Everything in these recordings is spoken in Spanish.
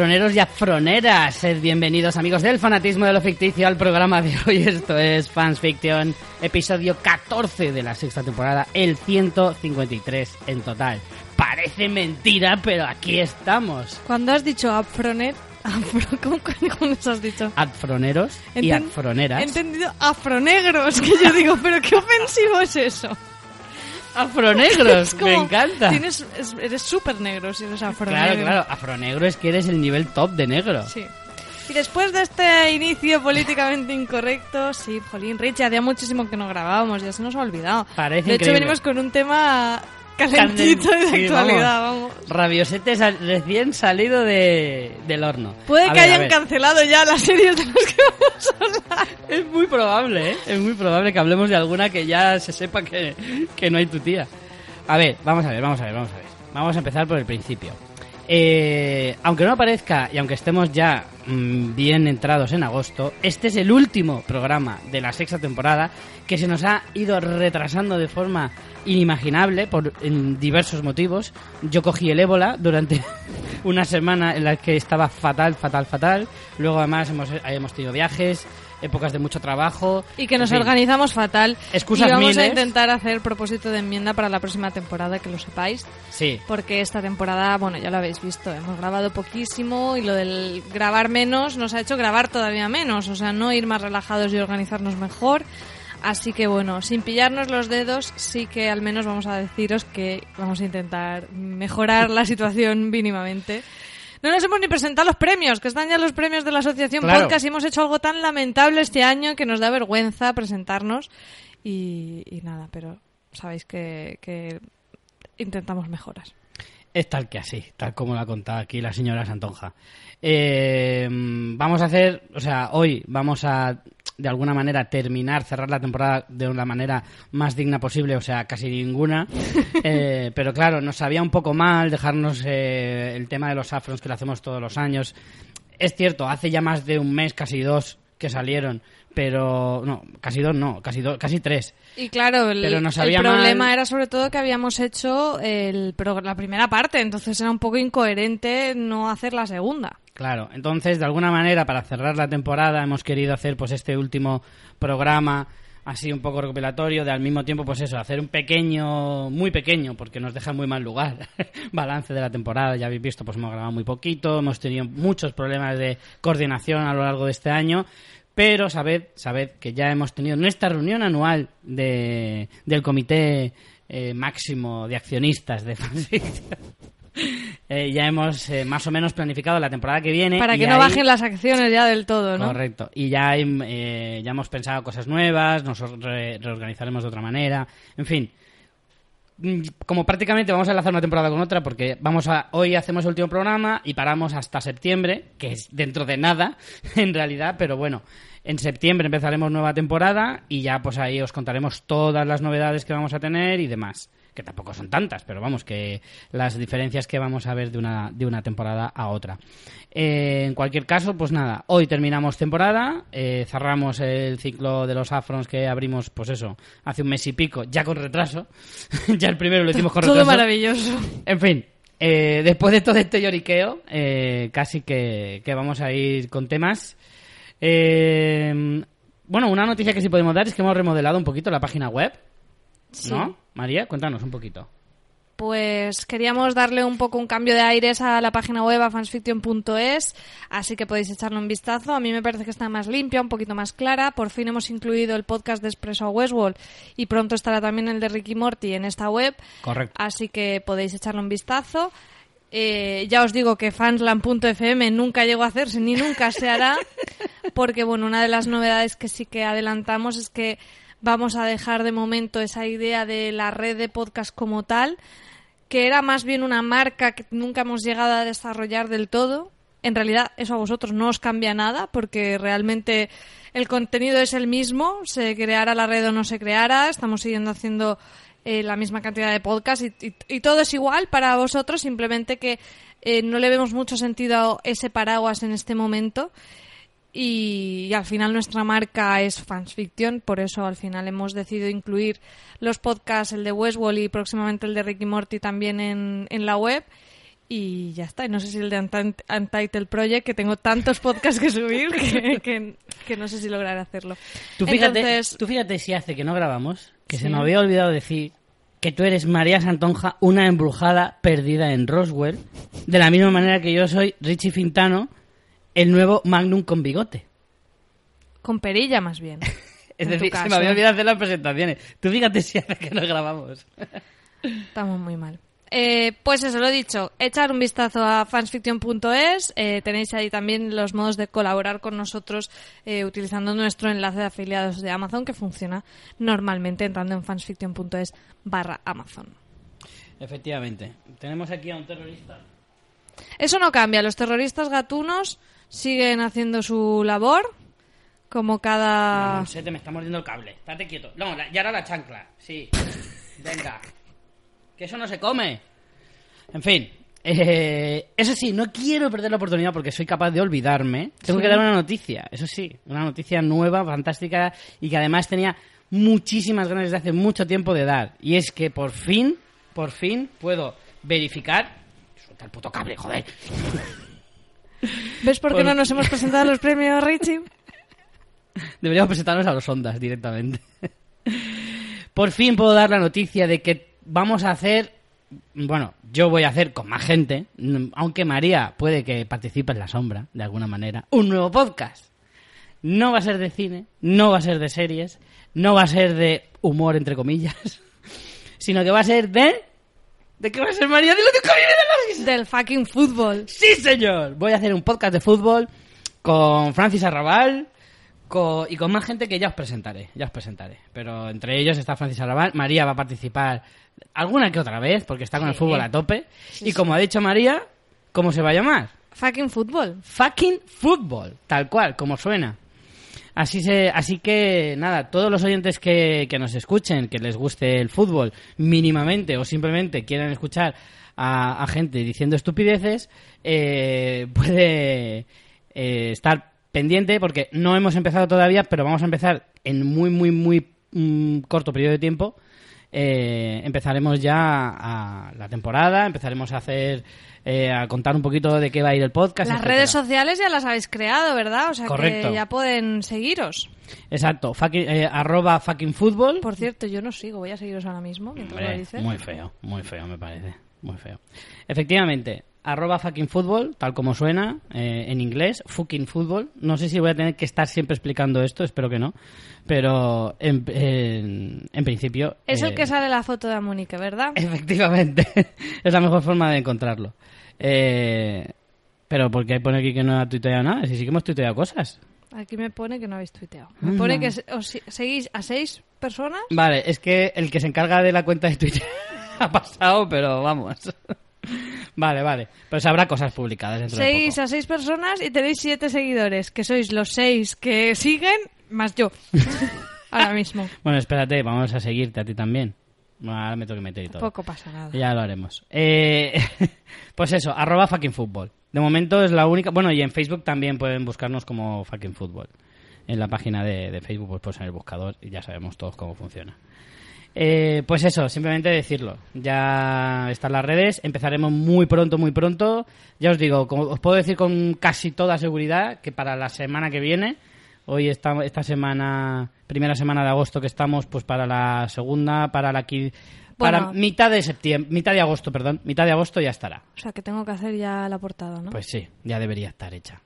afroneros y afroneras. Sed bienvenidos, amigos del fanatismo de lo ficticio, al programa de hoy. Esto es Fans Fiction, episodio 14 de la sexta temporada, el 153 en total. Parece mentira, pero aquí estamos. Cuando has dicho afronet, afro, ¿cómo, cómo nos has dicho? Afroneros y afroneras. He entendido afronegros, que yo digo, pero qué ofensivo es eso. Afronegros, como, me encanta. Tienes, es- eres súper negro si eres afronegro. Claro, claro, afronegro es que eres el nivel top de negro. Sí. Y después de este inicio políticamente incorrecto, sí, Jolín, Rich, hacía muchísimo que no grabábamos, ya se nos ha olvidado. Parece de hecho, increíble. venimos con un tema calentito y de Sí, actualidad, vamos. Rabiosete sal- recién salido de, del horno. Puede A que ver, hayan cancelado ya las series de las que vamos a hablar. Es muy probable, ¿eh? Es muy probable que hablemos de alguna que ya se sepa que, que no hay tu tía. A ver, vamos a ver, vamos a ver, vamos a ver. Vamos a empezar por el principio. Eh, aunque no aparezca y aunque estemos ya mm, bien entrados en agosto, este es el último programa de la sexta temporada que se nos ha ido retrasando de forma inimaginable por diversos motivos. Yo cogí el ébola durante una semana en la que estaba fatal, fatal, fatal. Luego además hemos, hemos tenido viajes, épocas de mucho trabajo. Y que nos En fin. organizamos fatal. Excusas y vamos a miles. intentar hacer propósito de enmienda para la próxima temporada, que lo sepáis. Sí, Porque esta temporada, bueno, ya lo habéis visto, hemos grabado poquísimo y lo del grabar menos nos ha hecho grabar todavía menos. O sea, no ir más relajados y organizarnos mejor. Así que bueno, sin pillarnos los dedos, sí que al menos vamos a deciros que vamos a intentar mejorar la situación mínimamente. No nos hemos ni presentado los premios, que están ya los premios de la Asociación Claro. Podcast y hemos hecho algo tan lamentable este año que nos da vergüenza presentarnos. Y, y nada, pero sabéis que, que intentamos mejoras. es tal que así, tal como lo ha contado aquí la señora Santonja. Eh, vamos a hacer, o sea, hoy vamos a de alguna manera terminar, cerrar la temporada de una manera más digna posible, o sea, casi ninguna. Eh, pero claro, nos sabía un poco mal dejarnos eh, el tema de los afrons que lo hacemos todos los años. Es cierto, hace ya más de un mes, casi dos, que salieron, pero no, casi dos no, casi dos, casi tres. Y claro, el, problema mal. era sobre todo que habíamos hecho el, la primera parte, entonces era un poco incoherente no hacer la segunda. Claro, entonces de alguna manera para cerrar la temporada hemos querido hacer pues este último programa así un poco recopilatorio de al mismo tiempo pues eso, hacer un pequeño, muy pequeño porque nos deja en muy mal lugar balance de la temporada, ya habéis visto pues hemos grabado muy poquito, hemos tenido muchos problemas de coordinación a lo largo de este año, pero sabed, sabed que ya hemos tenido nuestra reunión anual de, del comité eh, máximo de accionistas de Fanfiction. Eh, ya hemos eh, más o menos planificado la temporada que viene. Para que no bajen las acciones ya del todo, ¿no? Correcto. Y ya, hay, eh, ya hemos pensado cosas nuevas, nos re- reorganizaremos de otra manera. En fin. Mm, Como prácticamente vamos a enlazar una temporada con otra, porque vamos a hoy hacemos el último programa y paramos hasta septiembre, que es dentro de nada, en realidad, pero bueno, en septiembre empezaremos nueva temporada y ya pues ahí os contaremos todas las novedades que vamos a tener y demás. Que tampoco son tantas, pero vamos, que las diferencias que vamos a ver de una, de una temporada a otra. Eh, en cualquier caso, pues nada, hoy terminamos temporada, eh, cerramos el ciclo de los afrons que abrimos, pues eso, hace un mes y pico, ya con retraso. ya el primero lo hicimos con Todo retraso. maravilloso. En fin, eh, después de todo este lloriqueo, eh, casi que, que vamos a ir con temas. Eh, bueno, una noticia que sí podemos dar es que hemos remodelado un poquito la página web. Sí. ¿No? María, cuéntanos un poquito. Pues queríamos darle un poco un cambio de aires a la página web, a fansfiction.es, así que podéis echarle un vistazo. A mí me parece que está más limpia, un poquito más clara. Por fin hemos incluido el podcast de Expreso a Westworld y pronto estará también el de Ricky Morty en esta web. Correcto. Así que podéis echarle un vistazo. Eh, ya os digo que fansland.fm nunca llegó a hacerse ni nunca se hará, porque bueno, una de las novedades que sí que adelantamos es que vamos a dejar de momento esa idea de la red de podcast como tal, que era más bien una marca que nunca hemos llegado a desarrollar del todo. En realidad, eso a vosotros no os cambia nada, porque realmente el contenido es el mismo, se creara la red o no se creara, estamos siguiendo haciendo eh, la misma cantidad de podcasts y, y- y todo es igual para vosotros, simplemente que eh, no le vemos mucho sentido a ese paraguas en este momento. Y, y al final nuestra marca es Fans Fiction, por eso al final hemos decidido incluir los podcasts, el de Westworld y próximamente el de Ricky Morty también en, en la web. Y ya está. Y no sé si el de Unti- Untitled Project, que tengo tantos podcasts que subir que, que- que no sé si lograré hacerlo. Tú fíjate, Entonces, tú fíjate si hace que no grabamos, que se me había olvidado decir que tú eres María Santonja, una embrujada perdida en Roswell, de la misma manera que yo soy Richie Fintano, el nuevo Magnum con bigote. con perilla más bien. Es decir, se me había olvidado hacer las presentaciones. Tú fíjate si hace que no grabamos. Estamos muy mal. Eh, pues eso, lo he dicho, echar un vistazo a fansfiction.es. eh, tenéis ahí también los modos de colaborar con nosotros eh, utilizando nuestro enlace de afiliados de Amazon que funciona normalmente entrando en fansfiction.es barra Amazon. Efectivamente. Tenemos aquí a un terrorista. Eso no cambia, los terroristas gatunos siguen haciendo su labor como cada... Se te me está mordiendo el cable. Estate quieto. No, la- y ahora la chancla. Sí. Venga. Que eso no se come. En fin. eh, eso sí, no quiero perder la oportunidad porque soy capaz de olvidarme. Tengo Sí. que dar una noticia, eso sí. Una noticia nueva, fantástica y que además tenía muchísimas ganas desde hace mucho tiempo de dar. Y es que por fin, por fin puedo verificar. Suelta el puto cable, joder. ¿Ves por qué Por- no nos hemos presentado a los premios, Richie? Deberíamos presentarnos a los ondas directamente. Por fin puedo dar la noticia de que vamos a hacer, bueno, yo voy a hacer con más gente, aunque María puede que participe en la sombra, de alguna manera, un nuevo podcast. No va a ser de cine, no va a ser de series, no va a ser de humor, entre comillas, sino que va a ser de... ¿De qué va a ser María? De la risa. Del fucking fútbol. Sí, señor. Voy a hacer un podcast de fútbol con Francis Arrabal co- y con más gente que ya os presentaré. Ya os presentaré. Pero entre ellos está Francis Arrabal. María va a participar alguna que otra vez porque está con el fútbol a tope. y como ha dicho María, ¿cómo se va a llamar? Fucking fútbol. Fucking fútbol. Tal cual, como suena. Así, se, así que nada, todos los oyentes que, que nos escuchen, que les guste el fútbol mínimamente o simplemente quieran escuchar a, a gente diciendo estupideces, eh, puede eh, estar pendiente porque no hemos empezado todavía, pero vamos a empezar en muy, muy, muy mm, corto periodo de tiempo. Eh, empezaremos ya a la temporada, empezaremos a hacer, eh, a contar un poquito de qué va a ir el podcast. Las etcétera. redes sociales ya las habéis creado, ¿verdad? O sea Correcto. que ya pueden seguiros. Exacto, fucking- eh, arroba fucking fútbol. Por cierto, yo no sigo, voy a seguiros ahora mismo mientras lo Hombre, dices. muy feo, muy feo me parece, muy feo. Efectivamente, arroba fucking fútbol, tal como suena, eh, en inglés, fucking fútbol. No sé si voy a tener que estar siempre explicando esto, espero que no, pero en, en- en principio... Es eh, el que sale la foto de Mónica, ¿verdad? Efectivamente, es la mejor forma de encontrarlo. Eh, pero ¿por qué pone aquí que no ha tuiteado nada? Si sí que hemos tuiteado cosas. Aquí me pone que no habéis tuiteado. Me pone que os seguís a seis personas. Vale, es que el que se encarga de la cuenta de Twitter ha pasado, pero vamos. Vale, vale. Pues habrá cosas publicadas dentro de Seguís poco. a seis personas y tenéis siete seguidores, que sois los seis que siguen, más yo. ahora mismo. Bueno, espérate, vamos a seguirte a ti también. Bueno, ahora me tengo que meter y todo. Poco pasa nada. Ya lo haremos. Eh, pues eso, arroba fucking fútbol. De momento es la única... Bueno, y en Facebook también pueden buscarnos como fucking fútbol. En la página de, de Facebook pues, pues en el buscador y ya sabemos todos cómo funciona. Eh, pues eso, simplemente decirlo. Ya están las redes. Empezaremos muy pronto, muy pronto. Ya os digo, como os puedo decir con casi toda seguridad que para la semana que viene, hoy está, esta semana, primera semana de agosto que estamos, pues para la segunda, para la para Bueno. mitad de septiembre, mitad de agosto, perdón, mitad de agosto ya estará. O sea, que tengo que hacer ya la portada, ¿no? Pues sí, ya debería estar hecha.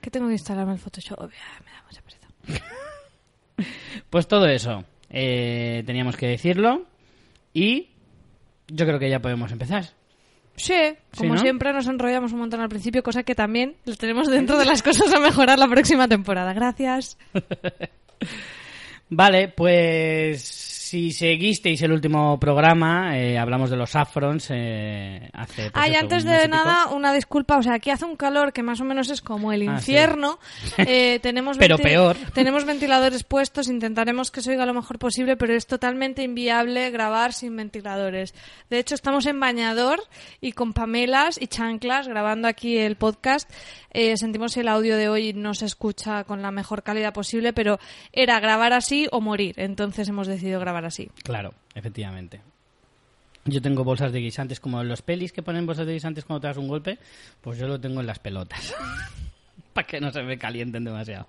Que tengo que instalarme el Photoshop. Me da mucha pereza. Pues todo eso, eh, teníamos que decirlo y yo creo que ya podemos empezar. Sí, Sí, como ¿no? siempre nos enrollamos un montón al principio, cosa que también lo tenemos dentro de las cosas a mejorar la próxima temporada. Gracias. Vale, pues si seguisteis el último programa, eh, hablamos de los Afrons eh, hace... pues y eso, antes de nada, una disculpa. O sea, aquí hace un calor que más o menos es como el Ah, sí. infierno. Eh, tenemos Pero peor. Tenemos ventiladores puestos. Intentaremos que se oiga lo mejor posible, pero es totalmente inviable grabar sin ventiladores. De hecho, estamos en bañador y con pamelas y chanclas grabando aquí el podcast. Eh, sentimos si el audio de hoy no se escucha con la mejor calidad posible, pero era grabar así o morir. Entonces hemos decidido grabar así. Claro, efectivamente. Yo tengo bolsas de guisantes como los pelis que ponen bolsas de guisantes cuando te das un golpe, pues yo lo tengo en las pelotas. Para que no se me calienten demasiado.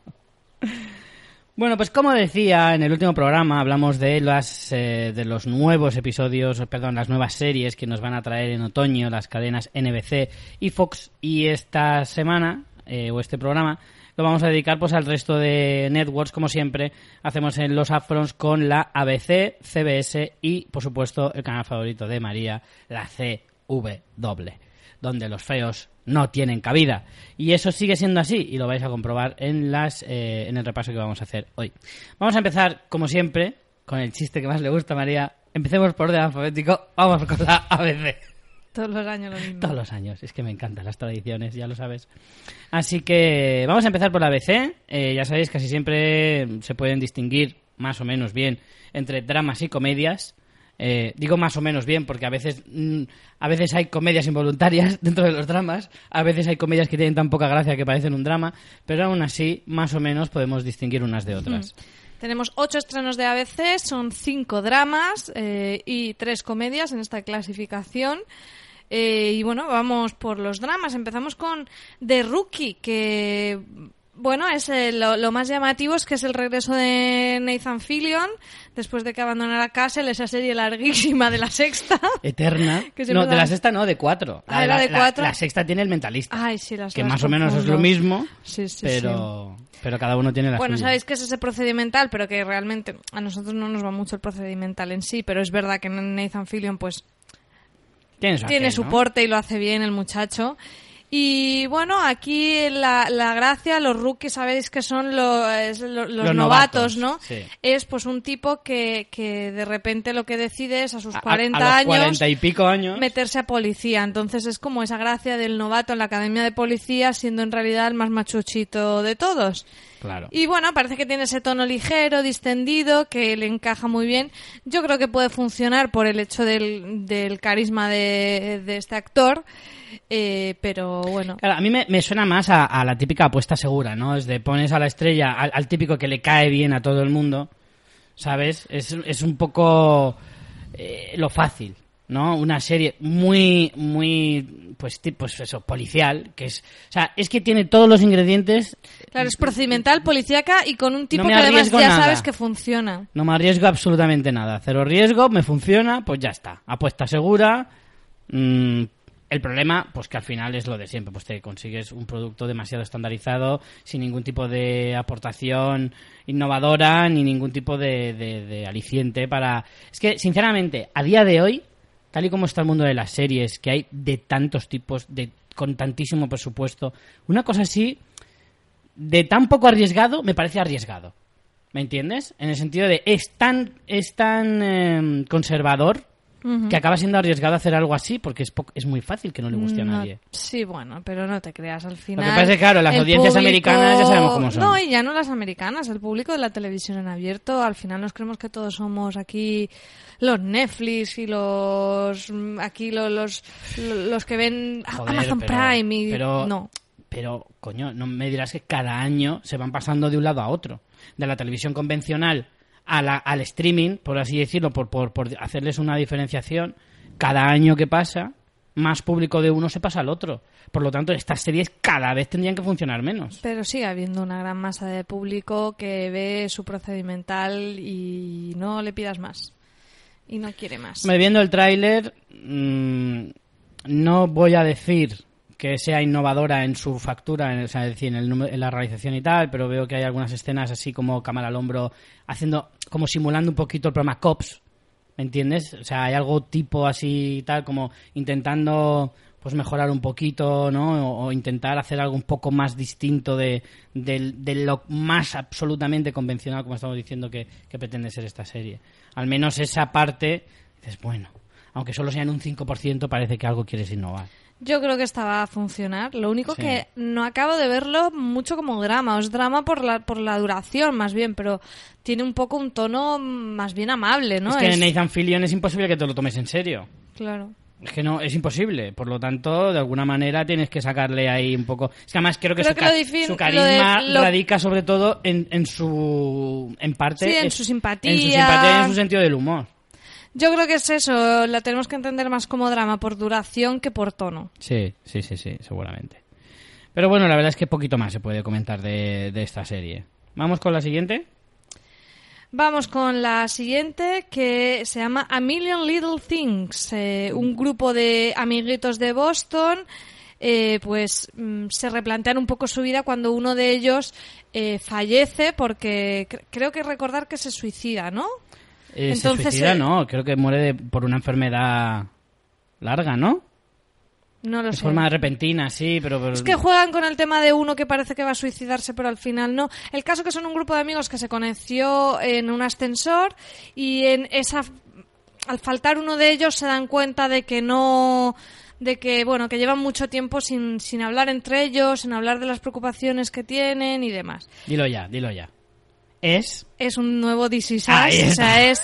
Bueno, pues como decía en el último programa, hablamos de las eh, de los nuevos episodios, perdón, las nuevas series que nos van a traer en otoño las cadenas NBC y Fox y esta semana eh, o este programa lo vamos a dedicar pues al resto de networks como siempre hacemos en los Afrons con la ABC, CBS y por supuesto el canal favorito de María, la CW, donde los feos no tienen cabida. Y eso sigue siendo así y lo vais a comprobar en, las, eh, en el repaso que vamos a hacer hoy. Vamos a empezar, como siempre, con el chiste que más le gusta a María. Empecemos por orden alfabético, vamos con la ABC. Todos los años lo mismo. Todos los años, es que me encantan las tradiciones, ya lo sabes. Así que vamos a empezar por la ABC. Eh, ya sabéis, casi siempre se pueden distinguir más o menos bien entre dramas y comedias. Eh, digo más o menos bien porque a veces mm, a veces hay comedias involuntarias dentro de los dramas, a veces hay comedias que tienen tan poca gracia que parecen un drama, pero aún así más o menos podemos distinguir unas de otras. Tenemos ocho estrenos de ABC, son cinco dramas eh, y tres comedias en esta clasificación. Eh, y bueno, vamos por los dramas. Empezamos con The Rookie, que bueno, es eh, lo, más llamativo es que es el regreso de Nathan Fillion después de que abandonara Castle, esa serie larguísima de la sexta. Eterna. no, de la sexta no, de cuatro. Ah, era de cuatro. La, sexta tiene el mentalista. Ay, sí, las que las más o menos es lo mismo, Sí, sí, pero, pero cada uno tiene la Bueno, suya. sabéis que es ese procedimental, pero que realmente a nosotros no nos va mucho el procedimental en sí, pero es verdad que Nathan Fillion pues Tiene su, y lo hace bien el muchacho. Y bueno, aquí la, la gracia, los rookies, sabéis que son los, Los novatos, novatos, ¿no? sí. Es pues un tipo que, que de repente lo que decide es a sus A- a- 40 a los años 40 y pico años. meterse a policía. Entonces es como esa gracia del novato en la academia de policía siendo en realidad el más machuchito de todos. Claro. Y bueno, parece que tiene ese tono ligero, distendido, que le encaja muy bien. Yo creo que puede funcionar por el hecho del, del carisma de, de este actor. Eh, pero bueno. Claro, a mí me, me suena más a, a la típica apuesta segura, ¿no? Es de pones a la estrella, al, al típico que le cae bien a todo el mundo, ¿sabes? Es, es un poco eh, lo fácil, ¿no? Una serie muy, muy, pues, ti- pues eso, policial, que es, o sea, es que tiene todos los ingredientes, Claro, es procedimental, policíaca y con un tipo No que además ya nada. sabes que funciona. no me arriesgo absolutamente nada, cero riesgo, me funciona, pues ya está, apuesta segura, mm, el problema, pues que al final es lo de siempre, pues te consigues un producto demasiado estandarizado, sin ningún tipo de aportación innovadora, ni ningún tipo de, aliciente para... Es que, sinceramente, a día de hoy, tal y como está el mundo de las series, que hay de tantos tipos, de con tantísimo presupuesto, una cosa así, de tan poco arriesgado, me parece arriesgado. ¿Me entiendes? En el sentido de es tan, es tan eh, conservador Que acaba siendo arriesgado hacer algo así porque es, po- es muy fácil que no le guste a No- nadie. sí, bueno, pero no te creas, al final... pasa es que, claro, las audiencias americanas ya sabemos cómo son. No, y ya no las americanas, el público de la televisión en abierto, al final nos creemos que todos somos aquí los Netflix y los... mm, aquí lo- los, los, que ven Joder, Amazon pero- Prime y... pero- no. Pero, coño, no me dirás que cada año se van pasando de un lado a otro. De la televisión convencional a la- al streaming, por así decirlo, por, por, por hacerles una diferenciación. Cada año que pasa, más público de uno se pasa al otro. Por lo tanto, estas series cada vez tendrían que funcionar menos. Pero sigue habiendo una gran masa de público que ve su procedimental y no le pidas más. Y no quiere más. Me viendo el tráiler, mm, no voy a decir que sea innovadora en su factura, en, es decir, en, el en la realización y tal, pero veo que hay algunas escenas así como cámara al hombro, haciendo, como simulando un poquito el programa Cops, ¿me entiendes? O sea, hay algo tipo así tal, como intentando pues mejorar un poquito, ¿no? O, intentar hacer algo un poco más distinto de lo más absolutamente convencional, como estamos diciendo que, que pretende ser esta serie. Al menos esa parte, dices, bueno, aunque solo sea en un 5%, parece que algo quieres innovar. Yo creo que esta va a funcionar. Lo único Sí. que no acabo de verlo mucho como drama. Es drama por la, por la duración, más bien, pero tiene un poco un tono más bien amable, ¿no? es que Es- Nathan Fillion es imposible que te lo tomes en serio. Claro. Es que no, es imposible. Por lo tanto, de alguna manera tienes que sacarle ahí un poco. Es que además creo que, Creo su, que ca- lo difícil- su lo carisma de- lo- radica sobre todo en, en su. En parte. Sí, en es- su simpatía. En su simpatía y en su sentido del humor. Yo creo que es eso, la tenemos que entender más como drama por duración que por tono. Sí, sí, sí, sí, seguramente. Pero bueno, la verdad es que poquito más se puede comentar de, de esta serie. ¿Vamos con la siguiente? Vamos con la siguiente que se llama A Million Little Things, eh, un grupo de amiguitos de Boston. eh, pues mm, se replantean un poco su vida cuando uno de ellos eh, fallece porque cre- creo que recordar que se suicida, ¿no? Eh, Entonces, se suicida, eh, no, creo que muere de- por una enfermedad larga, ¿no? No lo De sé. forma repentina, sí, pero... pero- Es que juegan con el tema de uno que parece que va a suicidarse, pero al final no. El caso que son un grupo de amigos que se conoció en un ascensor y en esa al faltar uno de ellos se dan cuenta de que no de que bueno que llevan mucho tiempo sin, sin hablar entre ellos sin hablar de las preocupaciones que tienen y demás Dilo ya, dilo ya. Es... es un nuevo This Is Us, o sea, es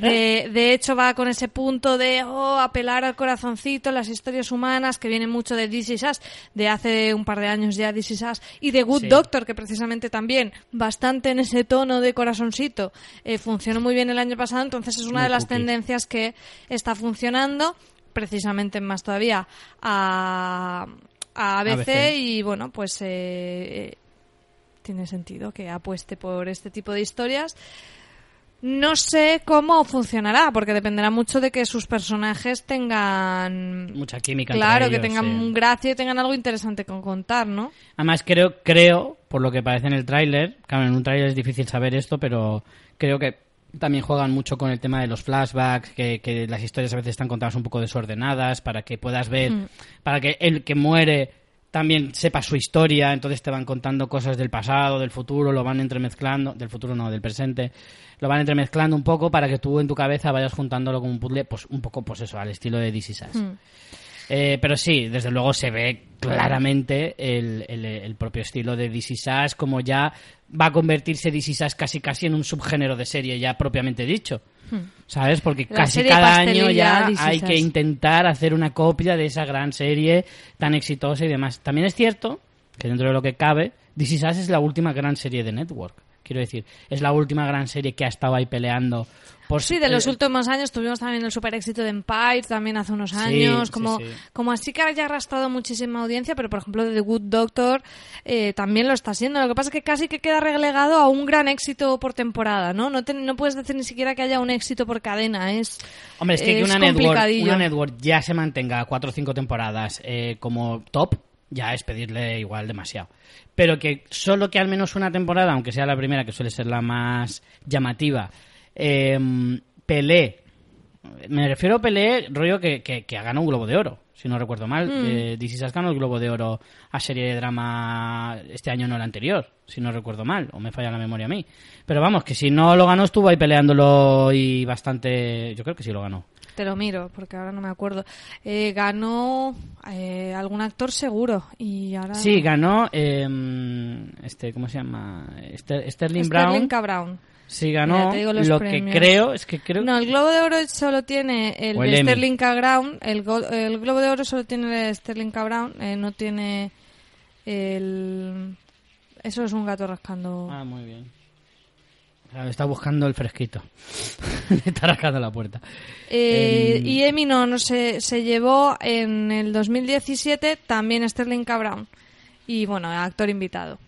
de, de hecho va con ese punto de oh, apelar al corazoncito, las historias humanas, que viene mucho de This Is Us, de hace un par de años ya This Is Us, y de Good Sí. Doctor, que precisamente también, bastante en ese tono de corazoncito, eh, funcionó muy bien el año pasado, entonces es una Muy de las cookie. tendencias que está funcionando, precisamente más todavía a, a ABC, ABC. y bueno, pues... eh, tiene sentido que apueste por este tipo de historias. No sé cómo funcionará, porque dependerá mucho de que sus personajes tengan... Mucha química entre Claro, que tengan sí. gracia y tengan algo interesante con contar, ¿no? Además, creo, creo, por lo que parece en el tráiler, claro, en un tráiler es difícil saber esto, pero creo que también juegan mucho con el tema de los flashbacks, que, que las historias a veces están contadas un poco desordenadas, para que puedas ver, Mm. para que el que muere también sepa su historia, entonces te van contando cosas del pasado, del futuro, lo van entremezclando, del futuro no, del presente, lo van entremezclando un poco para que tú en tu cabeza vayas juntándolo como un puzzle, pues un poco, pues eso, al estilo de Us. Mm. Eh, pero sí, desde luego se ve claramente el, el- el propio estilo de Us, como ya va a convertirse This Is Us casi casi en un subgénero de serie ya propiamente dicho. ¿Sabes? Porque La casi cada año ya hay que intentar hacer una copia de esa gran serie tan exitosa y demás. También es cierto que dentro de lo que cabe, This Is Us es la última gran serie de Network. Quiero decir, es la última gran serie que ha estado ahí peleando por Sí, de los eh, últimos años tuvimos también el super éxito de Empire, también hace unos años, sí, como, sí. como así que haya arrastrado muchísima audiencia, pero por ejemplo de The Good Doctor eh, también lo está haciendo. Lo que pasa es que casi que queda relegado a un gran éxito por temporada, ¿no? No, te- no puedes decir ni siquiera que haya un éxito por cadena, es Hombre, es que, que es una, network, una network ya se mantenga cuatro o cinco temporadas eh, como top, ya es pedirle igual demasiado. Pero que solo que al menos una temporada, aunque sea la primera, que suele ser la más llamativa, eh, pelee. Me refiero a pelee, rollo que, que, que ha ganado un Globo de Oro, si no recuerdo mal. Mm. Eh, Us ganó el Globo de Oro a serie de drama este año, no el anterior, si no recuerdo mal, o me falla la memoria a mí. Pero vamos, que si no lo ganó, estuvo ahí peleándolo y bastante. Yo creo que sí lo ganó. Te lo miro, porque ahora no me acuerdo. Eh, ganó eh, algún actor seguro. Y ahora. Sí, ganó. eh, este, ¿Cómo se llama? Ster- Sterling Brown. Sterling K. Brown. Sí, ganó. Mira, lo premios. que creo es que creo. No, el Globo de Oro solo tiene el, el. Sterling K. Brown. El, go- el Globo de Oro solo tiene el Sterling K. Brown. eh, no tiene el. Eso es un gato rascando. Ah, muy bien. Claro, Está buscando el fresquito. Está rascando la puerta. Eh, em, Y Emmy no, no se, se llevó en el 2017 también Sterling K. Brown. Y bueno, actor invitado.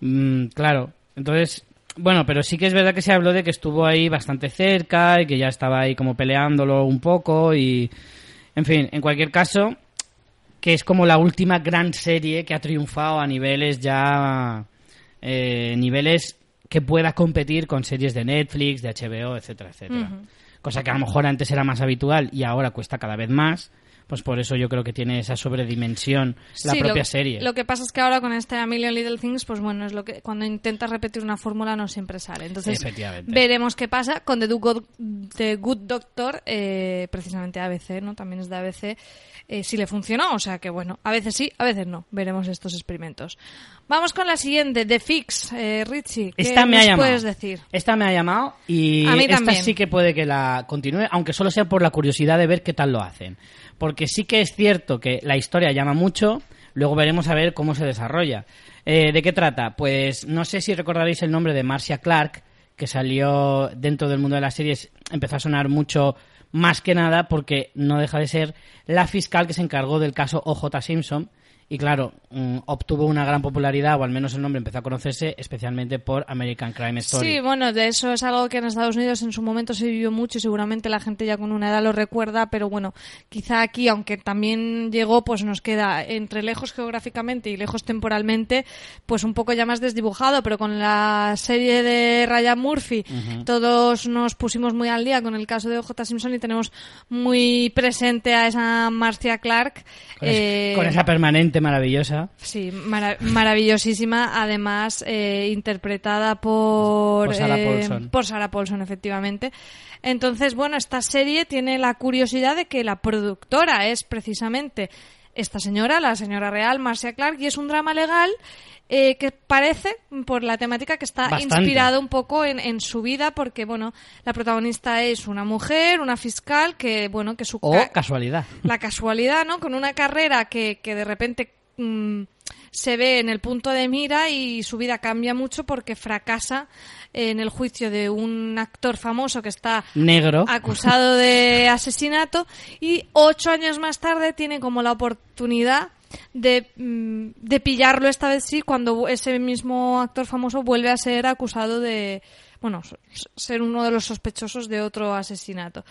Mm, claro. Entonces, bueno, pero sí que es verdad que se habló de que estuvo ahí bastante cerca y que ya estaba ahí como peleándolo un poco y... En fin, en cualquier caso, que es como la última gran serie que ha triunfado a niveles ya... eh, niveles que pueda competir con series de Netflix, de HBO, etcétera, etcétera. Cosa que a lo mejor antes era más habitual y ahora cuesta cada vez más. Pues por eso yo creo que tiene esa sobredimensión la Sí, propia lo, serie. Lo que pasa es que ahora con este A Million Little Things, pues bueno, es lo que cuando intentas repetir una fórmula no siempre sale. Entonces veremos qué pasa con The, Do- God- The Good Doctor, eh, precisamente ABC, ¿no? También es de ABC, eh, si le funcionó. O sea que bueno, a veces sí, a veces no. Veremos estos experimentos. Vamos con la siguiente, The Fix, eh, Richie. ¿Qué Esta me nos ha llamado. puedes decir? Esta me ha llamado y A mí esta sí que puede que la continúe, aunque solo sea por la curiosidad de ver qué tal lo hacen. Porque sí que es cierto que la historia llama mucho, luego veremos a ver cómo se desarrolla. Eh, ¿De qué trata? Pues no sé si recordaréis el nombre de Marcia Clark, que salió dentro del mundo de las series empezó a sonar mucho más que nada porque no deja de ser la fiscal que se encargó del caso OJ Simpson y claro, mm, obtuvo una gran popularidad, o al menos el nombre empezó a conocerse, especialmente por American Crime Story. Sí, bueno, de eso es algo que en Estados Unidos en su momento se vivió mucho y seguramente la gente ya con una edad lo recuerda, pero bueno, quizá aquí, aunque también llegó, pues nos queda entre lejos geográficamente y lejos temporalmente, pues un poco ya más desdibujado, pero con la serie de Ryan Murphy todos nos pusimos muy al día con el caso de OJ Simpson y tenemos muy presente a esa Marcia Clark. Con, es- con esa permanente maravillosa. Sí, mara- maravillosísima, además eh, interpretada por, Por Sarah eh, Paulson. por Sarah Paulson, efectivamente. Entonces, bueno, esta serie tiene la curiosidad de que la productora es precisamente esta señora, la señora real, Marcia Clark, y es un drama legal eh, que parece, por la temática, que está Bastante. inspirado un poco en, en su vida, porque, bueno, la protagonista es una mujer, una fiscal, que, bueno, que su... O ca- casualidad. la casualidad, ¿no? Con una carrera que, que de repente mm, se ve en el punto de mira y su vida cambia mucho porque fracasa en el juicio de un actor famoso que está Negro. acusado de asesinato y ocho años más tarde tiene como la oportunidad de, mm, de pillarlo esta vez sí cuando ese mismo actor famoso vuelve a ser acusado de bueno ser uno de los sospechosos de otro asesinato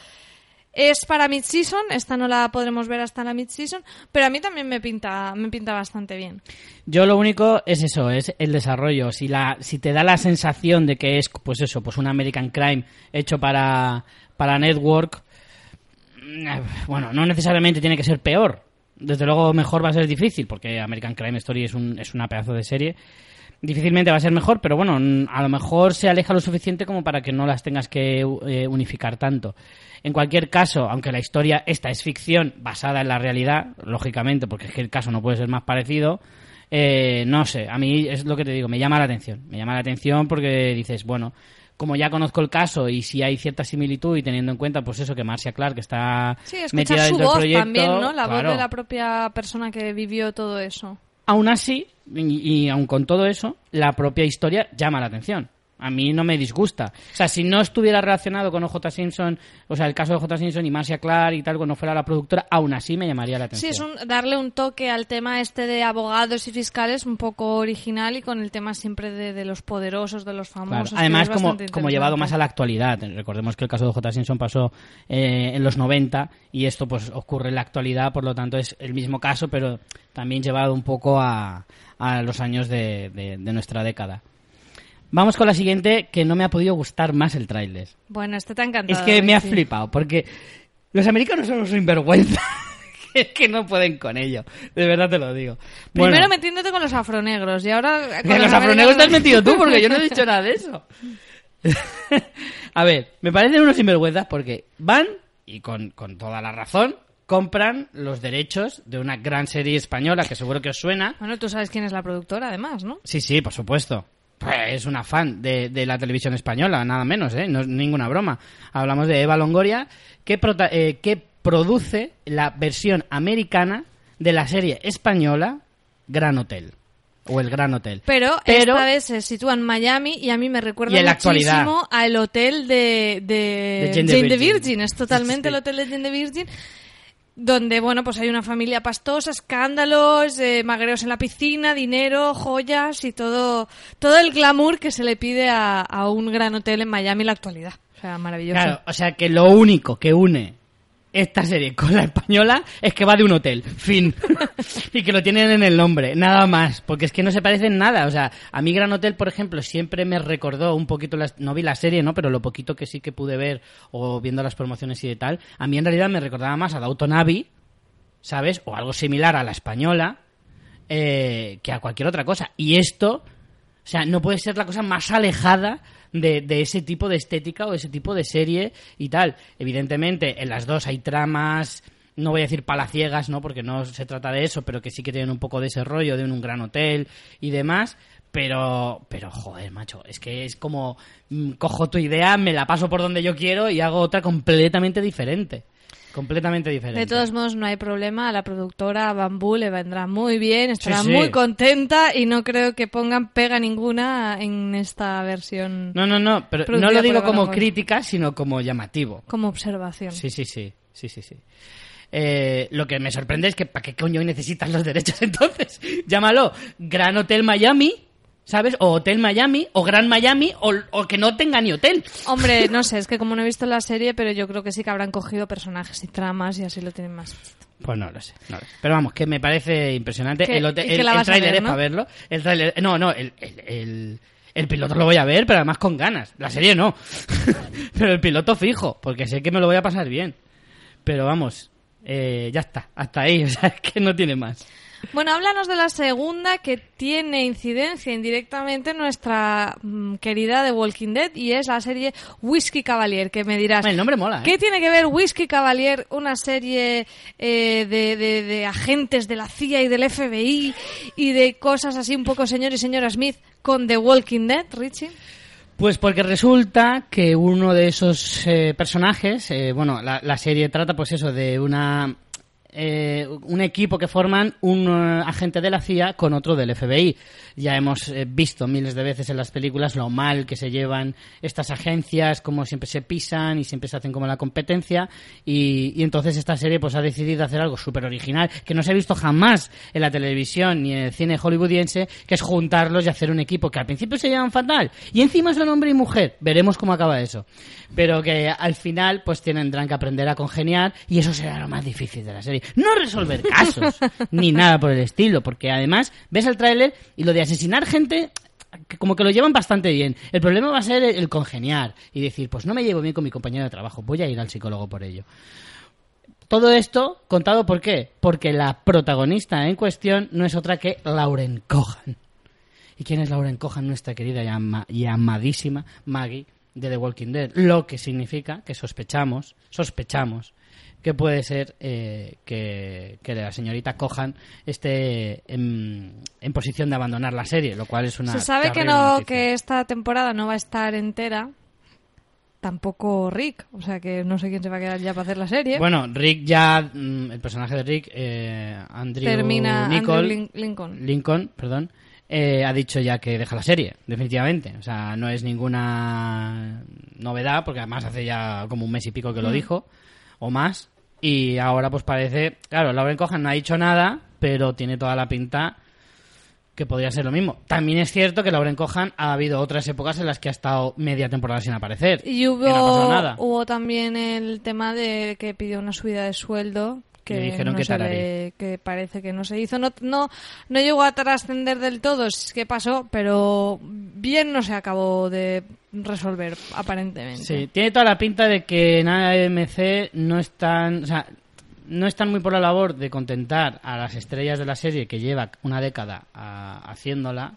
es para mid-season, esta no la podremos ver hasta la mid-season, pero a mí también me pinta, me pinta bastante bien. Yo lo único es eso, es el desarrollo. Si la, si te da la sensación de que es, pues eso, pues un American Crime hecho para, para Network, mm, bueno, no necesariamente tiene que ser peor. Desde luego mejor va a ser difícil, porque American Crime Story es, un, es una pedazo de serie. Difícilmente va a ser mejor, pero bueno, mm, a lo mejor se aleja lo suficiente como para que no las tengas que eh, unificar tanto. En cualquier caso, aunque la historia esta es ficción basada en la realidad, lógicamente, porque es que el caso no puede ser más parecido, eh, no sé, a mí es lo que te digo, me llama la atención. Me llama la atención porque dices, bueno, como ya conozco el caso y si hay cierta similitud y teniendo en cuenta, pues eso, que Marcia Clark está Sí, metida su dentro voz del proyecto. también, ¿no? La claro. voz de la propia persona que vivió todo eso. Aún así, y, y aun con todo eso, la propia historia llama la atención. A mí no me disgusta. O sea, si no estuviera relacionado con OJ Simpson, o sea, el caso de OJ Simpson y Marcia Clark y tal, cuando fuera la productora, aún así me llamaría la Sí, atención. es un, darle un toque al tema este de abogados y fiscales un poco original y con el tema siempre de, de los poderosos, de los famosos. Además, como, llevado más a la actualidad. Recordemos que el caso de J. Simpson pasó eh, en los 90 y esto pues ocurre en la actualidad, por lo tanto es el mismo caso, pero también llevado un poco a, a los años de, de- de nuestra década. Vamos con la siguiente, que no me ha podido gustar más el tráiler. Bueno, este te ha encantado. Es que me ha sí. flipado, porque los americanos son unos sinvergüenza. es que no pueden con ello. De verdad te lo digo. Primero metiéndote con los afronegros y ahora... con los afronegros te has metido tú, porque yo no he dicho nada de eso. a ver, me parecen unos sinvergüenzas porque van, y con, con toda la razón, compran los derechos de una gran serie española que seguro que os suena. Bueno, tú sabes quién es la productora, además, ¿no? Sí, sí, por supuesto. Pues es una fan de, de la televisión española, nada menos, ¿eh? No es ninguna broma. Hablamos de Eva Longoria, que, prota- eh, que produce la versión americana de la serie española Gran Hotel. O El Gran Hotel. Pero, Pero- esta vez se sitúa en Miami y a mí me recuerda muchísimo al hotel de, de, De Jane the Jane the Virgin. Virgin. Es totalmente Sí. el hotel de Jane the Virgin. Donde, bueno, pues hay una familia pastosa, escándalos, eh, magreos en la piscina, dinero, joyas y todo, todo el glamour que se le pide a, a un gran hotel en Miami en la actualidad. O sea, maravilloso. Claro, o sea que lo único que une esta serie con la española es que va de un hotel, fin. y que lo tienen en el nombre, nada más. Porque es que no se parecen nada. O sea, a mí Gran Hotel, por ejemplo, siempre me recordó un poquito, las, no vi la serie, ¿no? Pero lo poquito que sí que pude ver o viendo las promociones y de tal, a mí en realidad me recordaba más a Downton Abbey, ¿sabes? O algo similar a la española, eh, que a cualquier otra cosa. Y esto, o sea, no puede ser la cosa más alejada de, de ese tipo de estética o ese tipo de serie y tal. Evidentemente, en las dos hay tramas, no voy a decir palaciegas, ¿no? Porque no se trata de eso, pero que sí que tienen un poco de ese rollo de un, gran hotel y demás. Pero, pero, joder, macho, es que es como, mm, cojo tu idea, me la paso por donde yo quiero y hago otra completamente diferente. Completamente diferente. De todos modos, no hay problema. A la productora Bambú le vendrá muy bien, estará Sí, sí. muy contenta y no creo que pongan pega ninguna en esta versión No, no, no, pero no lo digo como crítica, sino como llamativo. como observación. Sí, sí, sí, sí, sí, sí. Eh, lo que me sorprende es que ¿para qué coño necesitas los derechos entonces? Llámalo Gran Hotel Miami, ¿sabes? O Hotel Miami, o Gran Miami, o, o que no tenga ni hotel. Hombre, no sé, es que como no he visto la serie, pero yo creo que sí que habrán cogido personajes y tramas y así lo tienen más. Pues no lo sé, no lo sé. Pero vamos, que me parece impresionante. El hotel- el, el tráiler es ¿no? para verlo. El tráiler, no, no, el, el, el, el piloto lo voy a ver, pero además con ganas. La serie no. pero el piloto fijo, porque sé que me lo voy a pasar bien. Pero vamos, eh, ya está, hasta ahí, o sea, es que no tiene más. Bueno, háblanos de la segunda que tiene incidencia indirectamente en nuestra mm, querida The Walking Dead y es la serie Whiskey Cavalier, que me dirás... El nombre mola, ¿eh? ¿Qué tiene que ver Whiskey Cavalier, una serie eh, de, de- de agentes de la CIA y del FBI y de cosas así un poco señor y señora Smith con The Walking Dead, Richie? Pues porque resulta que uno de esos eh, personajes, eh, bueno, la, la serie trata pues eso de una eh, un equipo que forman un eh, agente de la CIA con otro del FBI. Ya hemos eh, visto miles de veces en las películas lo mal que se llevan estas agencias, cómo siempre se pisan y siempre se hacen como la competencia. Y, entonces esta serie pues ha decidido hacer algo súper original que no se ha visto jamás en la televisión ni en el cine hollywoodiense, que es juntarlos y hacer un equipo que al principio se llevan fatal y encima son hombre y mujer. Veremos cómo acaba eso. Pero que al final pues tendrán que aprender a congeniar y eso será lo más difícil de la serie. No resolver casos ni nada por el estilo, porque además ves el tráiler y lo de asesinar gente como que lo llevan bastante bien. El problema va a ser el, congeniar y decir, pues no me llevo bien con mi compañero de trabajo, voy a ir al psicólogo por ello. Todo esto contado por qué? Porque la protagonista en cuestión no es otra que Lauren Cohan. ¿Y quién es Lauren Cohan? Nuestra querida y, y amadísima Maggie de The Walking Dead. Lo que significa que sospechamos, sospechamos que puede ser eh, que, que la señorita Cohan esté en, en posición de abandonar la serie, lo cual es una Se sabe que no noticia. que esta temporada no va a estar entera. Tampoco Rick, o sea que no sé quién se va a quedar ya para hacer la serie. Bueno, Rick ya, mm, el personaje de Rick, eh, Andrew Termina Nicol- Andrew Lin- Lincoln. Lincoln, perdón, eh, ha dicho ya que deja la serie, definitivamente. O sea, no es ninguna novedad, porque además hace ya como un mes y pico que lo Mm. dijo, o más. Y ahora pues parece, claro, Lauren Cohan no ha dicho nada, pero tiene toda la pinta que podría ser lo mismo. También es cierto que Lauren Cohan ha habido otras épocas en las que ha estado media temporada sin aparecer. Y no hubo, nada. hubo también el tema de que pidió una subida de sueldo que Le dijeron no que le- que parece que no se hizo. No, no, no llegó a trascender del todo es que pasó, pero bien no se acabó de resolver, aparentemente. Sí, tiene toda la pinta de que en AMC no están, o sea, no están muy por la labor de contentar a las estrellas de la serie que lleva una década a- haciéndola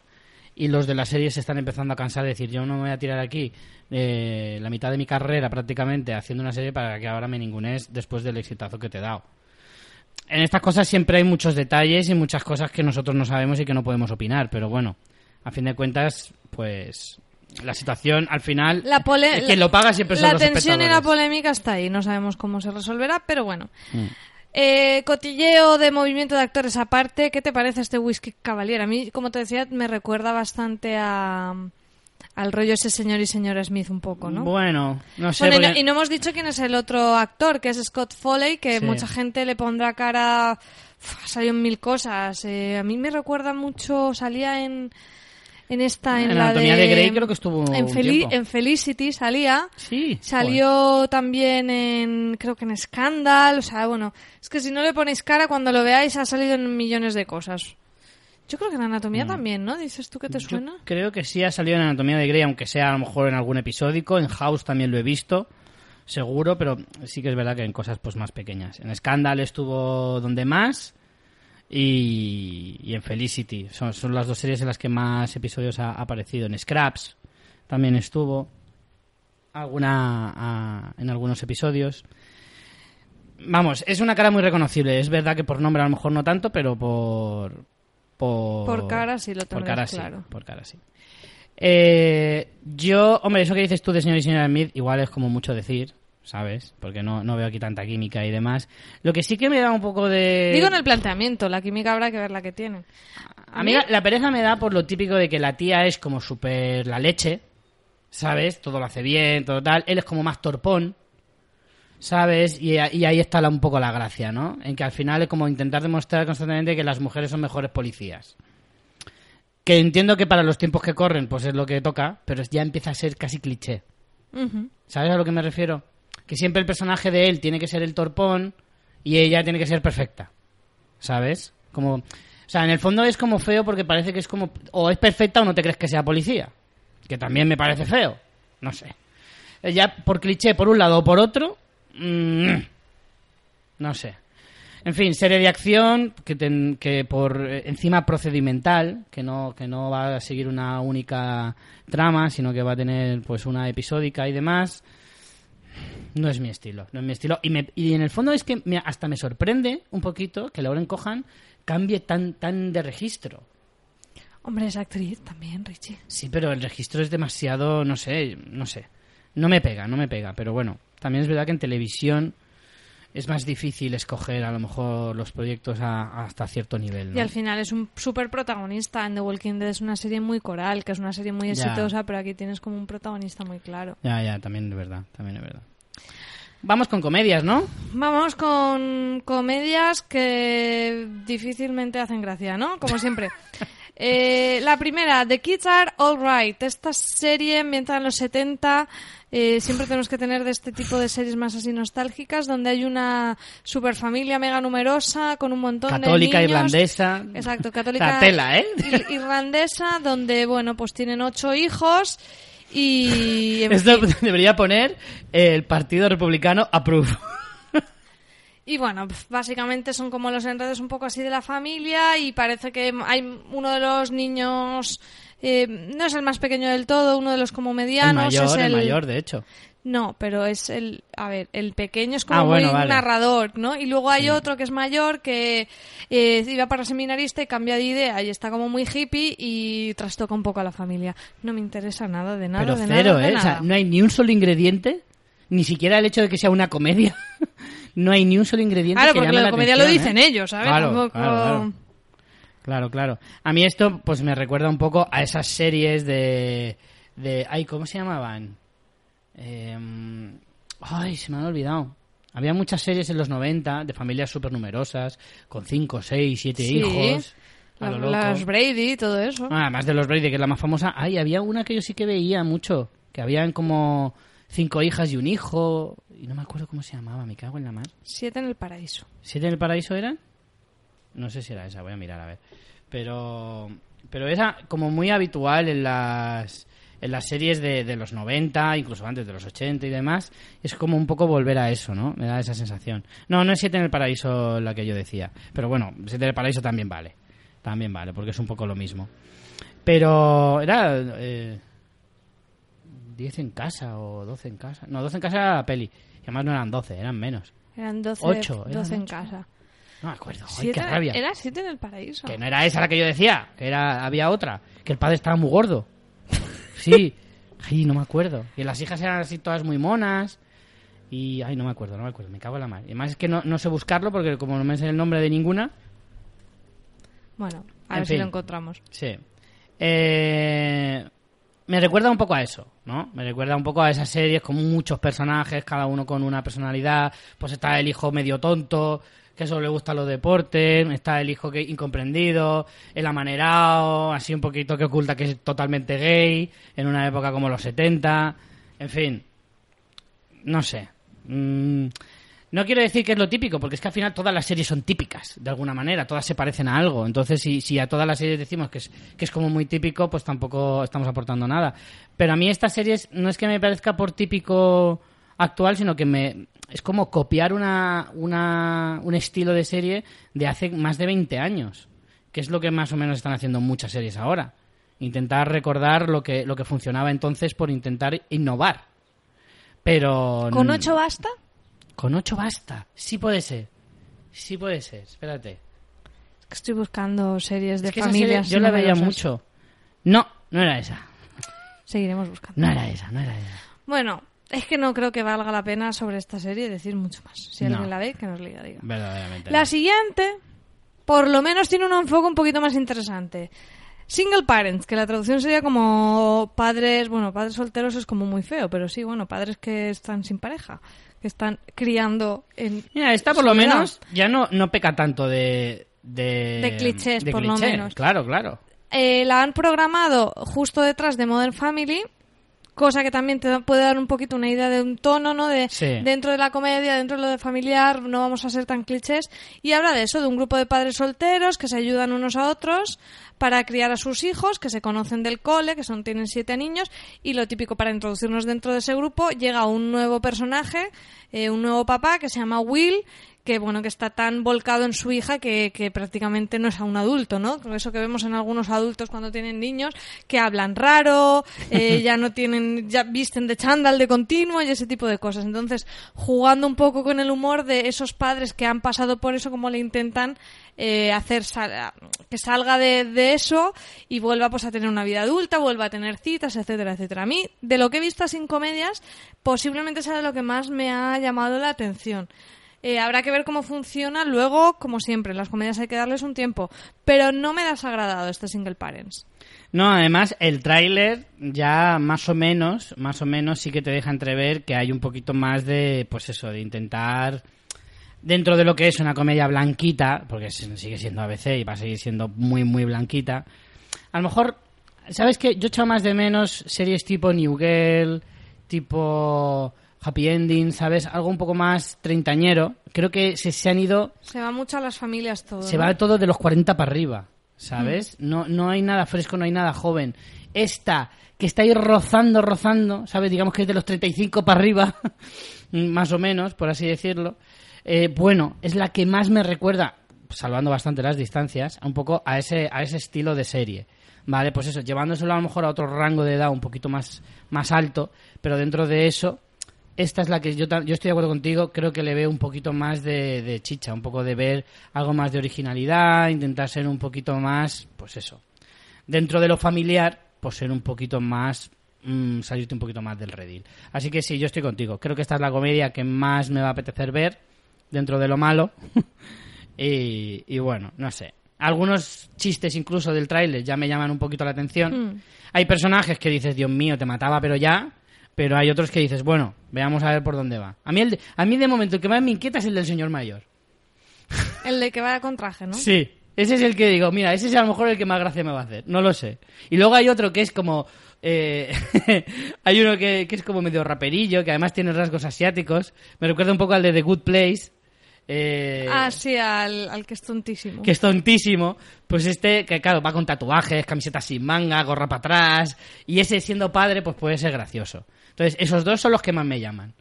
y los de la serie se están empezando a cansar de decir yo no me voy a tirar aquí eh, la mitad de mi carrera prácticamente haciendo una serie para que ahora me ningunes después del exitazo que te he dado. En estas cosas siempre hay muchos detalles y muchas cosas que nosotros no sabemos y que no podemos opinar, pero bueno, a fin de cuentas, pues la situación al final La pole- que lo paga siempre son la los tensión y la polémica está ahí. No sabemos cómo se resolverá, pero bueno. Mm. Eh, cotilleo de movimiento de actores aparte, ¿qué te parece este Whisky Cavalier? A mí, como te decía, me recuerda bastante a al rollo ese señor y señora Smith un poco, ¿no? Bueno, no sé. Bueno, y, no, porque- y no hemos dicho quién es el otro actor, que es Scott Foley, que Sí. mucha gente le pondrá cara... Uf, ha salido en mil cosas. Eh, a mí me recuerda mucho, salía en, en esta, en, En la Anatomía de... de Grey creo que estuvo en, Feli- Felicity salía. Sí. Salió también en, creo que en Scandal, o sea, bueno, es que si no le ponéis cara cuando lo veáis ha salido en millones de cosas. Yo creo que en Anatomía también, ¿no? Dices tú que te suena. Mm. Yo creo que sí ha salido en Anatomía de Grey, aunque sea a lo mejor en algún episódico. En House también lo he visto, seguro, pero sí que es verdad que en cosas pues más pequeñas. En Scandal estuvo donde más y, y en Felicity. Son, son las dos series en las que más episodios ha, ha aparecido. En Scraps también estuvo alguna ah, en algunos episodios. Vamos, es una cara muy reconocible. Es verdad que por nombre a lo mejor no tanto, pero por por, Por cara sí lo por tendrás cara claro. sí, por cara sí. Eh, yo, hombre, eso que dices tú de señor y señora Smith igual es como mucho decir, ¿sabes? Porque no, no veo aquí tanta química y demás. Lo que sí que me da un poco de... Digo en el planteamiento, la química habrá que ver la que tienen. A mí la, la pereza me da por lo típico de que la tía es como súper la leche, ¿sabes? Todo lo hace bien, todo tal. Él es como más torpón, ¿sabes? Y, y ahí está la- un poco la gracia, ¿no? En que al final es como intentar demostrar constantemente que las mujeres son mejores policías. Que entiendo que para los tiempos que corren, pues es lo que toca, pero ya empieza a ser casi cliché. ¿Sabes a lo que me refiero? Que siempre el personaje de él tiene que ser el torpón y ella tiene que ser perfecta. ¿Sabes? Como... O sea, en el fondo es como feo porque parece que es como... O es perfecta o no te crees que sea policía. Que también me parece feo. No sé. Eh, Ya por cliché por un lado o por otro... mm, no sé. En fin, serie de acción que, ten- que por eh, encima procedimental, que no, que no va a seguir una única trama, sino que va a tener pues una episódica y demás. No es mi estilo, no es mi estilo. Y, me- y en el fondo es que me- hasta me sorprende un poquito que Lauren Cohan cambie tan, tan de registro. Hombre, es actriz también, Richie. Sí, pero el registro es demasiado, no sé, no sé. No me pega, no me pega. Pero bueno, también es verdad que en televisión es más difícil escoger a lo mejor los proyectos a- hasta cierto nivel. ¿no? Y al final es un súper protagonista. En The Walking Dead es una serie muy coral, que es una serie muy Ya. exitosa, pero aquí tienes como un protagonista muy claro. Ya, ya, también es verdad, también es verdad. Vamos con comedias, ¿no? Vamos con comedias que difícilmente hacen gracia, ¿no? Como siempre. Eh, la primera, The Kids Are Alright. Esta serie ambientada en los 70. eh, siempre tenemos que tener de este tipo de series más así nostálgicas, donde hay una superfamilia mega numerosa con un montón Católica, de niños. irlandesa. Exacto, católica La tela, ¿eh? ir- irlandesa, donde, bueno, pues tienen ocho hijos y... Esto fin. debería poner el Partido Republicano approve. Y bueno, básicamente son como los enredos un poco así de la familia y parece que hay uno de los niños, eh, no es el más pequeño del todo, uno de los como El medianos mayor, es el el... mayor, de hecho. No, pero es el, a ver, el pequeño es como Ah, bueno, muy vale. narrador, ¿no? Y luego hay otro que es mayor que eh, iba para seminarista y cambia de idea y está como muy hippie y trastoca un poco a la familia. No me interesa nada de nada, Pero de cero, nada, de ¿eh? O sea, nada. no hay ni un solo ingrediente, ni siquiera el hecho de que sea una comedia. no hay ni un solo ingrediente Claro, que porque llame la la comedia lo dicen ¿eh? ellos, ¿sabes? Claro, Tampoco- claro, claro. Claro. A mí esto pues me recuerda un poco a esas series de... de ay, ¿cómo se llamaban? Em, ay, se me han olvidado. Había muchas series en los 90 de familias súper numerosas, con 5, 6, 7 Sí. hijos. A La- lo loco. las Brady todo eso. Ah, Además de los Brady, que es la más famosa. Ay, había una que yo sí que veía mucho. Que habían como cinco hijas y un hijo. Y no me acuerdo cómo se llamaba, me cago en la mar. Siete en el paraíso. ¿Siete en el paraíso eran? No sé si era esa, voy a mirar a ver. Pero, pero era como muy habitual en las, en las series de, de los 90, incluso antes de los 80 y demás. Es como un poco volver a eso, ¿no? Me da esa sensación. No, no es Siete en el paraíso la que yo decía. Pero bueno, Siete en el paraíso también vale. También vale, porque es un poco lo mismo. Pero era... Eh, 10 en casa o 12 en casa. No, 12 en casa era la peli. Y además no eran 12, eran menos. Eran doce, Ocho, eran doce en ocho. casa. No me acuerdo. Ay, Siete- qué rabia. Era siete en el paraíso. Que no era esa la que yo decía, que era había otra, que el padre estaba muy gordo. Sí. Ay, no me acuerdo. Y las hijas eran así todas muy monas. Y ay, no me acuerdo, no me acuerdo, me cago en la madre. Y además es que no, no sé buscarlo porque como no me sé el nombre de ninguna, Bueno, a En ver si fin. lo encontramos. Sí. Eh, me recuerda un poco a eso, ¿no? Me recuerda un poco a esas series con muchos personajes, cada uno con una personalidad. Pues está el hijo medio tonto, que solo le gustan los deportes. Está el hijo que incomprendido, el amanerado, así un poquito que oculta que es totalmente gay, en una época como los 70. En fin, no sé. Mm, no quiero decir que es lo típico, porque es que al final todas las series son típicas, de alguna manera, todas se parecen a algo. Entonces, si, si a todas las series decimos que es, que es como muy típico, pues tampoco estamos aportando nada. Pero a mí estas series no es que me parezca por típico actual, sino que me es como copiar una, una, un estilo de serie de hace más de 20 años, que es lo que más o menos están haciendo muchas series ahora. Intentar recordar lo que, lo que funcionaba entonces por intentar innovar. Pero... ¿Con ocho basta? Con ocho basta. Sí puede ser. Sí puede ser. Espérate. Es que estoy buscando series de Es que esa serie familias. yo la veía mucho. No, no era esa. Seguiremos buscando. No era esa, no era esa. Bueno, es que no creo que valga la pena sobre esta serie decir mucho más. Si No. alguien la ve, que nos diga. diga. Verdaderamente. La no. siguiente, por lo menos tiene un enfoque un poquito más interesante. Single parents, que la traducción sería como padres, bueno, padres solteros es como muy feo, pero sí, bueno, padres que están sin pareja, que están criando en... Mira, esta por lo menos ya no, no peca tanto de... De, De clichés, de por lo menos. Claro, claro. Eh, la han programado justo detrás de Modern Family, cosa que también te puede dar un poquito una idea de un tono, ¿no? De Sí. dentro de la comedia, dentro de lo de familiar, no vamos a ser tan clichés. Y habla de eso, de un grupo de padres solteros que se ayudan unos a otros para criar a sus hijos, que se conocen del cole, que son tienen siete niños, y lo típico para introducirnos dentro de ese grupo llega un nuevo personaje, eh, un nuevo papá que se llama Will, que bueno que está tan volcado en su hija que, que prácticamente no es a un adulto, ¿no? Eso que vemos en algunos adultos cuando tienen niños que hablan raro, eh, ya no tienen, ya visten de chándal de continuo y ese tipo de cosas. Entonces, jugando un poco con el humor de esos padres que han pasado por eso, como le intentan eh, hacer sal- que salga de, de eso y vuelva pues a tener una vida adulta, vuelva a tener citas, etcétera, etcétera. A mí, de lo que he visto sin comedias, posiblemente sea de lo que más me ha llamado la atención. Eh, habrá que ver cómo funciona luego, como siempre, las comedias hay que darles un tiempo. Pero no me ha desagradado este Single Parents. No, además el tráiler ya más o menos, más o menos sí que te deja entrever que hay un poquito más de, pues eso, de intentar dentro de lo que es una comedia blanquita, porque sigue siendo ABC y va a seguir siendo muy muy blanquita. A lo mejor, ¿sabes qué? Yo echo más de menos series tipo New Girl, tipo Happy Ending, ¿sabes? Algo un poco más treintañero. Creo que se, se han ido Se va mucho a las familias todo. se ¿no? va todo de los 40 para arriba, ¿sabes? Mm. No, no hay nada fresco, no hay nada joven. Esta, que está ahí rozando, rozando, ¿sabes? Digamos que es de los 35 para arriba, más o menos, por así decirlo. Eh, bueno, es la que más me recuerda, salvando bastante las distancias, un poco a ese, a ese estilo de serie. Vale, pues eso, llevándoselo a lo mejor a otro rango de edad un poquito más, más alto, pero dentro de eso, esta es la que yo, estoy de acuerdo contigo, creo que le veo un poquito más de, de chicha, un poco de ver algo más de originalidad, intentar ser un poquito más, pues eso, dentro de lo familiar, pues ser un poquito más, mm, salirte un poquito más del redil. Así que sí, yo estoy contigo, creo que esta es la comedia que más me va a apetecer ver, dentro de lo malo, y, y bueno, no sé. Algunos chistes incluso del tráiler ya me llaman un poquito la atención. Mm. Hay personajes que dices, Dios mío, te mataba, pero ya. Pero hay otros que dices, bueno, veamos a ver por dónde va. A mí, el de, a mí de momento el que más me inquieta es el del señor mayor. El de que vaya con traje, ¿no? Sí. Ese es el que digo, mira, ese es a lo mejor el que más gracia me va a hacer. No lo sé. Y luego hay otro que es como... eh, hay uno que, que es como medio raperillo, que además tiene rasgos asiáticos. Me recuerda un poco al de The Good Place. eh, Ah, sí, al, al que es tontísimo. que es tontísimo, pues este, que claro, va con tatuajes, camisetas sin manga, gorra para atrás, y ese siendo padre, pues puede ser gracioso. Entonces, esos dos son los que más me llaman.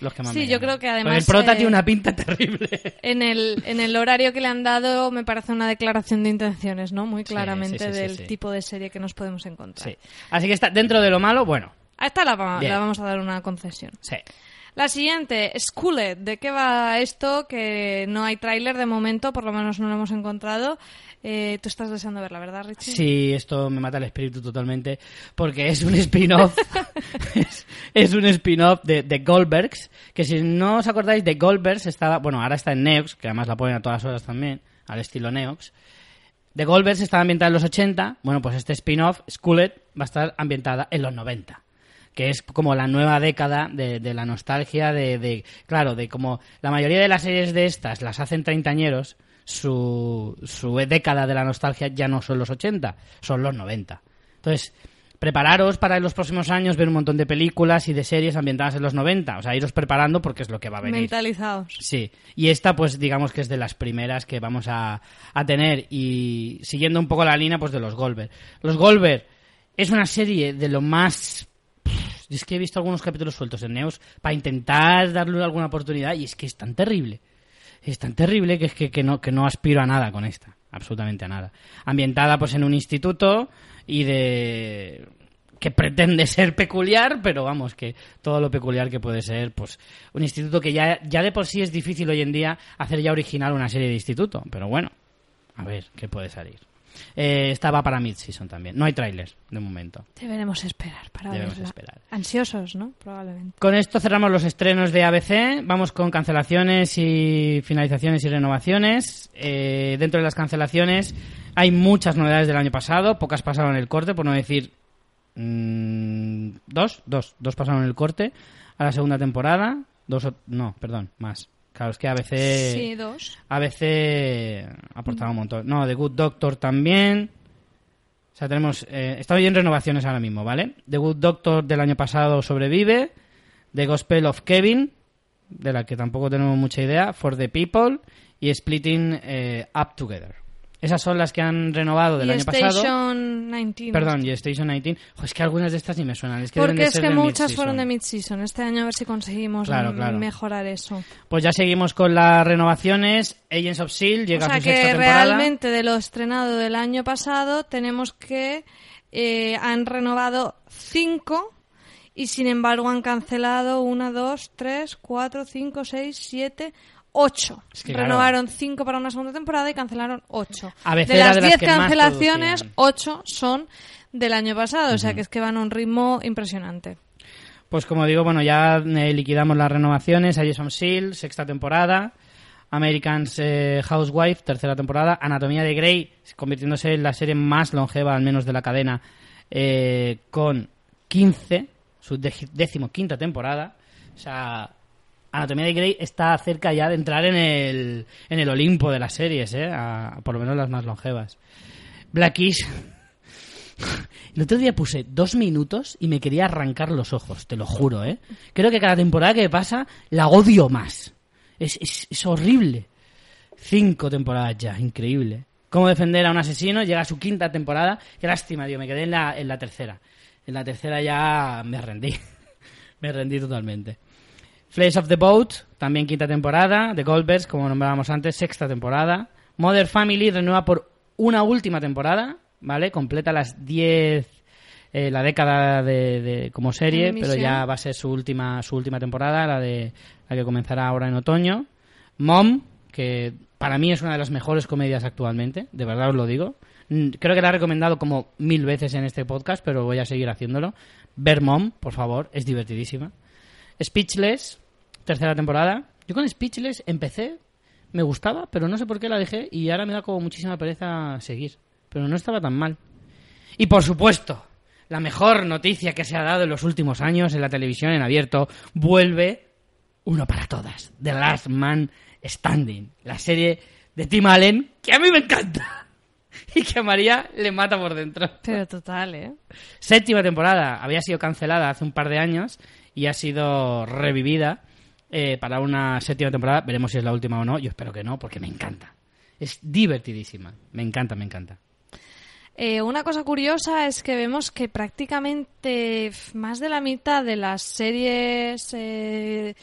Los que más Sí, me yo llaman. creo que Porque además, el prota eh, tiene una pinta terrible. En el, en el horario que le han dado me parece una declaración de intenciones, ¿no? Muy claramente sí, sí, sí, del tipo de serie que nos podemos encontrar. Sí. Así que está dentro de lo malo, bueno, A esta la, va- la vamos a dar una concesión. sí. La siguiente, Schooled. ¿De qué va esto? Que no hay tráiler de momento, por lo menos no lo hemos encontrado. Eh, Tú estás deseando verla, ¿verdad, Richie? Sí, esto me mata el espíritu totalmente, porque es un spin-off, es, es un spin-off de, de Goldbergs, que si no os acordáis, de Goldbergs estaba, bueno, ahora está en Neox, que además la ponen a todas horas también, al estilo Neox. De Goldbergs estaba ambientada en los 80, bueno, pues este spin-off, Schooled, va a estar ambientada en los 90 que es como la nueva década de, de la nostalgia, de, de- claro, de como la mayoría de las series de estas las hacen treintañeros, su, su década de la nostalgia ya no son los 80, son los 90. Entonces, prepararos para en los próximos años ver un montón de películas y de series ambientadas en los 90, o sea, iros preparando porque es lo que va a venir. Mentalizados. Sí, y esta pues digamos que es de las primeras que vamos a, a tener y siguiendo un poco la línea pues de los Goldberg. Los Goldberg es una serie de lo más... Es que he visto algunos capítulos sueltos en Neos para intentar darle alguna oportunidad y es que es tan terrible. Es tan terrible que es que, que no, que no aspiro a nada con esta, absolutamente a nada. Ambientada pues en un instituto y de que pretende ser peculiar, pero vamos, que todo lo peculiar que puede ser, pues un instituto que ya, ya de por sí es difícil hoy en día hacer ya original una serie de instituto, pero bueno, a ver qué puede salir. Eh, estaba para mid-season también. No hay tráiler de momento. Deberemos esperar para Debemos verla. esperar. Ansiosos, ¿no? Probablemente. Con esto cerramos los estrenos de ABC. Vamos con cancelaciones y finalizaciones y renovaciones. Eh, dentro de las cancelaciones hay muchas novedades del año pasado. Pocas pasaron el corte, por no decir mm, dos, dos, dos pasaron el corte a la segunda temporada. Dos, no, perdón, más. Claro, es que ABC, Sí, dos. ABC ha aportado un montón. No, The Good Doctor también. O sea, tenemos. Eh, estoy en renovaciones ahora mismo, ¿vale? The Good Doctor del año pasado sobrevive. The Gospel of Kevin, de la que tampoco tenemos mucha idea. For the People. Y Splitting eh, Up Together. Esas son las que han renovado del y año pasado. Station 19. Perdón, y Station 19. Jo, es que algunas de estas ni me suenan. Es que Porque es que muchas fueron de mid-season. Este año a ver si conseguimos Claro, claro. mejorar eso. Pues ya seguimos con las renovaciones. Agents of S.H.I.E.L.D. O llega sea a su sexta que temporada. realmente de lo estrenado del año pasado tenemos que eh, han renovado cinco y sin embargo han cancelado una, dos, tres, cuatro, cinco, seis, siete, ocho. Es que, claro. Renovaron cinco para una segunda temporada y cancelaron ocho. De las de las diez más cancelaciones, ocho son del año pasado. O sea que es que van a un ritmo impresionante. Pues como digo, bueno, ya eh, liquidamos las renovaciones. Agents of S.H.I.E.L.D., sexta temporada. Americans eh, Housewife, tercera temporada. Anatomía de Grey, convirtiéndose en la serie más longeva, al menos de la cadena, eh, con 15, su dej- decimoquinta temporada. O sea, Anatomía de Grey está cerca ya de entrar en el, en el Olimpo de las series, ¿eh? Por lo menos las más longevas. Blackish, el otro día puse dos minutos y me quería arrancar los ojos, te lo juro, ¿eh? Creo que cada temporada que pasa la odio más. Es, es, es horrible. Cinco temporadas ya, increíble. Cómo defender a un asesino, llega a su quinta temporada. Qué lástima, tío, me quedé en la, en la tercera. En la tercera ya me rendí. me rendí totalmente. Flash of the Boat, también quinta temporada. The Goldbergs, como nombrábamos antes, sexta temporada. Mother Family renueva por una última temporada, ¿vale? Completa las 10, eh, la década de, de- como serie, pero ya va a ser su última, su última temporada, la de la que comenzará ahora en otoño. Mom, que para mí es una de las mejores comedias actualmente, de verdad os lo digo. Mm, Creo que la he recomendado como mil veces en este podcast, pero voy a seguir haciéndolo. Ver Mom, por favor, es divertidísima. Speechless, tercera temporada. Yo con Speechless empecé, me gustaba, pero no sé por qué la dejé y ahora me da como muchísima pereza seguir. Pero no estaba tan mal. Y por supuesto, la mejor noticia que se ha dado en los últimos años en la televisión en abierto vuelve uno para todas. The Last Man Standing, la serie de Tim Allen que a mí me encanta y que a María le mata por dentro. Pero total, ¿eh? Séptima temporada. Había sido cancelada hace un par de años y ha sido revivida eh, para una séptima temporada. Veremos si es la última o no. Yo espero que no, porque me encanta. Es divertidísima. Me encanta, me encanta. Eh, una cosa curiosa es que vemos que prácticamente más de la mitad de las series eh,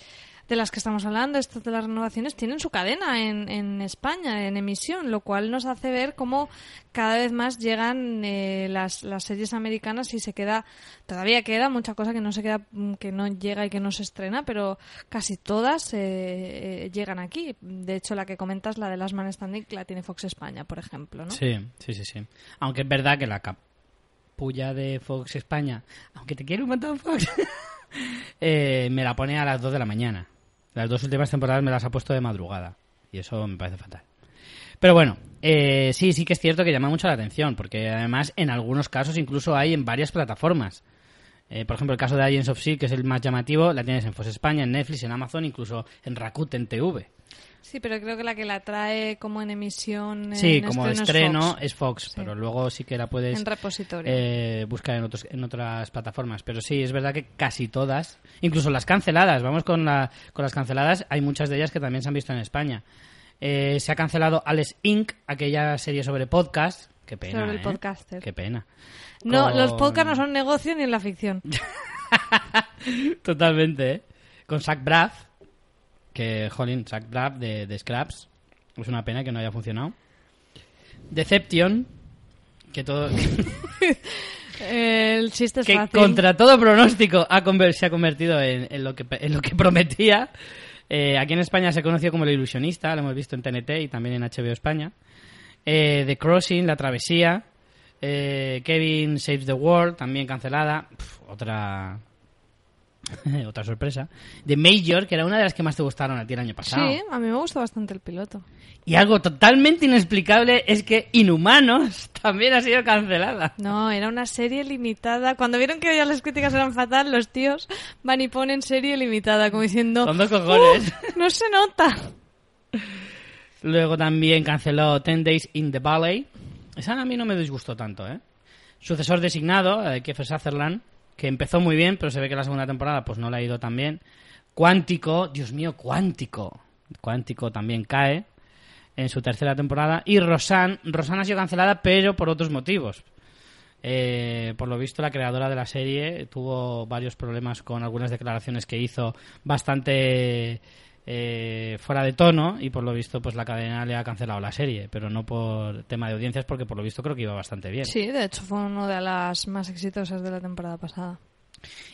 de las que estamos hablando, estas de las renovaciones, tienen su cadena en, en España, en emisión, lo cual nos hace ver cómo cada vez más llegan eh, las, las series americanas y se queda, todavía queda mucha cosa que no se queda, mm, que no llega y que no se estrena, pero casi todas eh, eh, llegan aquí. De hecho, la que comentas, la de Las Man Standing, la tiene Fox España, por ejemplo, ¿no? Sí, sí, sí, sí. Aunque es verdad que la capulla de Fox España, aunque te quiero un montón Fox, eh, me la pone a las 2 de la mañana. Las dos últimas temporadas me las ha puesto de madrugada. Y eso me parece fatal. Pero bueno, eh, sí, sí que es cierto que llama mucho la atención, porque además en algunos casos incluso hay en varias plataformas. Eh, por ejemplo, el caso de Agents of S.H.I.E.L.D., que es el más llamativo, la tienes en Fox España, en Netflix, en Amazon, incluso en Rakuten TV. Sí, pero creo que la que la trae como en emisión. Sí, como estreno estreno es Fox, es Fox, Sí. pero luego sí que la puedes en repositorio. eh, buscar en, otros, en otras plataformas. Pero sí, es verdad que casi todas, incluso las canceladas, vamos con, la, con las canceladas, hay muchas de ellas que también se han visto en España. Eh, se ha cancelado Alex Inc., aquella serie sobre podcast. Qué pena. Sobre el ¿eh? podcaster. Qué pena. no, con- los podcasts no son negocio ni en la ficción. Totalmente, ¿eh? Con Zach Braff, que, jolín, Zach Braff de, de Scraps. Es una pena que no haya funcionado. Deception, que todo... El chiste es que fácil. contra todo pronóstico ha se ha convertido en, en lo, que, en lo que prometía. Eh, aquí en España se conoció como El Ilusionista, lo hemos visto en TNT y también en HBO España. Eh, The Crossing, La Travesía. Eh, Kevin Saves the World, también cancelada. Otra. otra sorpresa. The Major, que era una de las que más te gustaron a ti el año pasado. Sí, a mí me gustó bastante el piloto. Y algo totalmente inexplicable es que Inhumanos también ha sido cancelada. No, era una serie limitada. Cuando vieron que ya las críticas eran fatal, los tíos van y ponen serie limitada, como diciendo... Con dos cojones. "Uh, no se nota. Luego también canceló Ten Days in the Valley. Esa a mí no me disgustó tanto, ¿eh? Sucesor designado, eh, Kiefer Sutherland, que empezó muy bien, pero se ve que la segunda temporada pues no le ha ido tan bien. Cuántico, Dios mío, Cuántico. Cuántico también cae en su tercera temporada. Y Rosanne, Rosanne ha sido cancelada, pero por otros motivos. Eh, por lo visto, la creadora de la serie tuvo varios problemas con algunas declaraciones que hizo bastante eh, fuera de tono y por lo visto pues la cadena le ha cancelado la serie, pero no por tema de audiencias porque por lo visto creo que iba bastante bien. Sí, de hecho fue una de las más exitosas de la temporada pasada.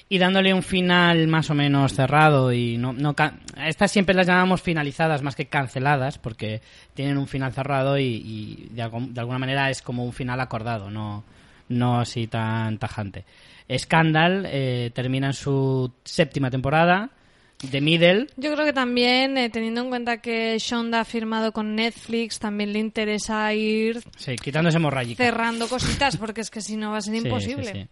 Y dándole un final más o menos cerrado y no, no estas siempre las llamamos finalizadas más que canceladas porque tienen un final cerrado y, y de, algún- de alguna manera es como un final acordado, no, no así tan tajante. Scandal eh, termina en su séptima temporada. The Middle Yo creo que también, eh, teniendo en cuenta que Shonda ha firmado con Netflix, también le interesa ir Sí, quitándose hemorrágica. cerrando cositas, porque es que si no va a ser Sí, imposible. sí.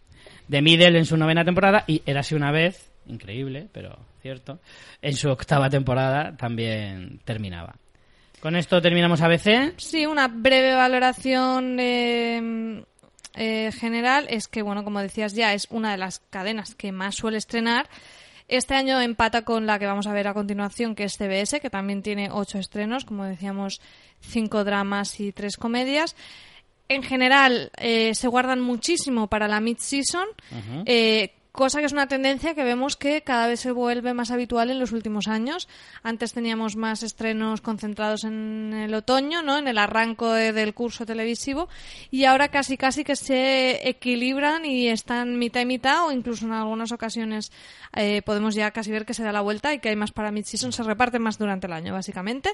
The Middle en su novena temporada y Érase una vez, increíble, pero cierto, en su octava temporada también terminaba. Con esto terminamos ABC. Sí, una breve valoración eh, eh, general es que, bueno, como decías ya, es una de las cadenas que más suele estrenar. Este año empata con la que vamos a ver a continuación, que es CBS, que también tiene ocho estrenos, como decíamos, cinco dramas y tres comedias. En general, eh, se guardan muchísimo para la mid-season, eh, cosa que es una tendencia que vemos que cada vez se vuelve más habitual en los últimos años. Antes teníamos más estrenos concentrados en el otoño, ¿no? en el arranco de- del curso televisivo, y ahora casi casi que se equilibran y están mitad y mitad, o incluso en algunas ocasiones eh, podemos ya casi ver que se da la vuelta y que hay más para mid-season, se reparten más durante el año, básicamente.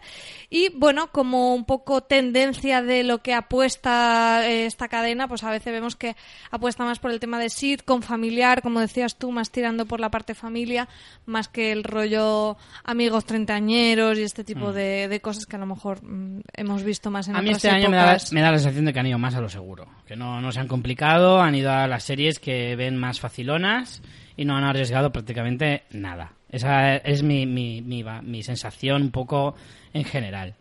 Y bueno, como un poco tendencia de lo que apuesta eh, esta cadena, pues a veces vemos que apuesta más por el tema de sitcom familiar, como decías tú, más tirando por la parte familia, más que el rollo amigos treintañeros y este tipo de, de cosas que a lo mejor mm, hemos visto más en A mí otras este año me da, épocas. me da la sensación de que han ido más a lo seguro. Que no, no se han complicado, han ido a las series que ven más facilonas y no han arriesgado prácticamente nada. Esa es mi, mi, mi, mi sensación un poco en general.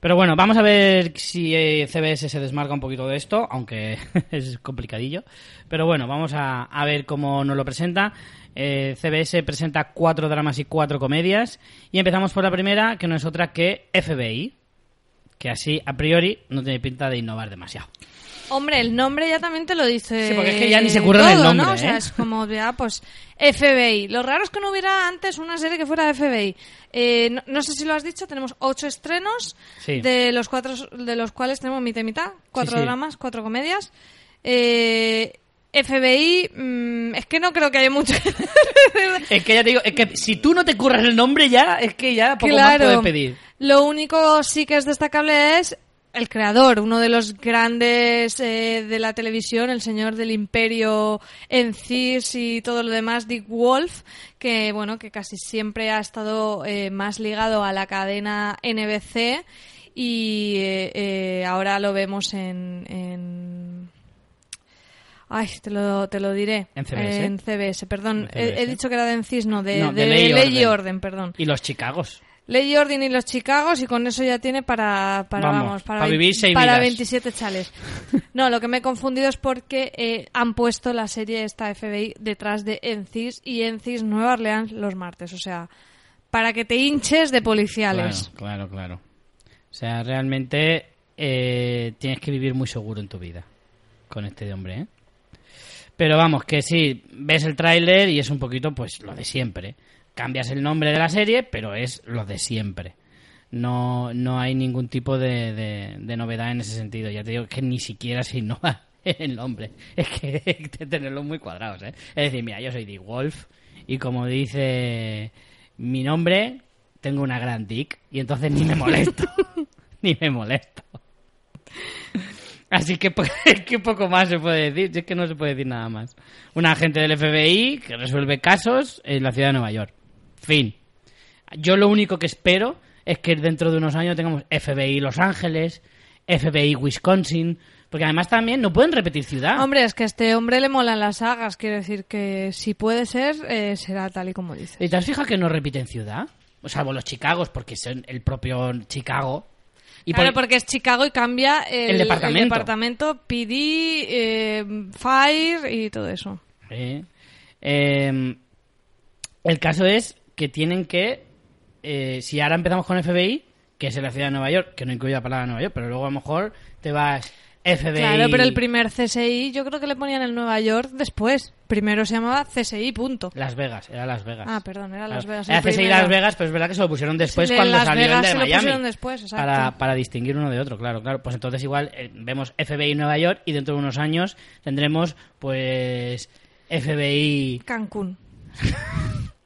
Pero bueno, vamos a ver si eh, CBS se desmarca un poquito de esto, aunque es complicadillo. Pero bueno, vamos a, a ver cómo nos lo presenta. Eh, CBS presenta cuatro dramas y cuatro comedias. Y empezamos por la primera, que no es otra que FBI que así a priori no tiene pinta de innovar demasiado. Hombre, el nombre ya también te lo dice. Sí, porque es que ya ni se curran el nombre, ¿no? O sea, ¿eh? es como, ya, pues, FBI. Lo raro es que no hubiera antes una serie que fuera FBI. Eh, no, no sé si lo has dicho, tenemos ocho estrenos, Sí. de los cuatro de los cuales tenemos mitad y mitad, cuatro Sí, sí. dramas, cuatro comedias. Eh, FBI, mm, es que no creo que haya mucho. Es que ya te digo, es que si tú no te curras el nombre ya, es que ya poco más claro. puedes pedir. Lo único sí que es destacable es el creador, uno de los grandes eh, de la televisión, el señor del imperio en CIS y todo lo demás, Dick Wolf, que bueno, que casi siempre ha estado eh, más ligado a la cadena NBC y eh, eh, ahora lo vemos en, en- Ay, te lo, te lo diré. ¿En CBS? En CBS, perdón. En He, CBS. he dicho que era de Encis, no, de, No, de de Ley y Ley y Orden. Orden, perdón. Y los Chicagos. Ley y Orden y los Chicagos y con eso ya tiene para, para Vamos, vamos, para, para vivir seis para vidas. 27 chales. No, lo que me he confundido es porque eh, han puesto la serie esta FBI detrás de Encis y Encis Nueva Orleans los martes. O sea, para que te hinches de policiales. Claro, claro, claro. O sea, realmente eh, tienes que vivir muy seguro en tu vida con este hombre, ¿eh? Pero vamos, que sí, ves el tráiler y es un poquito pues lo de siempre. Cambias el nombre de la serie, pero es lo de siempre. No, no hay ningún tipo de, de- novedad en ese sentido. Ya te digo que ni siquiera se innova el nombre. Es que hay que tenerlos muy cuadrados, ¿eh? Es decir, mira, yo soy Dick Wolf y como dice mi nombre, tengo una gran dick y entonces ni me molesto. ni me molesto. Así que, po- ¿qué poco más se puede decir? Es que no se puede decir nada más. Un agente del FBI que resuelve casos en la ciudad de Nueva York. Fin. Yo lo único que espero es que dentro de unos años tengamos FBI Los Ángeles, FBI Wisconsin, porque además también no pueden repetir ciudad. Hombre, es que a este hombre le molan las sagas. Quiero decir que si puede ser, eh, será tal y como dice. ¿Y te has fijado que no repiten ciudad? O salvo los Chicagos, porque son el propio Chicago. Y claro, por- porque es Chicago y cambia el, El departamento. el departamento, PD, eh, Fire y todo eso. Sí. Eh, el caso es que tienen que, eh, si ahora empezamos con FBI, que es en la ciudad de Nueva York, que no incluye la palabra Nueva York, pero luego a lo mejor te vas FBI. Claro, pero el primer CSI yo creo que le ponían el Nueva York después. Primero se llamaba CSI, punto. Las Vegas, era Las Vegas. Ah, perdón, era Las Vegas. Era CSI. Las Vegas, pero es verdad que se lo pusieron después cuando Las salió Vegas el de se lo Miami. pusieron después, exacto. para, para distinguir uno de otro, claro, claro. Pues entonces igual eh, vemos FBI Nueva York y dentro de unos años tendremos pues FBI Cancún.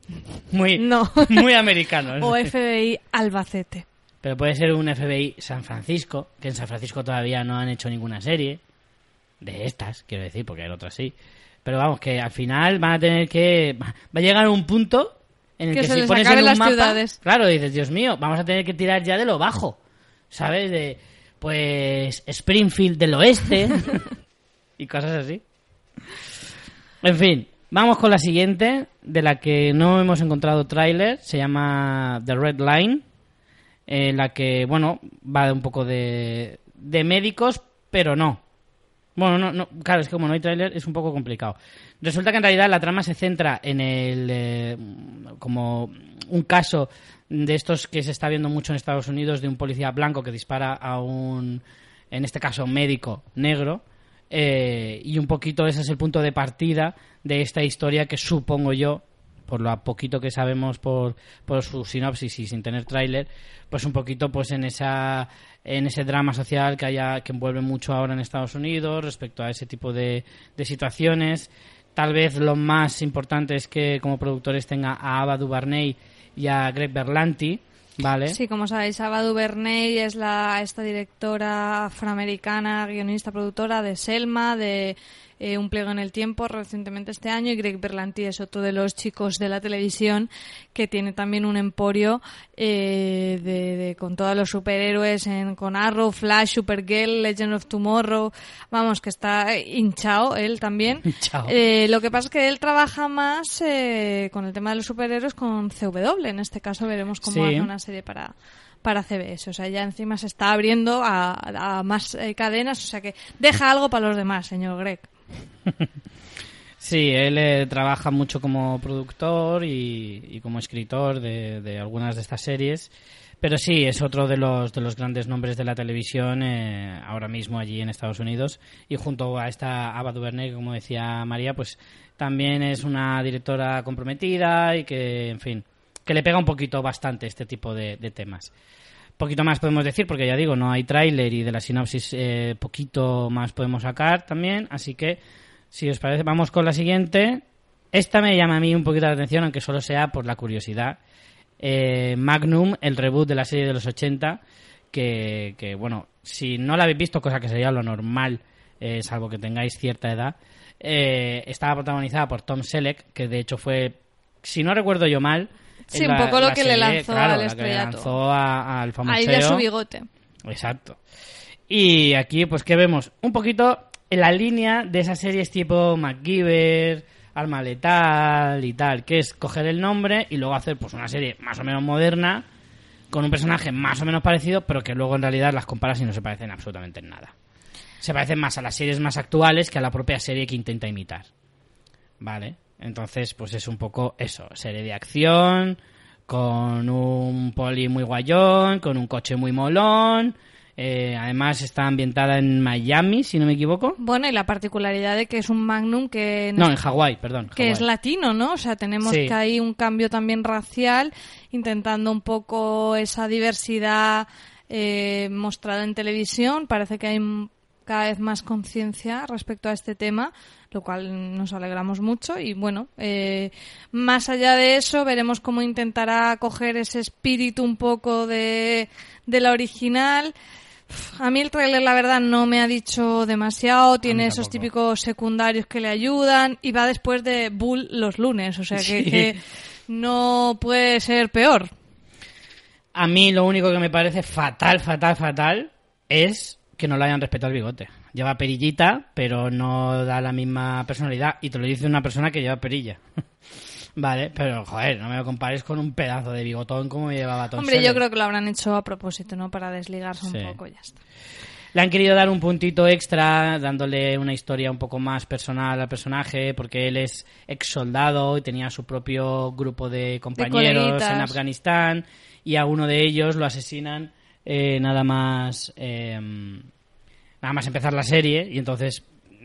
muy, No. muy americano. O FBI Albacete. Pero puede ser un FBI San Francisco, que en San Francisco todavía no han hecho ninguna serie. De estas, quiero decir, porque hay otras sí. Pero vamos, que al final van a tener que... Va a llegar un punto en el Que que, se si les pones en un las mapa... ciudades. Claro, dices, Dios mío, vamos a tener que tirar ya de lo bajo. ¿Sabes? De, pues, Springfield del oeste. y cosas así. En fin, vamos con la siguiente, de la que no hemos encontrado tráiler. Se llama The Red Line en la que, bueno, va de un poco de, de médicos, pero no. Bueno, no, no, claro, es que como no hay tráiler es un poco complicado. Resulta que en realidad la trama se centra en el, eh, como un caso de estos que se está viendo mucho en Estados Unidos de un policía blanco que dispara a un, en este caso, médico negro. Eh, y un poquito ese es el punto de partida de esta historia que supongo yo por lo poquito que sabemos por, por su sinopsis y sin tener tráiler, pues un poquito pues en esa en ese drama social que haya que envuelve mucho ahora en Estados Unidos respecto a ese tipo de, de situaciones. Tal vez lo más importante es que como productores tenga a Ava DuVernay y a Greg Berlanti, ¿vale? Sí, como sabéis, Ava DuVernay es la, esta directora afroamericana, guionista, productora de Selma, de eh, Un pliego en el tiempo recientemente este año y Greg Berlanti es otro de los chicos de la televisión que tiene también un emporio eh, de, de- con todos los superhéroes, en, con Arrow, Flash, Supergirl, Legend of Tomorrow, vamos, que está hinchado él también. Hinchao. Eh, lo que pasa es que él trabaja más eh, con el tema de los superhéroes con CW. En este caso veremos cómo Sí. hace una serie para para CBS, o sea, ya encima se está abriendo a, a más eh, cadenas, o sea que deja algo para los demás, señor Greg. Sí, él eh, trabaja mucho como productor y, como escritor de, algunas de estas series. Pero sí, es otro de los, de los grandes nombres de la televisión eh, ahora mismo allí en Estados Unidos. Y junto a esta Ava DuVernay, como decía María, pues también es una directora comprometida y que, en fin, que le pega un poquito bastante este tipo de temas. Poquito más podemos decir, porque ya digo, no hay tráiler y de la sinopsis eh, poquito más podemos sacar también. Así que, si os parece, vamos con la siguiente. Esta me llama a mí un poquito la atención, aunque solo sea por la curiosidad. Eh, Magnum, el reboot de la serie de los 80, que, que, bueno, si no la habéis visto, cosa que sería lo normal, eh, salvo que tengáis cierta edad, eh, estaba protagonizada por Tom Selleck, que de hecho fue, si no recuerdo yo mal, Sí, un poco lo que le lanzó claro, al la que lanzó a- al famoso Ahí de su bigote. Exacto. Y aquí, pues, ¿qué vemos? Un poquito en la línea de esas series tipo MacGyver, Alma Letal y tal, que es coger el nombre y luego hacer, pues, una serie más o menos moderna, con un personaje más o menos parecido, pero que luego en realidad las comparas y no se parecen absolutamente en nada. Se parecen más a las series más actuales que a la propia serie que intenta imitar. ¿Vale? Entonces, pues es un poco eso, serie de acción, con un poli muy guayón, con un coche muy molón. eh, además está ambientada en Miami, si no me equivoco. Bueno, y la particularidad de que es un Magnum que, en No, en Hawái, perdón. que es latino, ¿no? O sea, tenemos Sí. que hay un cambio también racial, intentando un poco esa diversidad eh, mostrada en televisión. Parece que hay cada vez más conciencia respecto a este tema, lo cual nos alegramos mucho. Y bueno, eh, más allá de eso, veremos cómo intentará coger ese espíritu un poco de, de la original. A mí el tráiler, la verdad, no me ha dicho demasiado. Tiene esos típicos secundarios que le ayudan y va después de Bull los lunes. O sea que, Sí. que no puede ser peor. A mí lo único que me parece fatal, fatal, fatal es que no le hayan respetado el bigote. Lleva perillita, pero no da la misma personalidad. Y te lo dice una persona que lleva perilla. vale, pero joder, no me lo compares con un pedazo de bigotón como llevaba Tom Hombre, yo Selleck. creo que lo habrán hecho a propósito, ¿no? Para desligarse Sí. un poco y ya está. Le han querido dar un puntito extra, dándole una historia un poco más personal al personaje, porque él es ex soldado y tenía su propio grupo de compañeros coleguitas. en Afganistán, y a uno de ellos lo asesinan eh, nada más eh, nada más empezar la serie, y entonces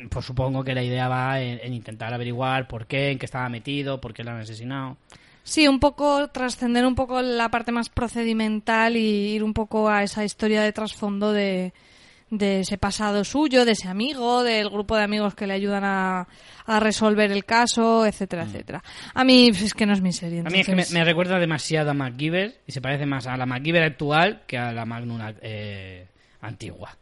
pues supongo que la idea va en, en intentar averiguar por qué, en qué estaba metido, por qué lo han asesinado. Sí, un poco trascender un poco la parte más procedimental y ir un poco a esa historia de trasfondo de, de ese pasado suyo, de ese amigo, del grupo de amigos que le ayudan a, a resolver el caso, etcétera, etcétera. A mí pues, es que no es mi serie. Mm. A mí es que me recuerda demasiado a MacGyver y se parece más a la MacGyver actual que a la Magnum eh, antigua.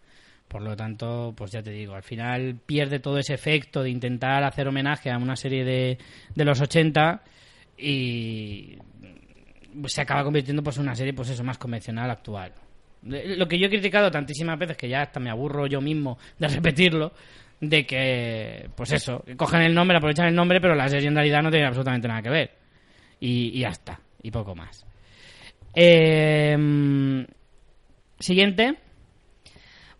Por lo tanto, pues ya te digo, al final pierde todo ese efecto de intentar hacer homenaje a una serie de, de los 80 y se acaba convirtiendo pues en una serie pues eso más convencional actual. Lo que yo he criticado tantísimas veces que ya hasta me aburro yo mismo de repetirlo de que pues eso, cogen el nombre, aprovechan el nombre, pero la serie en realidad no tiene absolutamente nada que ver. Y, y ya está, y poco más. Eh, siguiente.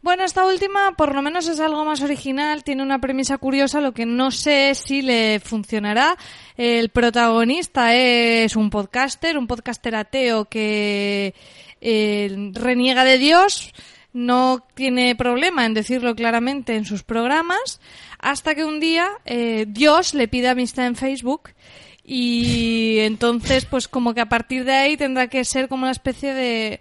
Bueno, esta última por lo menos es algo más original, tiene una premisa curiosa, lo que no sé si le funcionará. El protagonista es un podcaster, un podcaster ateo que eh, reniega de Dios, no tiene problema en decirlo claramente en sus programas, hasta que un día eh, Dios le pide amistad en Facebook y entonces pues como que a partir de ahí tendrá que ser como una especie de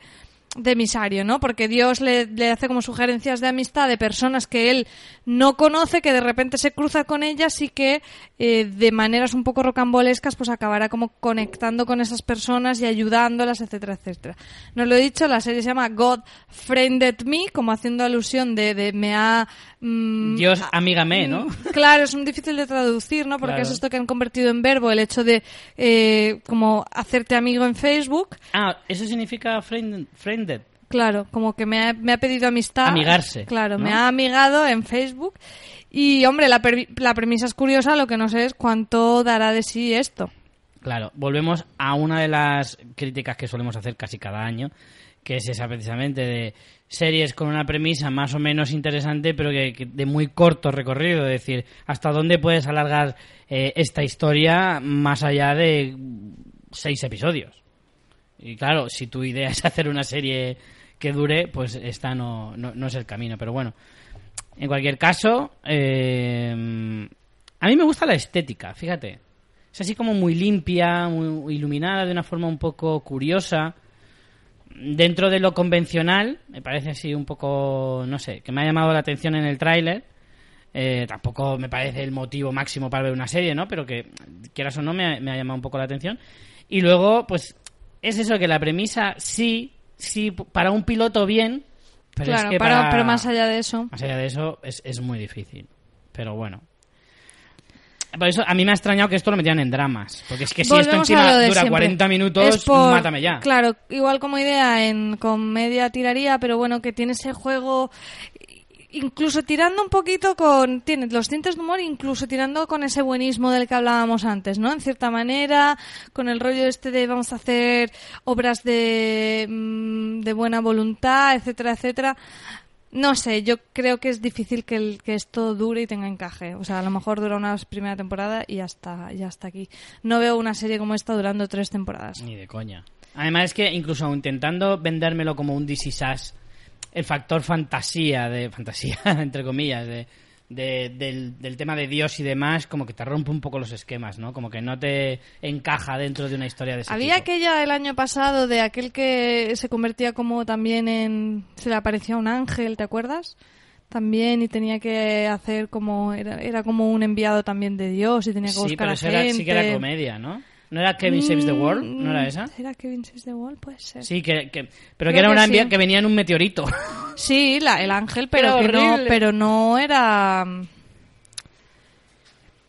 de emisario, ¿no? Porque Dios le, le hace como sugerencias de amistad de personas que él no conoce, que de repente se cruza con ellas y que eh, de maneras un poco rocambolescas pues acabará como conectando con esas personas y ayudándolas, etcétera, etcétera. No lo he dicho, la serie se llama God Friended Me, como haciendo alusión de, de me ha... mm, Dios, amígame, ¿no? Claro, es muy difícil de traducir, ¿no? Porque Claro. es esto que han convertido en verbo, el hecho de eh, como hacerte amigo en Facebook. Ah, eso significa friend- friended. Claro, como que me ha, me ha pedido amistad. Amigarse, Claro, ¿no? me ha amigado en Facebook. Y, hombre, la, la premisa es curiosa, lo que no sé es cuánto dará de sí esto. Claro, volvemos a una de las críticas que solemos hacer casi cada año, que es esa precisamente de series con una premisa más o menos interesante, pero que, que de muy corto recorrido, es decir, hasta dónde puedes alargar eh, esta historia más allá de seis episodios. Y claro, si tu idea es hacer una serie que dure, pues esta no, no, no es el camino. Pero bueno, en cualquier caso, eh, a mí me gusta la estética, fíjate. Es así como muy limpia, muy iluminada de una forma un poco curiosa. Dentro de lo convencional, me parece así un poco, no sé, que me ha llamado la atención en el tráiler. Eh, tampoco me parece el motivo máximo para ver una serie, ¿no? Pero que, quieras o no, me ha, me ha llamado un poco la atención. Y luego, pues, es eso, que la premisa sí, sí, para un piloto bien, pero claro, es que pero, para- pero más allá de eso. más allá de eso, es, es muy difícil. Pero bueno. Por eso a mí me ha extrañado que esto lo metieran en dramas. Porque es que si esto Volvemos a encima dura siempre. 40 minutos, por- mátame ya. Claro, igual como idea en comedia tiraría, pero bueno, que tiene ese juego incluso tirando un poquito con tiene los tintes de humor incluso tirando con ese buenismo del que hablábamos antes no en cierta manera con el rollo este de vamos a hacer obras de mm, de buena voluntad etcétera etcétera no sé, yo creo que es difícil que, el- que esto dure y tenga encaje. O sea, a lo mejor dura una primera temporada y ya está, ya está aquí. No veo una serie como esta durando tres temporadas. Ni de coña. Además es que incluso intentando vendérmelo como un DC Sass, el factor fantasía, de fantasía, entre comillas, de, de- del, del tema de Dios y demás, como que te rompe un poco los esquemas, ¿no? Como que no te encaja dentro de una historia de ese Había tipo. aquella el año pasado de aquel que se convertía como también en... Se le aparecía un ángel, ¿te acuerdas? También y tenía que hacer como... Era, era como un enviado también de Dios y tenía que Sí, buscar pero a eso gente. era, sí que era comedia, ¿no? ¿No era Kevin Saves the World? ¿No era esa? ¿Era Kevin Saves the World? Puede ser. Sí, que, que- pero Creo que era que una sí. envía que venía en un meteorito. Sí, la, el ángel, pero Era que no, pero no era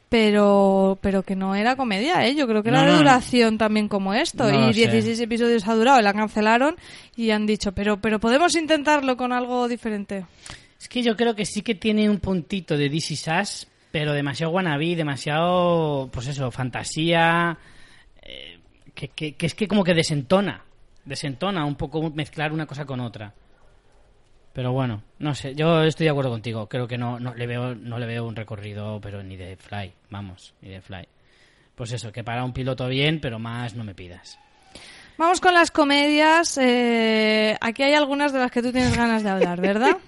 pero pero que no era comedia, ¿eh? Yo creo que era No, de no. duración también como esto. Y sé. 16 episodios ha durado, y la cancelaron y han dicho, pero pero podemos intentarlo con algo diferente. Es que yo creo que sí que tiene un puntito de DC Sass, pero demasiado wannabe, demasiado, pues eso, fantasía, que, que- que es que como que desentona, desentona un poco mezclar una cosa con otra. Pero bueno, no sé, yo estoy de acuerdo contigo, creo que no, no le veo no le veo un recorrido, pero ni de Fly, vamos, ni de Fly. Pues eso, que para un piloto bien, pero más no me pidas. Vamos con las comedias. eh, aquí hay algunas de las que tú tienes ganas de hablar, ¿verdad?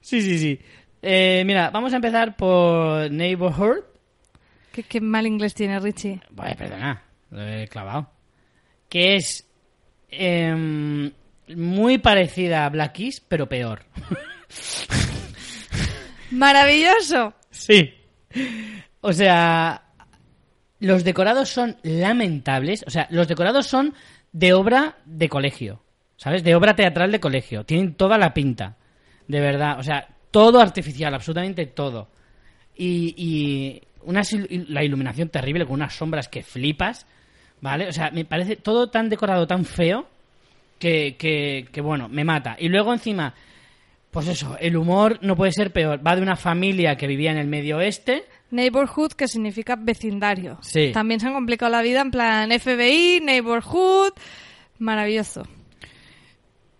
Sí, sí, sí. Eh, mira, vamos a empezar por Neighborhood. ¿Qué, qué mal inglés tiene Richie. Vale, perdona, lo he clavado. Que es em, muy parecida a Black Keys, pero peor. Maravilloso. Sí. O sea, los decorados son lamentables. O sea, los decorados son de obra de colegio. ¿Sabes? De obra teatral de colegio. Tienen toda la pinta. De verdad. O sea, todo artificial, absolutamente todo. Y, y una, la iluminación terrible con unas sombras que flipas. ¿Vale? O sea, me parece todo tan decorado, tan feo. Que, que, que bueno, me mata. Y luego encima, pues eso, el humor no puede ser peor. Va de una familia que vivía en el medio oeste. Neighborhood, que significa vecindario. Sí. También se han complicado la vida en plan FBI, neighborhood. Maravilloso.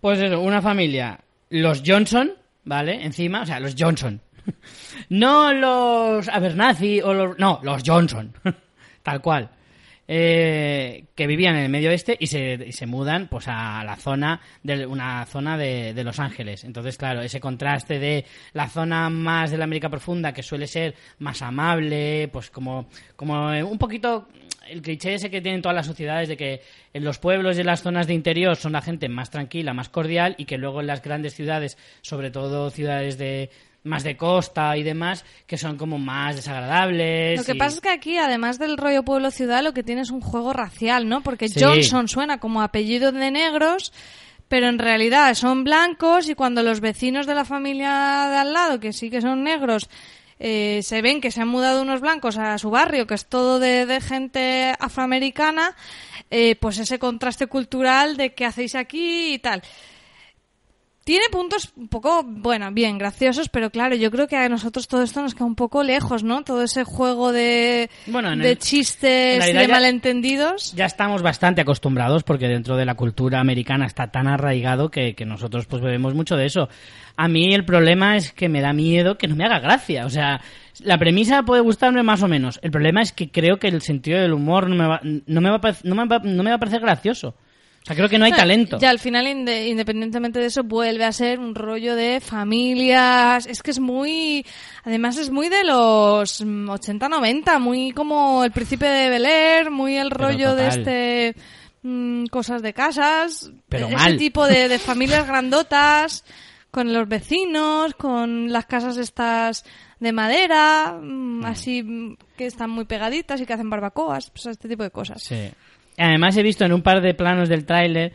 Pues eso, una familia, los Johnson, ¿vale? Encima, o sea, los Johnson. No los Abernathy o los... No, los Johnson. Tal cual. Eh, que vivían en el medio oeste y se, y se mudan pues a la zona de una zona de, de Los Ángeles. Entonces claro ese contraste de la zona más de la América profunda que suele ser más amable pues como como eh, un poquito el cliché ese que tienen todas las sociedades de que en los pueblos y en las zonas de interior son la gente más tranquila, más cordial y que luego en las grandes ciudades, sobre todo ciudades de más de costa y demás, que son como más desagradables. Lo que y- pasa es que aquí, además del rollo pueblo-ciudad, lo que tiene es un juego racial, ¿no? Porque Sí. Johnson suena como apellido de negros, pero en realidad son blancos y cuando los vecinos de la familia de al lado, que sí que son negros, eh, se ven que se han mudado unos blancos a su barrio, que es todo de, de gente afroamericana, eh, pues ese contraste cultural de qué hacéis aquí y tal. Tiene puntos un poco, bueno, bien, graciosos, pero claro, yo creo que a nosotros todo esto nos queda un poco lejos, ¿no? Todo ese juego de, Bueno, en de el- chistes de ya- malentendidos. ya estamos bastante acostumbrados porque dentro de la cultura americana está tan arraigado que, que nosotros pues bebemos mucho de eso. A mí el problema es que me da miedo que no me haga gracia. O sea, la premisa puede gustarme más o menos. El problema es que creo que el sentido del humor no me va, no me va, no me va- no me va a parecer gracioso. O sea, creo que no hay talento. Ya al final, inde- independientemente de eso, vuelve a ser un rollo de familias. Es que es muy. Además, es muy de los mm, 80-90, muy como el príncipe de Bel Air, muy el rollo de este. mm, cosas de casas. Pero ese mal. tipo de, de familias grandotas, con los vecinos, con las casas estas de madera, mm, así mm, que están muy pegaditas y que hacen barbacoas, pues este tipo de cosas. Sí. Además he visto en un par de planos del tráiler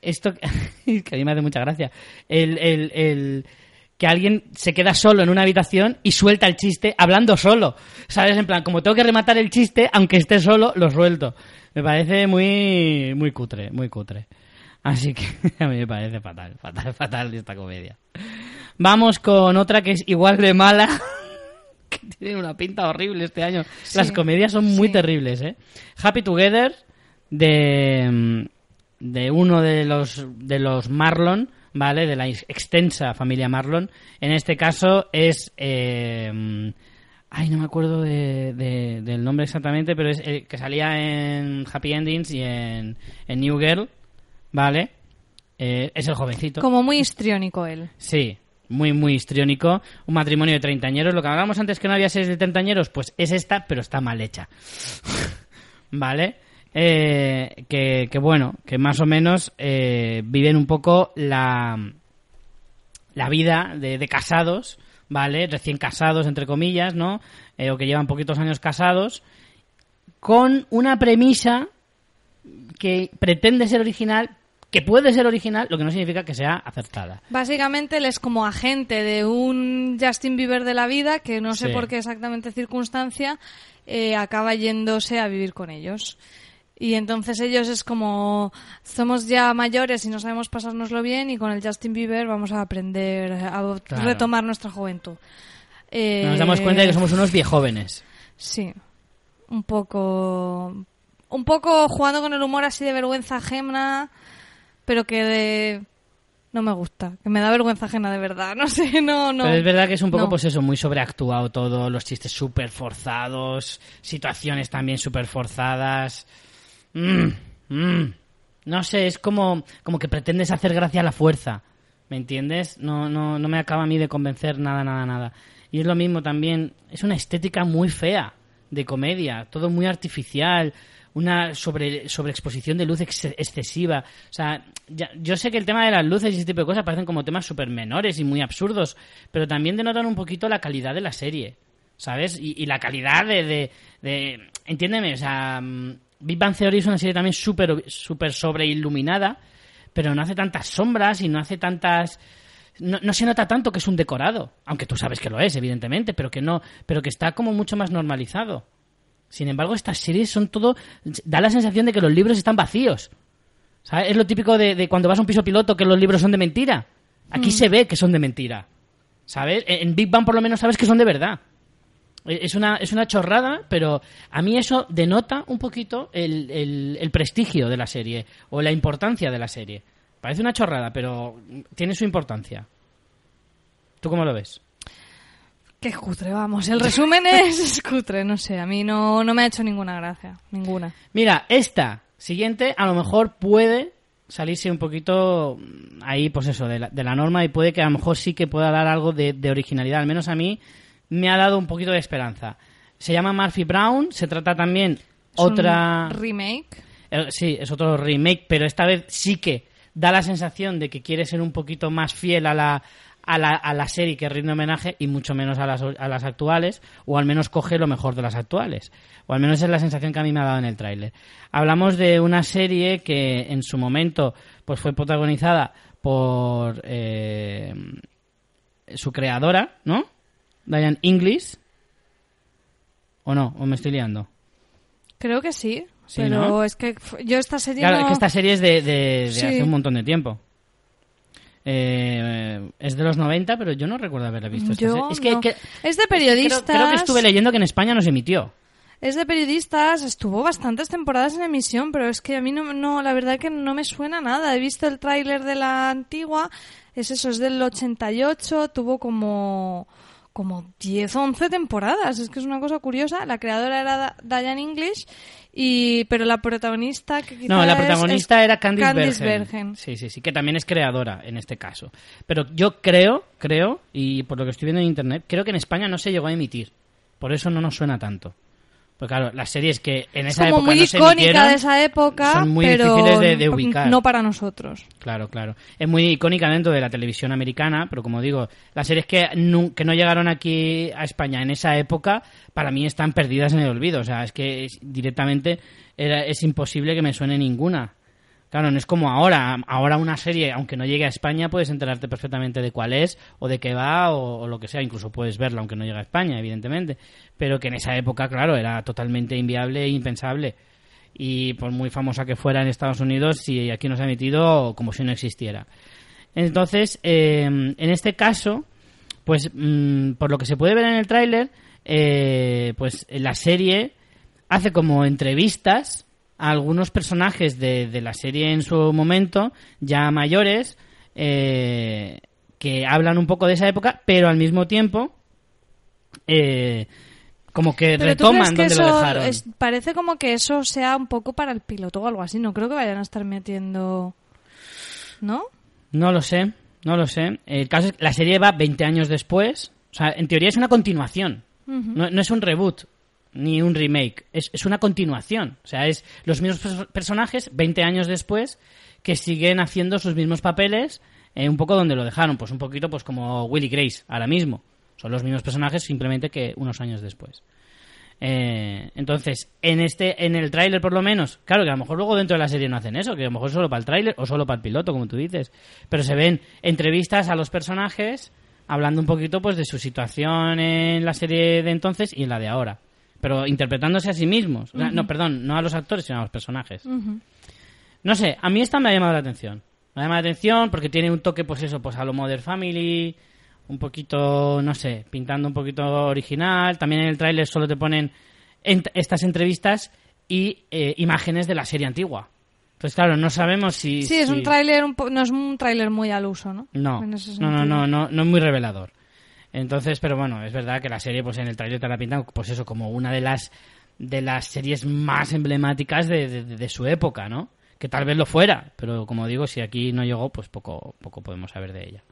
esto que que a mí me hace mucha gracia. El, el, el- que alguien se queda solo en una habitación y suelta el chiste hablando solo. ¿Sabes? En plan, como tengo que rematar el chiste, aunque esté solo, lo suelto. Me parece muy, muy cutre, muy cutre. Así que a mí me parece fatal, fatal, fatal esta comedia. Vamos con otra que es igual de mala. que tiene una pinta horrible este año. Sí, Las comedias son muy sí. terribles, ¿eh? Happy Together de, mm, de uno de los, de los Marlon, ¿vale? De la ex- extensa familia Marlon. En este caso es... eh, mm, ay, no me acuerdo de, de- del nombre exactamente, pero es el que salía en Happy Endings y en, en New Girl, ¿vale? Eh, es el jovencito. Como muy histriónico él. Sí, muy, muy histriónico. Un matrimonio de treintañeros. Lo que hablábamos antes que no había series de treintañeros, pues es esta, pero está mal hecha. ¿Vale? Eh, que, que bueno, que más o menos eh, viven un poco la, la vida de, de casados, ¿vale? Recién casados, entre comillas, ¿no? Eh, o que llevan poquitos años casados. con una premisa que pretende ser original, que puede ser original, lo que no significa que sea acertada. Básicamente él es como agente de un Justin Bieber de la vida que no sé Sí. por qué exactamente circunstancia eh, acaba yéndose a vivir con ellos. Y entonces ellos es como somos ya mayores y no sabemos pasárnoslo bien y con el Justin Bieber vamos a aprender a Claro. retomar nuestra juventud. Eh, Nos damos cuenta de que somos unos viejóvenes. Sí, un poco, un poco jugando con el humor así de vergüenza ajena, pero que de- no me gusta, que me da vergüenza ajena de verdad, no sé, no, no. Pero es verdad que es un poco, No. pues eso, muy sobreactuado todo, los chistes súper forzados, situaciones también súper forzadas. Mm, mm. No sé, es como, como que pretendes hacer gracia a la fuerza. ¿Me entiendes? No, no, no me acaba a mí de convencer nada, nada, nada. Y es lo mismo también, es una estética muy fea de comedia, todo muy artificial, una sobre, sobreexposición de luz ex- excesiva. O sea, yo sé que el tema de las luces y ese tipo de cosas parecen como temas súper menores y muy absurdos, pero también denotan un poquito la calidad de la serie, ¿sabes? Y, y la calidad de, de, de- Entiéndeme, o sea, mm, Big Bang Theory es una serie también súper súper sobreiluminada, pero no hace tantas sombras y no hace tantas no, no se nota tanto que es un decorado, aunque tú sabes que lo es, evidentemente, pero que no, pero que está como mucho más normalizado. Sin embargo, estas series son todo, da la sensación de que los libros están vacíos. ¿Sabes? Es lo típico de, de cuando vas a un piso piloto que los libros son de mentira. Aquí se ve que son de mentira. ¿Sabes? En en Big Bang por lo menos sabes que son de verdad. E- Es una, es una chorrada, pero a mí eso denota un poquito el, el- el prestigio de la serie o la importancia de la serie. Parece una chorrada, pero tiene su importancia. ¿Tú cómo lo ves? Qué cutre, vamos, el resumen es, es cutre, no sé, a mí no, no me ha hecho ninguna gracia, ninguna. Mira, esta siguiente a lo mejor puede salirse un poquito mm, ahí, pues eso, de la, de la norma y puede que a lo mejor sí que pueda dar algo de, de originalidad. Al menos a mí me ha dado un poquito de esperanza. Se llama Murphy Brown, se trata también Es otra... un remake. Eh, Sí, es otro remake, pero esta vez sí que da la sensación de que quiere ser un poquito más fiel a la, a la, a la serie que rinde homenaje y mucho menos a las, a las actuales, o al menos coge lo mejor de las actuales. O al menos es la sensación que a mí me ha dado en el tráiler. Hablamos de una serie que en su momento pues fue protagonizada por eh, su creadora, ¿no? Diane English. ¿O no? ¿O me estoy liando? Creo que sí, Sí, pero ¿no? es que yo esta serie Claro, no... es que esta serie es de, de- de Sí. hace un montón de tiempo. Eh, es de los 90, pero yo no recuerdo haberla visto. esta Yo serie. Es que, no. que- Es de creo, periodistas. creo que estuve leyendo que en España no se emitió. Es de periodistas, estuvo bastantes temporadas en emisión, pero es que a mí no, no la verdad que no me suena nada. He visto el tráiler de la antigua, es eso, es del 88, tuvo como como 10 o 11 temporadas, es que es una cosa curiosa. La creadora era Diane English, y pero la protagonista que No, la protagonista es era Candice, Candice Bergen. Bergen. Sí, sí, sí, que también es creadora en este caso. Pero yo creo, creo, y por lo que estoy viendo en internet, creo que en España no se llegó a emitir. Por eso no nos suena tanto. Porque claro, las series que en Es esa como época muy no se icónica de esa época, son muy pero difíciles de- de ubicar. no para nosotros. Claro, claro. Es muy icónica dentro de la televisión americana, pero como digo, las series que, nu- que no llegaron aquí a España en esa época, para mí están perdidas en el olvido. O sea, es que es- directamente era- es imposible que me suene ninguna. Claro, no es como ahora. Ahora una serie, aunque no llegue a España, puedes enterarte perfectamente de cuál es, o de qué va, o, lo que sea. Incluso puedes verla aunque no llegue a España, evidentemente. Pero que en esa época, claro, era totalmente inviable e impensable. Y por muy famosa que fuera en Estados Unidos, si aquí no se ha emitido, como si no existiera. Entonces, eh, en este caso, pues mm, por lo que se puede ver en el tráiler, eh, pues la serie hace como entrevistas a algunos personajes de, de la serie en su momento, ya mayores, eh, que hablan un poco de esa época, pero al mismo tiempo, eh, como que Pero ¿tú retoman crees que donde eso lo dejaron. es- parece como que eso sea un poco para el piloto o algo así. No creo que vayan a estar metiendo... ¿No? No lo sé, no lo sé. El caso es que la serie va 20 años después. O sea, en teoría es una continuación. no, no es un reboot ni un remake. Es, es una continuación. O sea, es los mismos pers- personajes 20 años después que siguen haciendo sus mismos papeles eh, un poco donde lo dejaron. Pues un poquito pues como Willy Grace ahora mismo. Son los mismos personajes simplemente que unos años después. Eh, entonces, en este, en el tráiler por lo menos, claro que a lo mejor luego dentro de la serie no hacen eso, que a lo mejor solo para el tráiler o solo para el piloto, como tú dices, pero se ven entrevistas a los personajes hablando un poquito pues de su situación en la serie de entonces y en la de ahora, pero interpretándose a sí mismos, no, perdón, no a los actores sino a los personajes. No sé, a mí esta me ha llamado la atención. Me ha llamado la atención porque tiene un toque, pues eso, pues a lo Modern Family, un poquito, no sé, pintando un poquito original. También en el tráiler solo te ponen ent- estas entrevistas y eh, imágenes de la serie antigua. Pues claro, no sabemos si... Sí, es si- un tráiler, un po- no es un tráiler muy al uso, ¿no? No, no, no, no, no, no es muy revelador. Entonces, pero bueno, es verdad que la serie, pues en el tráiler te la pintan, pues eso, como una de las de las series más emblemáticas de, de- de su época, ¿no? Que tal vez lo fuera, pero como digo, si aquí no llegó, pues poco, poco podemos saber de ella.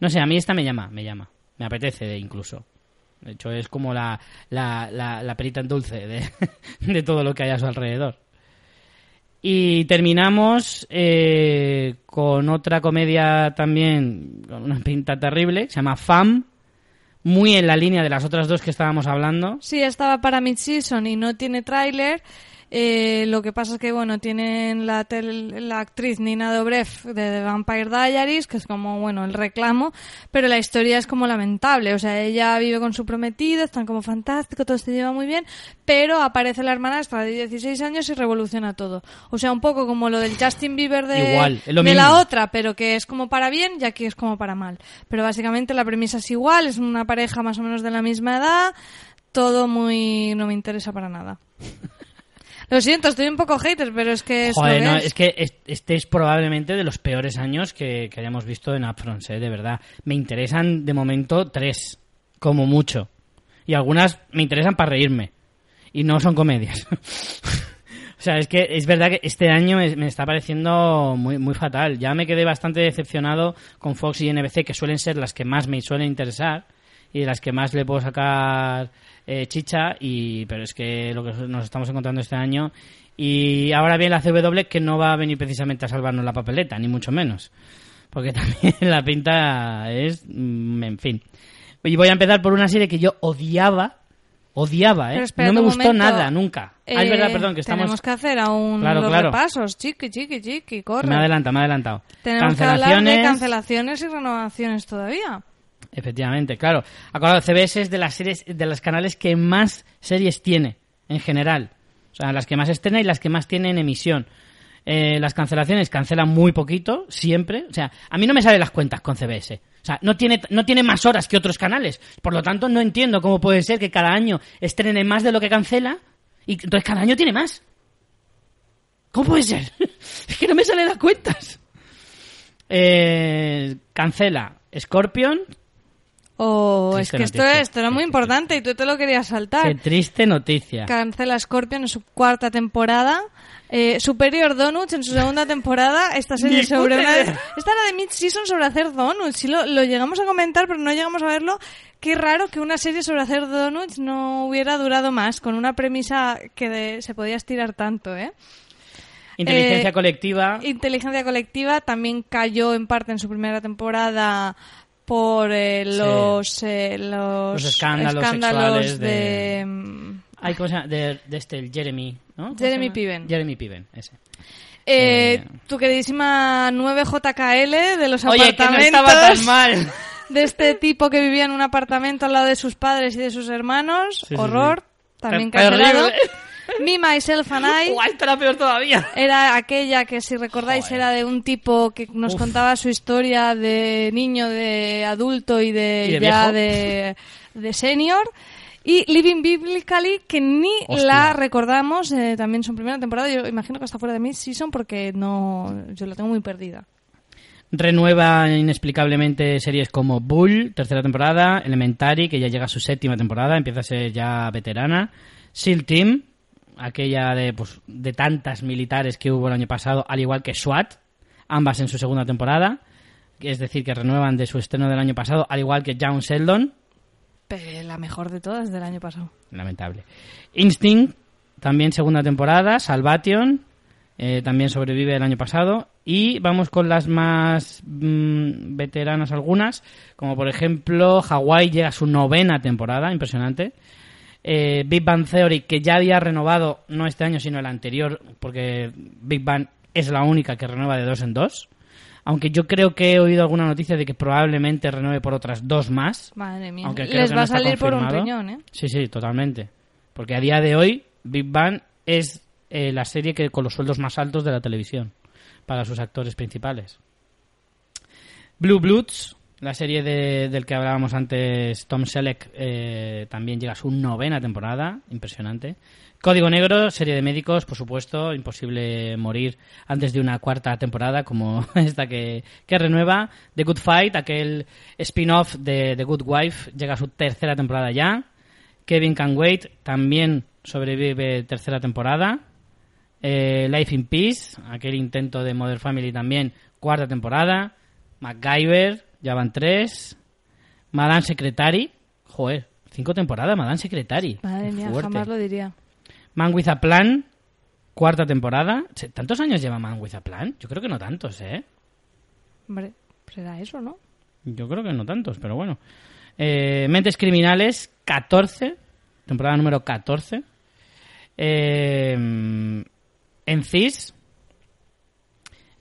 No sé, a mí esta me llama, me llama, me apetece de incluso. De hecho, es como la, la, la, la perita en dulce de, de todo lo que hay a su alrededor. Y terminamos eh, con otra comedia también con una pinta terrible, se llama Fam, muy en la línea de las otras dos que estábamos hablando. Sí, estaba para mid-season y no tiene tráiler. Eh, lo que pasa es que, bueno, tienen la, tel- la actriz Nina Dobrev de The Vampire Diaries, que es como, bueno, el reclamo, pero la historia es como lamentable. O sea, ella vive con su prometido, están como fantástico, todo se lleva muy bien, pero aparece la hermanastra de 16 años y revoluciona todo. O sea, un poco como lo del Justin Bieber de, Igual, es lo de la otra, pero que es como para bien y aquí es como para mal. Pero básicamente la premisa es igual, es una pareja más o menos de la misma edad, todo muy... no me interesa para nada. Lo siento, estoy un poco hater, pero es que es Joder, no, es. es que es- este es probablemente de los peores años que, que hayamos visto en Upfronts, ¿eh? de verdad. Me interesan de momento tres, como mucho. Y algunas me interesan para reírme. Y no son comedias. o sea, es que es verdad que este año me, me está pareciendo muy, muy fatal. Ya me quedé bastante decepcionado con Fox y NBC, que suelen ser las que más me suelen interesar y de las que más le puedo sacar eh, chicha y pero es que lo que nos estamos encontrando este año y ahora bien la CW que no va a venir precisamente a salvarnos la papeleta ni mucho menos porque también la pinta es mm, en fin y voy a empezar por una serie que yo odiaba odiaba eh no me gustó momento. nada nunca ah, es verdad Eh, perdón que estamos Tenemos que hacer aún Claro, los claro. repasos, chiqui, chiqui, chiqui, corre. me he adelantado me he adelantado Tenemos que hablar de cancelaciones y renovaciones todavía. Efectivamente, claro. Acordado, CBS es de las series, de los canales que más series tiene, en general. O sea, las que más estrena y las que más tiene en emisión. Eh, las cancelaciones cancelan muy poquito, siempre. O sea, a mí no me salen las cuentas con CBS. O sea, no tiene, no tiene más horas que otros canales. Por lo tanto, no entiendo cómo puede ser que cada año estrene más de lo que cancela y entonces cada año tiene más. ¿Cómo puede ser? es que no me salen las cuentas. Eh, cancela Scorpion, Oh, es que esto, noticia. esto era muy importante y tú te lo querías saltar. Qué triste noticia. Cancela Scorpion en su cuarta temporada. Eh, Superior Donuts en su segunda temporada. Esta serie sobre una... Esta era de mid-season sobre hacer donuts. Sí lo, lo llegamos a comentar, pero no llegamos a verlo. Qué raro que una serie sobre hacer donuts no hubiera durado más, con una premisa que de- se podía estirar tanto, ¿eh? Inteligencia Eh, colectiva. Inteligencia colectiva también cayó en parte en su primera temporada por eh, los, eh, los, Los escándalos sexuales de- mm, Ay, ¿cómo se llama? De, de este, el Jeremy, ¿no? ¿Cómo se Jeremy? Piven. Jeremy Piven, ese. Eh, Eh. tu queridísima 9JKL de los Oye, que no apartamentos estaba tan mal. de este tipo que vivía en un apartamento al lado de sus padres y de sus hermanos. Sí, sí, Horror. sí. También cancelado. Me, Myself and I. Guay, esto era peor todavía. Era aquella que, si recordáis, Joder. era de un tipo que nos Uf. contaba su historia de niño, de adulto y de, ¿Y de ya de, de senior. Y Living Biblically, que ni Hostia. la recordamos, eh, también su primera temporada. Yo imagino que está fuera de mid-season porque no, yo la tengo muy perdida. Renueva inexplicablemente series como Bull, tercera temporada, Elementary, que ya llega a su séptima temporada, empieza a ser ya veterana, SEAL Team, aquella de, pues, de tantas militares que hubo el año pasado, al igual que SWAT, ambas en su segunda temporada, es decir, que renuevan de su estreno del año pasado, al igual que Young Sheldon, Pero la mejor de todas del año pasado. lamentable. Instinct, también segunda temporada, Salvation, eh, también sobrevive el año pasado. Y vamos con las más mm, veteranas algunas, como por ejemplo Hawaii llega a su novena temporada, impresionante. Eh, Big Bang Theory, que ya había renovado, no este año, sino el anterior, porque Big Bang es la única que renueva de dos en dos. Aunque yo creo que he oído alguna noticia de que probablemente renueve por otras dos más. Madre mía. Aunque creo Les que va no a salir por un riñón, ¿eh? Sí, sí, totalmente. Porque a día de hoy, Big Bang es eh, la serie que con los sueldos más altos de la televisión para sus actores principales. Blue Bloods, la serie de- del que hablábamos antes, Tom Selleck, eh, también llega a su novena temporada, impresionante. Código Negro, serie de médicos, por supuesto, imposible morir antes de una cuarta temporada como esta que, que renueva. The Good Fight, aquel spin-off de The Good Wife, llega a su tercera temporada ya. Kevin Can Wait también sobrevive tercera temporada. Eh, Life in Peace, aquel intento de Modern Family también, cuarta temporada. MacGyver, ya van tres. Madame Secretary, joder, cinco temporadas, Madame Secretary. Madre mía, jamás lo diría. Man with a Plan, cuarta temporada. ¿Tantos años lleva Man with a Plan? Yo creo que no tantos, ¿eh? Hombre, será eso, ¿no? Yo creo que no tantos, pero bueno. Eh, Mentes Criminales, 14. Temporada número 14. Eh, en CIS,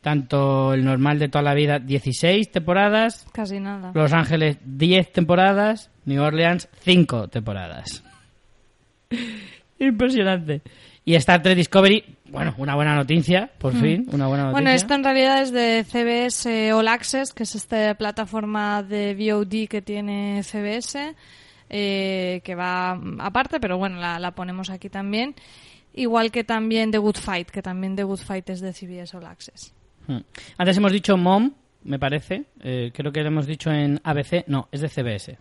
tanto el normal de toda la vida, 16 temporadas. Casi nada. Los Ángeles, 10 temporadas. New Orleans, 5 temporadas. Impresionante. Y Star Trek Discovery, bueno, una buena noticia, por fin, una buena noticia. Bueno, esto en realidad es de CBS All Access, que es esta plataforma de VOD que tiene CBS, eh, que va mm, aparte, pero bueno, la, la ponemos aquí también. Igual que también The Good Fight, que también The Good Fight es de CBS All Access. Hmm. Antes hemos dicho Mom, me parece. Eh, creo que lo hemos dicho en ABC. No, es de CBS.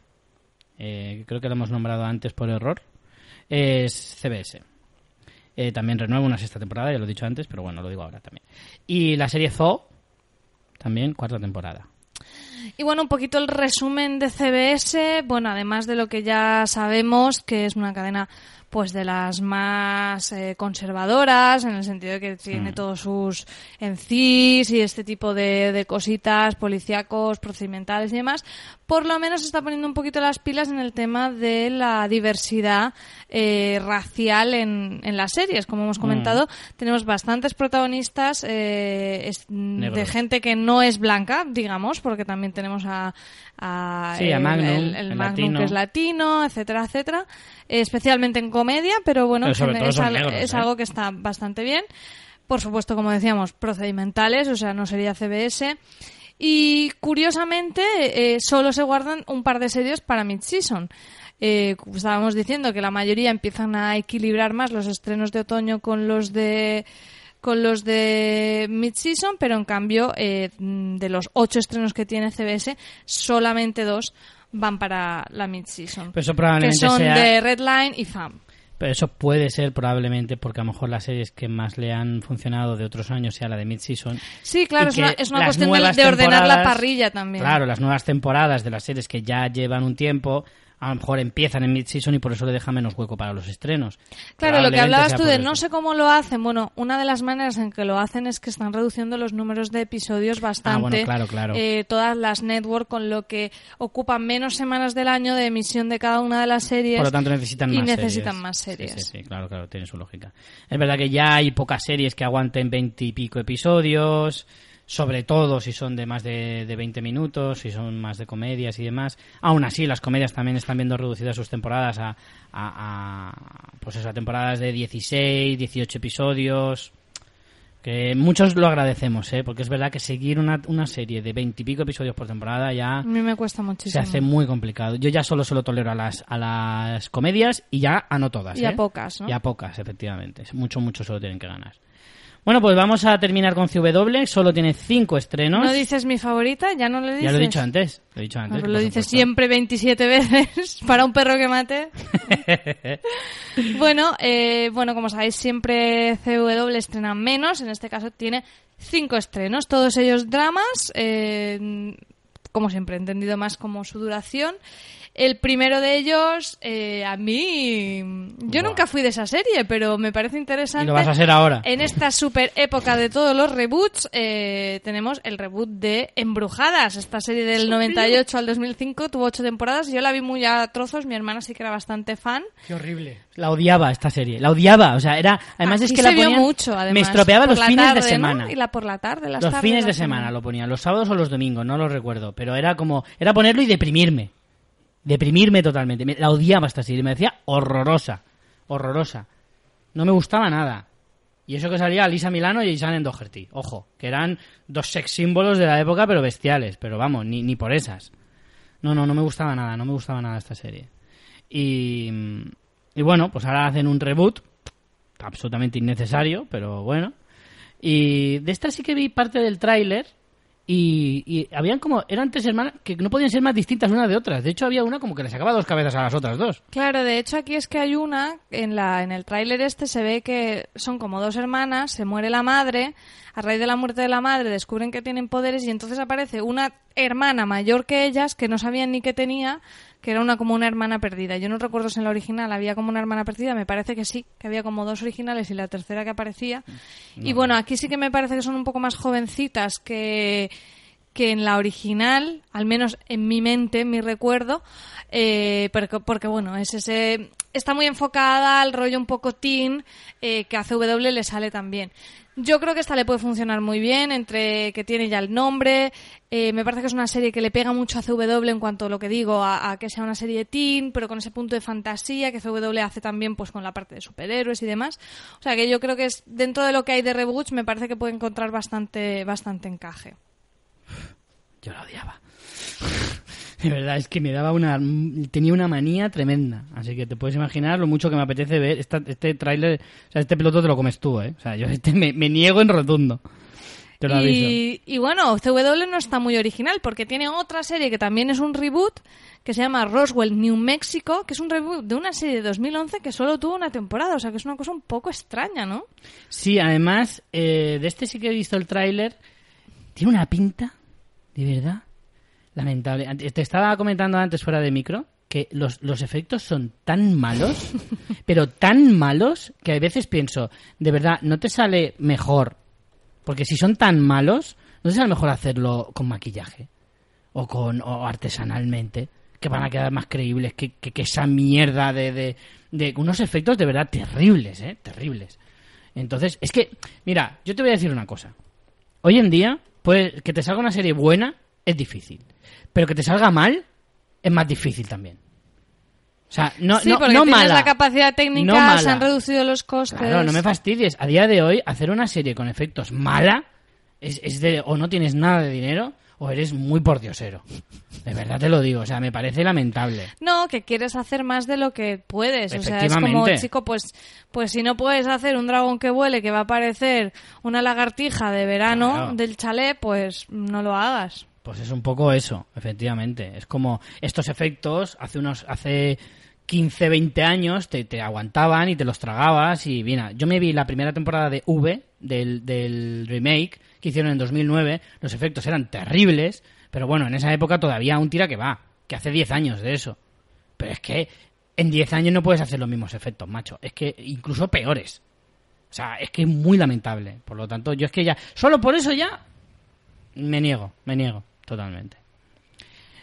Eh, creo que lo hemos nombrado antes por error. Es CBS. Eh, también renueva una sexta temporada, ya lo he dicho antes, pero bueno, lo digo ahora también. Y la serie Zoo, también cuarta temporada. Y bueno, un poquito el resumen de CBS, bueno, además de lo que ya sabemos, que es una cadena pues de las más eh, conservadoras, en el sentido de que tiene Mm. todos sus encis y este tipo de, de cositas, policíacos, procedimentales y demás, por lo menos está poniendo un poquito las pilas en el tema de la diversidad eh, racial en, en las series. Como hemos comentado, tenemos bastantes protagonistas eh, es- de gente que no es blanca, digamos, porque también tenemos a, a, Sí, a el, Magnum, el- el el Magnum latino. que es latino, etcétera, etcétera. Especialmente en comedia, pero bueno, Pero negros, es ¿eh? algo que está bastante bien. Por supuesto, como decíamos, procedimentales, o sea, no sería CBS. Y curiosamente, eh, solo se guardan un par de series para mid-season. Eh, estábamos diciendo que la mayoría empiezan a equilibrar más los estrenos de otoño con los de con los de mid-season, pero en cambio eh, de los ocho estrenos que tiene CBS, solamente dos van para la mid-season. Pero eso Que probablemente son sea... de Redline y FAM. Pero eso puede ser probablemente porque a lo mejor las series que más le han funcionado de otros años sea la de mid-season. Sí, claro, es una, que es una las cuestión de, de ordenar la parrilla también. Claro, las nuevas temporadas de las series que ya llevan un tiempo, a lo mejor empiezan en mid-season y por eso le deja menos hueco para los estrenos. Claro, lo que hablabas tú de eso. no sé cómo lo hacen. Bueno, una de las maneras en que lo hacen es que están reduciendo los números de episodios bastante. Ah, bueno, claro, claro. eh, todas las network, con lo que ocupan menos semanas del año de emisión de cada una de las series. Por lo tanto necesitan y más necesitan series. más Sí, series. Sí, sí, claro, claro, tiene su lógica. Es verdad que ya hay pocas series que aguanten veinte y pico episodios, sobre todo si son de más de, de 20 minutos, si son más de comedias y demás. Aún así, las comedias también están viendo reducidas sus temporadas a, a, a, pues eso, a temporadas de 16, 18 episodios. Que muchos lo agradecemos, ¿eh? porque es verdad que seguir una, una serie de 20 y pico episodios por temporada ya A mí me cuesta se muchísimo. hace muy complicado. Yo ya solo solo tolero a las, a las comedias y ya a no todas. Y a ¿eh? pocas, ¿no? Y a pocas, efectivamente. Mucho, mucho solo tienen que ganar. Bueno, pues vamos a terminar con CW. Solo tiene cinco estrenos. ¿No dices mi favorita? ¿Ya no lo dices? ya lo he dicho antes. Lo he dicho Ah, antes. que lo dices supuesto. siempre 27 veces para un perro que mate. bueno, eh, bueno, como sabéis, siempre CW estrena menos. En este caso tiene cinco estrenos, todos ellos dramas. eh, como siempre, entendido más como su duración. El primero de ellos, eh, a mí, yo Buah. nunca fui de esa serie, pero me parece interesante. Y lo vas a ser ahora. En esta super época de todos los reboots, eh, tenemos el reboot de Embrujadas. Esta serie del 98 al 2005 tuvo ocho temporadas. Yo la vi muy a trozos. Mi hermana sí que era bastante fan. Qué horrible. La odiaba esta serie. La odiaba. O sea, era. Además es que se la vio ponían- mucho, además. Me estropeaba Por los la fines tarde, de ¿no? semana. Y la por la tarde, las Los fines la de semana lo ponía, los sábados o los domingos, no lo recuerdo, pero era como, era ponerlo y deprimirme, deprimirme totalmente. Me- la odiaba esta serie, me decía horrorosa, horrorosa. No me gustaba nada. Y eso que salía Lisa Milano y Shannon Doherty, ojo, que eran dos sex símbolos de la época, pero bestiales, pero vamos, ni, ni por esas. No, no, no me gustaba nada, no me gustaba nada esta serie. Y, y bueno, pues ahora hacen un reboot, absolutamente innecesario, pero bueno. Y de esta sí que vi parte del tráiler y, y habían como, eran tres hermanas que no podían ser más distintas unas de otras. De hecho había una como que le sacaba dos cabezas a las otras dos. Claro, de hecho aquí es que hay una, en, la, en el tráiler este se ve que son como dos hermanas, se muere la madre, a raíz de la muerte de la madre descubren que tienen poderes y entonces aparece una hermana mayor que ellas que no sabían ni que tenía, que era una como una hermana perdida. Yo no recuerdo si en la original había como una hermana perdida, me parece que sí, que había como dos originales y la tercera que aparecía. y bueno, aquí sí que me parece que son un poco más jovencitas que que en la original, al menos en mi mente, en mi recuerdo, eh, porque, bueno, es ese, está muy enfocada al rollo un poco teen eh, que a CW le sale también. Yo creo que esta le puede funcionar muy bien, entre que tiene ya el nombre, eh, me parece que es una serie que le pega mucho a CW en cuanto a lo que digo, a, a que sea una serie teen, pero con ese punto de fantasía que CW hace también pues con la parte de superhéroes y demás. O sea que yo creo que es dentro de lo que hay de reboots me parece que puede encontrar bastante, bastante encaje. Yo la odiaba. De verdad, es que me daba una... Tenía una manía tremenda. Así que te puedes imaginar lo mucho que me apetece ver esta- este tráiler... O sea, este piloto te lo comes tú, ¿eh? O sea, yo este me, me niego en rotundo. Te lo. Y, y bueno, CW no está muy original porque tiene otra serie que también es un reboot que se llama Roswell, New Mexico, que es un reboot de una serie de 2011 que solo tuvo una temporada. O sea, que es una cosa un poco extraña, ¿no? Sí, además, eh, de este sí que he visto el tráiler. Tiene una pinta, de verdad, lamentable. Te estaba comentando antes fuera de micro que los, los efectos son tan malos, pero tan malos, que a veces pienso, de verdad, ¿no te sale mejor? Porque si son tan malos, ¿no te sale mejor hacerlo con maquillaje? O con o artesanalmente, que van a quedar más creíbles que, que- que esa mierda de, de, de unos efectos de verdad terribles, ¿eh? Terribles. Entonces, es que, mira, yo te voy a decir una cosa. Hoy en día, pues, que te salga una serie buena es difícil. Pero que te salga mal es más difícil también. O sea, no, sí, no, porque no tienes mala. la capacidad técnica, no mala. se han reducido los costes. Claro, no me fastidies. A día de hoy, hacer una serie con efectos mala es, es de o no tienes nada de dinero o eres muy pordiosero. De verdad te lo digo. O sea, me parece lamentable. No, que quieres hacer más de lo que puedes. O sea, es como, chico, pues, pues si no puedes hacer un dragón que vuele que va a parecer una lagartija de verano Claro. del chalet, pues no lo hagas. Pues es un poco eso, efectivamente. Es como estos efectos hace unos hace 15, 20 años te, te aguantaban y te los tragabas y mira, yo me vi la primera temporada de V del, del remake que hicieron en 2009, los efectos eran terribles, pero bueno, en esa época todavía un tira que va, que hace 10 años de eso. Pero es que en 10 años no puedes hacer los mismos efectos, macho, es que incluso peores. O sea, es que es muy lamentable. Por lo tanto, yo es que ya, solo por eso ya me niego, me niego, totalmente.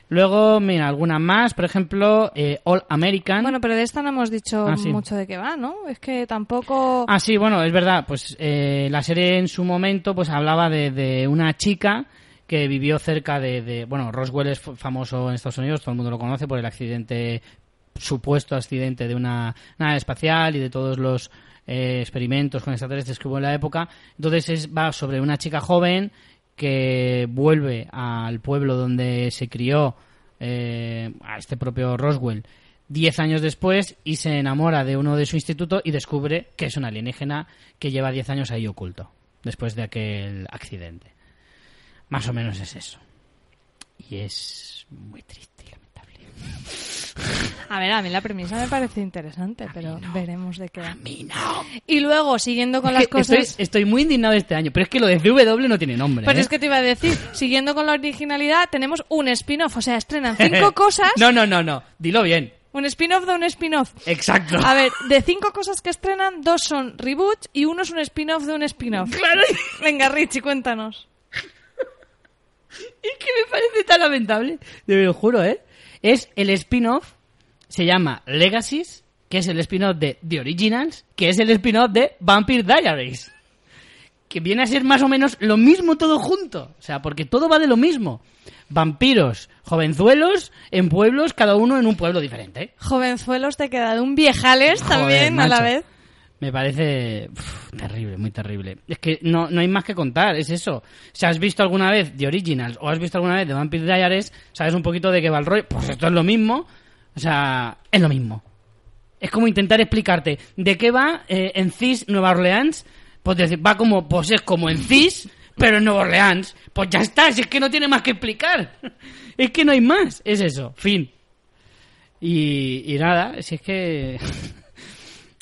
Luego, mira, alguna más, por ejemplo, eh, All American. Bueno, pero de esta no hemos dicho Ah, sí. mucho de qué va, ¿no? Es que tampoco... Ah, sí, bueno, es verdad. Pues eh, la serie en su momento pues hablaba de, de una chica que vivió cerca de, de- Bueno, Roswell es famoso en Estados Unidos, todo el mundo lo conoce por el accidente, supuesto accidente de una nave espacial y de todos los eh, experimentos con extraterrestres que hubo en la época. Entonces es, va sobre una chica joven que vuelve al pueblo donde se crió eh, a este propio Roswell diez años después y se enamora de uno de su instituto y descubre que es un alienígena que lleva diez años ahí oculto después de aquel accidente. Más o menos es eso. Y es muy triste y lamentable. A ver, a mí la premisa me parece interesante, pero veremos de qué. A mí no. Y luego, siguiendo con las que estoy, cosas... estoy muy indignado este año, pero es que lo de CW no tiene nombre. ¿eh? es que te iba a decir, siguiendo con la originalidad, tenemos un spin-off, o sea, estrenan cinco cosas, No, no, no, no. Dilo bien. un spin-off de un spin-off. Exacto. A ver, de cinco cosas que estrenan, dos son reboots y uno es un spin-off de un spin-off. Claro. Venga, Richie, cuéntanos. Es que me parece tan lamentable. Te lo juro, ¿eh? Es el spin-off, se llama Legacies, que es el spin-off de The Originals, que es el spin-off de Vampire Diaries. Que viene a ser más o menos lo mismo todo junto. O sea, porque todo va de lo mismo. Vampiros, jovenzuelos, en pueblos, cada uno en un pueblo diferente. Jovenzuelos te queda de un viejales Joder, también a la vez. Me parece terrible, muy terrible. Es que no, no hay más que contar, es eso. Si has visto alguna vez The Originals o has visto alguna vez The Vampire Diaries, sabes un poquito de qué va el rollo. Pues esto es lo mismo. O sea, es lo mismo. Es como intentar explicarte de qué va eh, en CIS Nueva Orleans. Pues decir, va como, pues es como en CIS, pero en Nueva Orleans. Pues ya está, si es que no tiene más que explicar. Es que no hay más, es eso, fin. Y, y nada, si es que...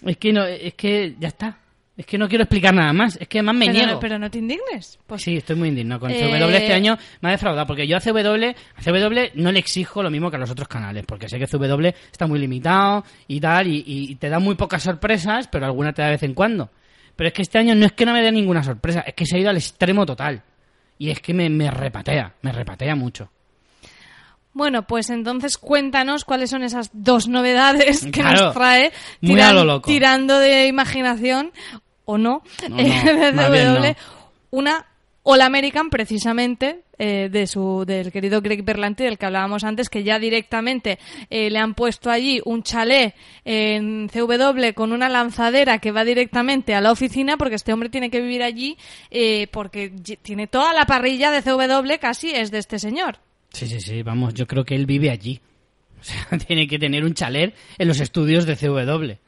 Es que no, es que ya está. Es que no quiero explicar nada más. Es que además me pero, niego. no, pero no te indignes. Pues Sí, estoy muy indignado con Eh, CW. Este año me ha defraudado porque yo a CW, a CW no le exijo lo mismo que a los otros canales, porque sé que CW está muy limitado y tal, y, y te da muy pocas sorpresas, pero alguna te da de vez en cuando. Pero es que este año no es que no me dé ninguna sorpresa, es que se ha ido al extremo total. Y es que me, me repatea, me repatea mucho. Bueno, pues entonces cuéntanos cuáles son esas dos novedades que Claro, nos trae lo loco. tirando de imaginación o no, No, eh, no, de. Una All American precisamente eh, de su del querido Greg Berlanti del que hablábamos antes que ya directamente eh, le han puesto allí un chalet en CW con una lanzadera que va directamente a la oficina porque este hombre tiene que vivir allí eh, porque tiene toda la parrilla de CW casi es de este señor. Sí, sí, sí, vamos, yo creo que él vive allí. O sea, tiene que tener un chalet en los estudios de CW.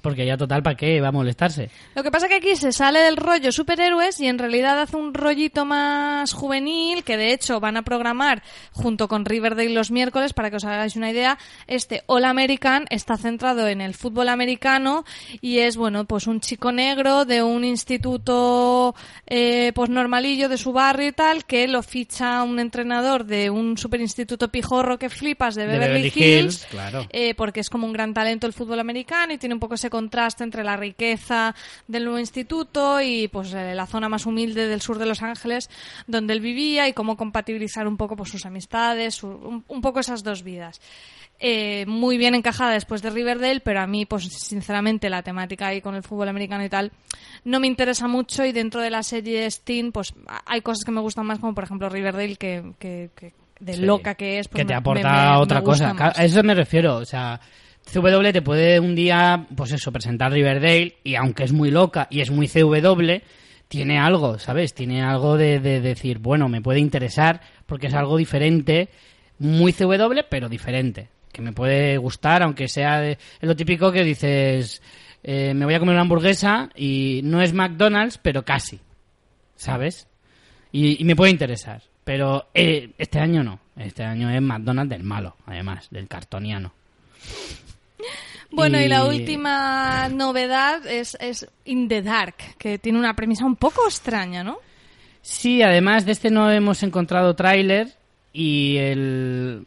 Porque ya total, ¿para qué va a molestarse? Lo que pasa es que aquí se sale del rollo superhéroes y en realidad hace un rollito más juvenil que de hecho van a programar junto con Riverdale los miércoles para que os hagáis una idea. Este All American está centrado en el fútbol americano y es bueno pues un chico negro de un instituto eh, pues normalillo de su barrio y tal que lo ficha un entrenador de un superinstituto pijorro que flipas de De Beverly, Beverly Hills, Hills, claro. eh, porque es como un gran talento el fútbol americano y tiene un poco ese contraste entre la riqueza del nuevo instituto y pues eh, la zona más humilde del sur de Los Ángeles donde él vivía y cómo compatibilizar un poco pues, sus amistades, su- un, un poco esas dos vidas. Eh, muy bien encajada después de Riverdale, pero a mí, pues sinceramente, la temática ahí con el fútbol americano y tal no me interesa mucho y dentro de la serie Steam, pues hay cosas que me gustan más, como por ejemplo Riverdale, que, que- que de Sí. loca que es, pues que te me- aporta me- me- otra cosa. Más. A eso me refiero. O sea, CW te puede un día, pues eso, presentar Riverdale y aunque es muy loca y es muy CW, tiene algo, ¿sabes? Tiene algo de, de decir, bueno, me puede interesar porque es algo diferente, muy CW, pero diferente. Que me puede gustar, aunque sea de, lo típico que dices, eh, me voy a comer una hamburguesa y no es McDonald's, pero casi, ¿sabes? y, y me puede interesar. Pero eh, este año no. Este año es McDonald's del malo, además, del cartoniano. Bueno, y... la última novedad es, es In the Dark, que tiene una premisa un poco extraña, ¿no? Sí, además de este no hemos encontrado tráiler y el,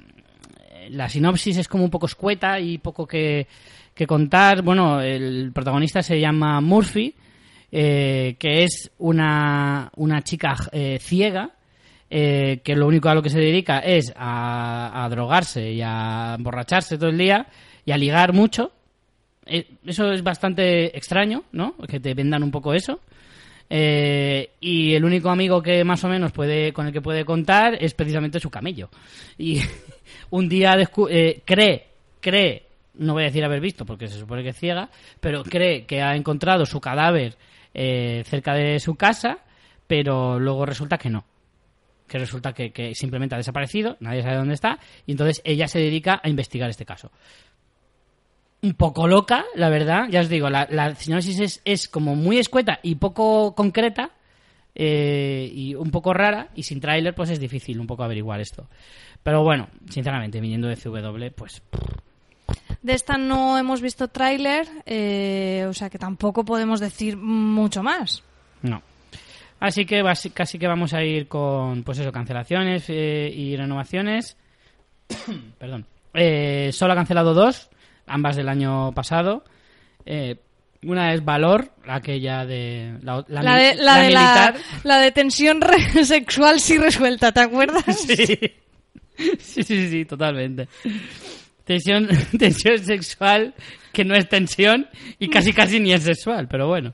la sinopsis es como un poco escueta y poco que, que contar. Bueno, el protagonista se llama Murphy, eh, que es una, una chica eh, ciega eh, que lo único a lo que se dedica es a, a drogarse y a emborracharse todo el día y a ligar mucho. Eh, eso es bastante extraño, ¿no? Que te vendan un poco eso. Eh, y el único amigo que más o menos puede con el que puede contar es precisamente su camello. Y un día eh, cree, cree, no voy a decir haber visto porque se supone que es ciega, pero cree que ha encontrado su cadáver eh, cerca de su casa, pero luego resulta que no. Que resulta que, que simplemente ha desaparecido, nadie sabe dónde está, y entonces ella se dedica a investigar este caso un poco loca, la verdad. Ya os digo, la, la sinopsis es, es como muy escueta y poco concreta eh, y un poco rara. Y sin tráiler, pues es difícil un poco averiguar esto. Pero bueno, sinceramente, viniendo de CW, pues De esta no hemos visto tráiler, eh, o sea que tampoco podemos decir mucho más. No. Así que casi que vamos a ir con, pues eso, cancelaciones eh, y renovaciones. Perdón. Eh, solo ha cancelado dos, ambas del año pasado. Eh, una es Valor, aquella de la, la de la, de la, militar. la de tensión sexual sí resuelta, ¿te acuerdas? Sí. sí, sí, sí, totalmente. Tensión, tensión sexual que no es tensión y casi casi ni es sexual, pero bueno.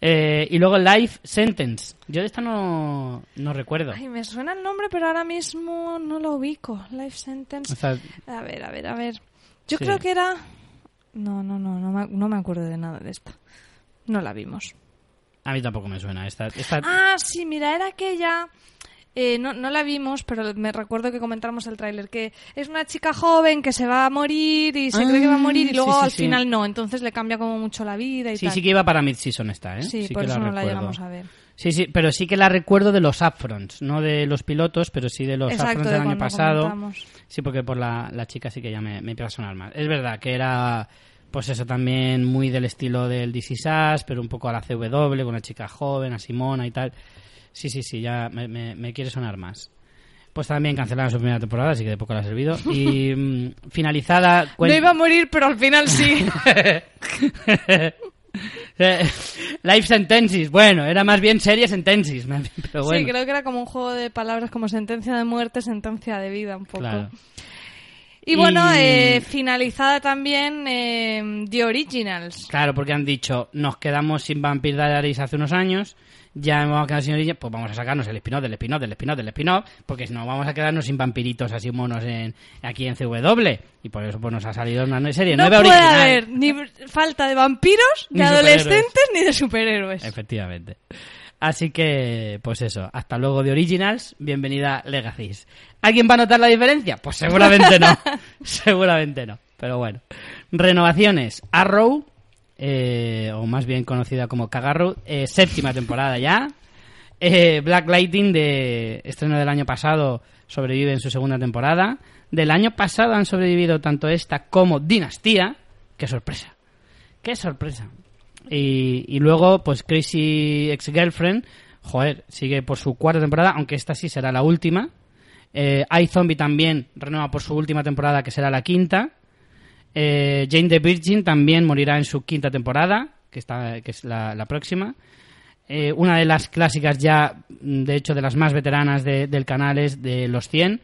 Eh, y luego Life Sentence. Yo de esta no, no recuerdo. Ay, me suena el nombre, pero ahora mismo no lo ubico. Life Sentence. O sea, A ver, a ver, a ver. Yo Sí. creo que era... No, no, no, no me, no me acuerdo de nada de esta. No la vimos. a mí tampoco me suena. Esta, esta, Ah, sí, mira, era aquella... eh, no, no la vimos, pero me recuerdo que comentamos el tráiler, que es una chica joven que se va a morir y se Ah, cree que va a morir y luego sí, sí, al sí. final no, entonces le cambia como mucho la vida y sí, tal. sí que iba para mid-season esta, ¿eh? Sí, que por eso no la llegamos a ver. Sí, sí, pero sí que la recuerdo de los upfronts, no de los pilotos, pero sí de los Exacto, upfronts de del año pasado. comentamos. Sí, porque por la, la chica sí que ya me, me empieza a sonar más. Es verdad que era, pues eso también muy del estilo del DC Sass, pero un poco a la CW, con una chica joven, a Simona y tal. Sí, sí, sí, ya me, me- me quiere sonar más. Pues también cancelaron su primera temporada, así que de poco le ha servido. Y mm, finalizada... No cuen- iba a morir, pero al final sí. Eh, Life Sentences, bueno, era más bien serie Sentences, pero bueno. Sí, creo que era como un juego de palabras como sentencia de muerte, sentencia de vida, un poco. Claro. Y bueno, Y- eh, finalizada también eh, The Originals. Claro, porque han dicho, nos quedamos sin Vampire Diaries hace unos años, ya hemos quedado sin orilla, pues vamos a sacarnos el spin-off del spin-off del spin-off del spin-off, porque si no vamos a quedarnos sin vampiritos así monos en, aquí en CW. Y por eso pues nos ha salido una serie No nueva puede original. haber ni falta de vampiros, Ni de adolescentes, ni de superhéroes. Efectivamente. Así que, pues eso, hasta luego de Originals, bienvenida Legacies. ¿Alguien va a notar la diferencia? Pues seguramente no, seguramente no, pero bueno. Renovaciones, Arrow, eh, o más bien conocida como Cagarrow, eh, séptima temporada ya. Eh, Black Lightning, de estreno del año pasado, sobrevive en su segunda temporada. Del año pasado han sobrevivido tanto esta como Dinastía. ¡Qué sorpresa! ¡Qué sorpresa! Y, y luego, pues Crazy Ex-Girlfriend, joder, sigue por su cuarta temporada, aunque esta sí será la última. Eh, iZombie también renueva por su última temporada, que será la quinta. Eh, Jane the Virgin también morirá en su quinta temporada, que, está, que es la, próxima. Eh, una de las clásicas ya, mm, de hecho, de las más veteranas de- del canal es de Los 100,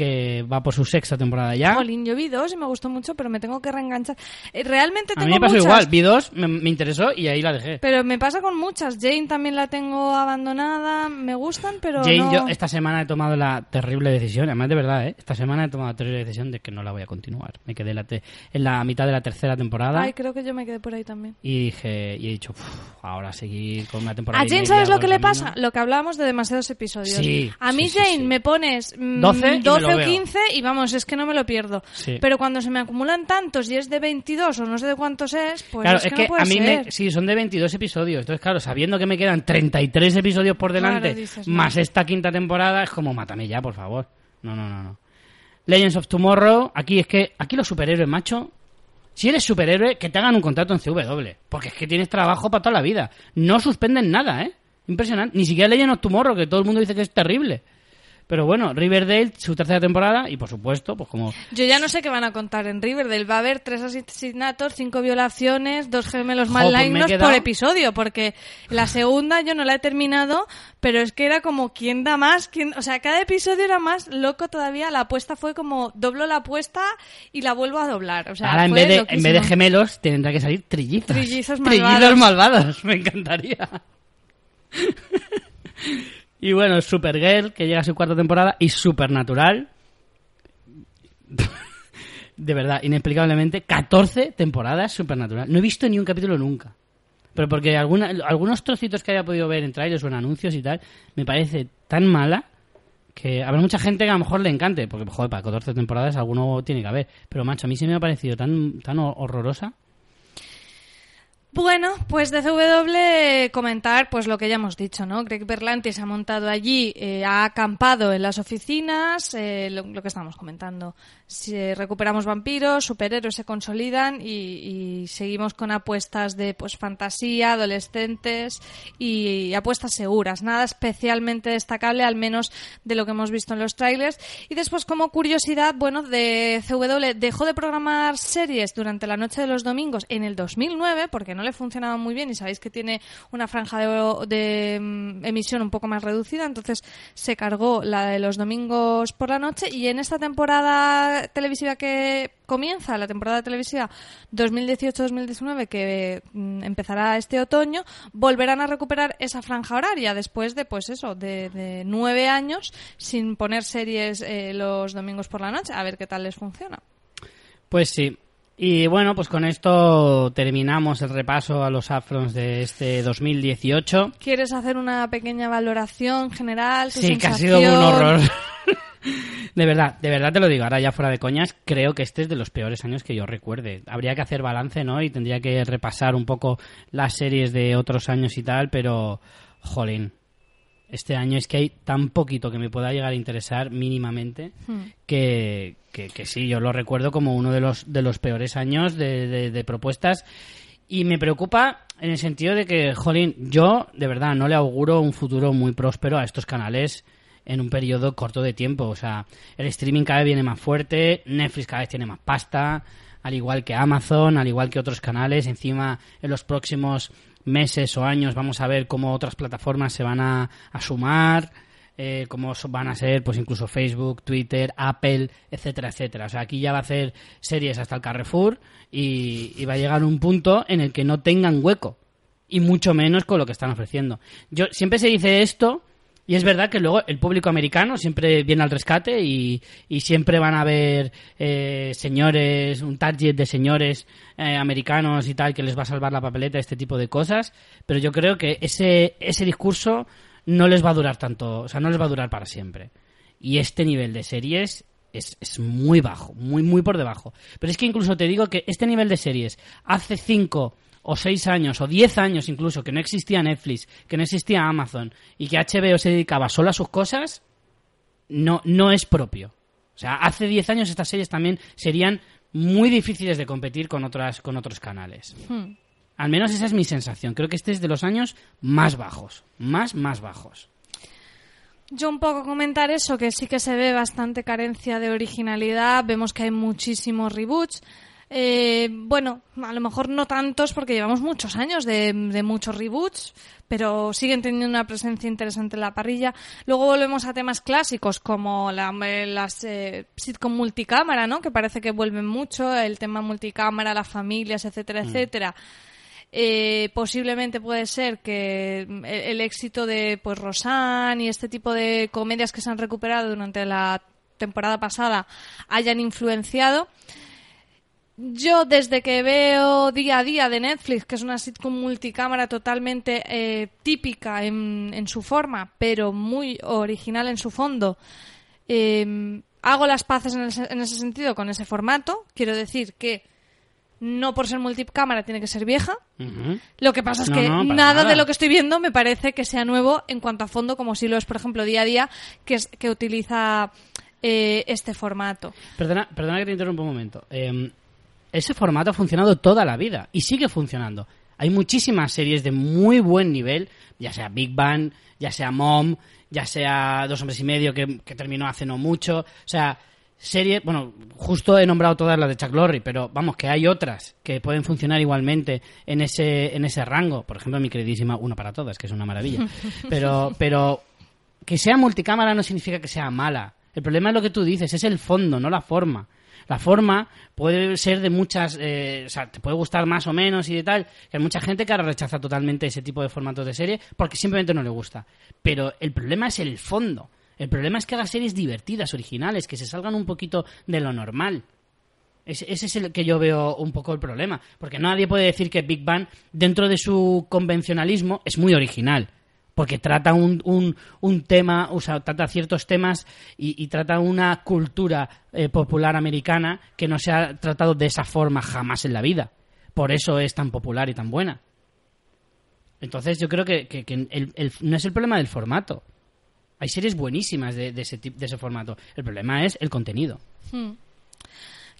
que va por su sexta temporada ya. Jolín, yo vi dos y me gustó mucho, pero me tengo que reenganchar. Eh, realmente A tengo mí me pasó muchas, igual, vi dos, me, me interesó y ahí la dejé. pero me pasa con muchas. Jane también la tengo abandonada, me gustan, pero Jane, no... yo esta semana he tomado la terrible decisión, además de verdad, ¿eh? esta semana he tomado la terrible decisión de que no la voy a continuar. Me quedé en la te- en la mitad de la tercera temporada Ay, creo que yo me quedé por ahí también. y dije y he dicho, "Uf, ahora seguir con una temporada. A Jane, ¿sabes lo que le camino". pasa? Lo que hablábamos de demasiados episodios. Sí, a mí, sí, sí, Jane, me pones mm, 12 y me 12 lo o veo. 15 y vamos, es que no me lo pierdo. Sí. Pero cuando se me acumulan tantos y es de 22 o no sé de cuántos es, pues claro, es es que, no a mí ser. me, sí, son de 22 episodios. Entonces, claro, sabiendo que me quedan 33 episodios por delante, Claro, dices, no. más esta quinta temporada, es como, mátame ya, por favor. No, no, no, no. Legends of Tomorrow, aquí es que, aquí los superhéroes, macho, si eres superhéroe, que te hagan un contrato en CW. Porque es que tienes trabajo para toda la vida. No suspenden nada, ¿eh? Impresionante. Ni siquiera Legends of Tomorrow, que todo el mundo dice que es terrible. Pero bueno, Riverdale, su tercera temporada, y por supuesto, pues como Yo ya no sé qué van a contar en Riverdale. Va a haber tres asesinatos, cinco violaciones, dos gemelos Jo, pues malignos por episodio, porque la segunda yo no la he terminado, pero es que era como quién da más, quién, o sea, cada episodio era más loco todavía. La apuesta fue como doblo la apuesta y la vuelvo a doblar. O sea, Ahora en vez, de, en vez de gemelos tendrá que salir trillizos. Trillizos Trillizos malvados. malvados. Me encantaría. Y bueno, Supergirl, que llega a su cuarta temporada, y Supernatural. de verdad, inexplicablemente, 14 temporadas Supernatural. No he visto ni un capítulo nunca. Pero porque alguna, algunos trocitos que haya podido ver en trailers o en anuncios y tal, me parece tan mala que habrá mucha gente que a lo mejor le encante, porque joder, para 14 temporadas alguno tiene que haber. Pero macho, a mí sí me ha parecido tan, tan hor- horrorosa. Bueno, pues de CW comentar pues lo que ya hemos dicho, ¿no? Greg Berlanti se ha montado allí, eh, ha acampado en las oficinas, eh, lo, que estamos comentando. Si recuperamos vampiros, superhéroes se consolidan y, seguimos con apuestas de pues fantasía, adolescentes y, y, apuestas seguras. Nada especialmente destacable, al menos de lo que hemos visto en los trailers. Y después, como curiosidad, bueno, de CW dejó de programar series durante la noche de los domingos en el 2009 porque no le funcionaba muy bien y sabéis que tiene una franja de, de um, emisión un poco más reducida, entonces se cargó la de los domingos por la noche y en esta temporada televisiva que comienza, la temporada televisiva 2018-2019 que mm, empezará este otoño, volverán a recuperar esa franja horaria después de, pues eso, de, de nueve años sin poner series eh, los domingos por la noche, a ver qué tal les funciona. Pues sí, y bueno, pues con esto terminamos el repaso a los afrons de este 2018. ¿Quieres hacer una pequeña valoración general? sí, que ha sido un horror. de verdad, de verdad te lo digo, ahora ya fuera de coñas, creo que este es de los peores años que yo recuerde. Habría que hacer balance, ¿no? Y tendría que repasar un poco las series de otros años y tal, pero, jolín, este año es que hay tan poquito que me pueda llegar a interesar mínimamente hmm. que, que, que, sí, yo lo recuerdo como uno de los, de los peores años de, de, de propuestas. Y me preocupa en el sentido de que, jolín, yo de verdad no le auguro un futuro muy próspero a estos canales en un periodo corto de tiempo. O sea, el streaming cada vez viene más fuerte, Netflix cada vez tiene más pasta, al igual que Amazon, al igual que otros canales. Encima, en los próximos meses o años vamos a ver cómo otras plataformas se van a, a sumar. Eh, cómo van a ser, pues incluso Facebook, Twitter, Apple, etcétera, etcétera. O sea, aquí ya va a hacer series hasta el Carrefour y, y va a llegar un punto en el que no tengan hueco y mucho menos con lo que están ofreciendo. Yo siempre se dice esto y es verdad que luego el público americano siempre viene al rescate y, y siempre van a haber eh, señores, un target de señores eh, americanos y tal que les va a salvar la papeleta, este tipo de cosas. Pero yo creo que ese, ese discurso no les va a durar tanto, o sea, no les va a durar para siempre. Y este nivel de series es, es, muy bajo, muy, muy por debajo. Pero es que incluso te digo que este nivel de series hace cinco o seis años o diez años incluso que no existía Netflix, que no existía Amazon y que HBO se dedicaba solo a sus cosas, no, no es propio. O sea, hace diez años estas series también serían muy difíciles de competir con, otras, con otros canales. Hmm. Al menos esa es mi sensación. Creo que este es de los años más bajos. Más, más bajos. Yo un poco comentar eso, que sí que se ve bastante carencia de originalidad. Vemos que hay muchísimos reboots. Eh, bueno, a lo mejor no tantos porque llevamos muchos años de, de, muchos reboots, pero siguen teniendo una presencia interesante en la parrilla. Luego volvemos a temas clásicos como la, las eh, sitcom multicámara, ¿no? Que parece que vuelven mucho, el tema multicámara, las familias, etcétera, mm. etcétera. Eh, posiblemente puede ser que el, el, éxito de pues Rosanne y este tipo de comedias que se han recuperado durante la temporada pasada hayan influenciado. Yo desde que veo día a día de Netflix, que es una sitcom multicámara totalmente eh, típica en, en, su forma, pero muy original en su fondo, eh, hago las paces en, el, en ese sentido con ese formato. Quiero decir que no por ser multicámara tiene que ser vieja. Uh -huh. Lo que pasa es que no, no, nada, nada, de lo que estoy viendo me parece que sea nuevo en cuanto a fondo, como si lo es, por ejemplo, día a día, que, es, que utiliza eh, este formato. Perdona, perdona que te interrumpa un momento. Eh, ese formato ha funcionado toda la vida y sigue funcionando. Hay muchísimas series de muy buen nivel, ya sea Big Bang, ya sea Mom, ya sea Dos Hombres y Medio, que, terminó hace no mucho. O sea, series, bueno, justo he nombrado todas las de Chuck Lorre, pero vamos, que hay otras que pueden funcionar igualmente en ese, en ese rango. Por ejemplo, mi queridísima Una para Todas, que es una maravilla. Pero, pero que sea multicámara no significa que sea mala. El problema es lo que tú dices, es el fondo, no la forma la forma puede ser de muchas, eh, o sea, te puede gustar más o menos y de tal, que hay mucha gente que ahora rechaza totalmente ese tipo de formatos de serie porque simplemente no le gusta. Pero el problema es el fondo. El problema es que haga series divertidas, originales, que se salgan un poquito de lo normal. Ese, es el que yo veo un poco el problema. Porque nadie puede decir que Big Bang, dentro de su convencionalismo, es muy original porque trata un, un, un, tema, o sea, trata ciertos temas y, trata una cultura eh, popular americana que no se ha tratado de esa forma jamás en la vida. por eso es tan popular y tan buena. Entonces yo creo que, que- no es el problema del formato. Hay series buenísimas de, de ese, de ese formato. El problema es el contenido. Hmm.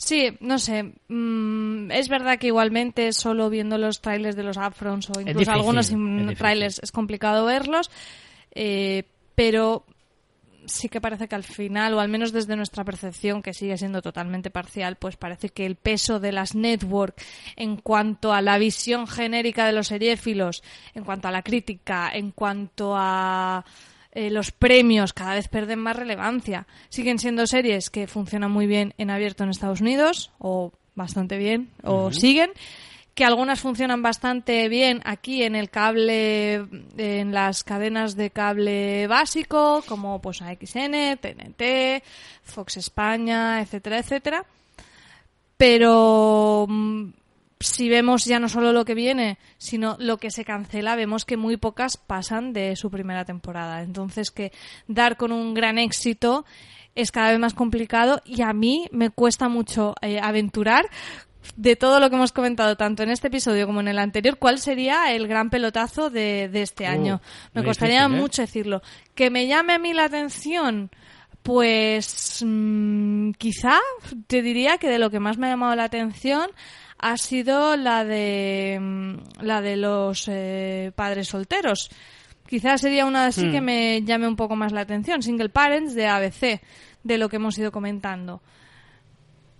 Sí, no sé. mm, es verdad que igualmente solo viendo los trailers de los upfronts o incluso difícil, algunos es trailers es complicado verlos, eh, pero sí que parece que al final, o al menos desde nuestra percepción, que sigue siendo totalmente parcial, pues parece que el peso de las network en cuanto a la visión genérica de los seriéfilos, en cuanto a la crítica, en cuanto a eh, los premios cada vez pierden más relevancia. Siguen siendo series que funcionan muy bien en abierto en Estados Unidos, o bastante bien, o siguen, que algunas funcionan bastante bien aquí en el cable, en las cadenas de cable básico, como pues AXN, TNT, Fox España, etcétera, etcétera. Pero mm, si vemos ya no solo lo que viene, sino lo que se cancela, vemos que muy pocas pasan de su primera temporada. Entonces que dar con un gran éxito es cada vez más complicado y a mí me cuesta mucho eh, aventurar de todo lo que hemos comentado tanto en este episodio como en el anterior, ¿cuál sería el gran pelotazo de, de este Uh, año? Me costaría difícil, ¿eh? mucho decirlo. Que me llame a mí la atención, pues mm, quizá te diría que de lo que más me ha llamado la atención ha sido la de mm, la de los eh, padres solteros. Quizás sería una así Hmm. que me llame un poco más la atención, Single Parents de ABC, de lo que hemos ido comentando.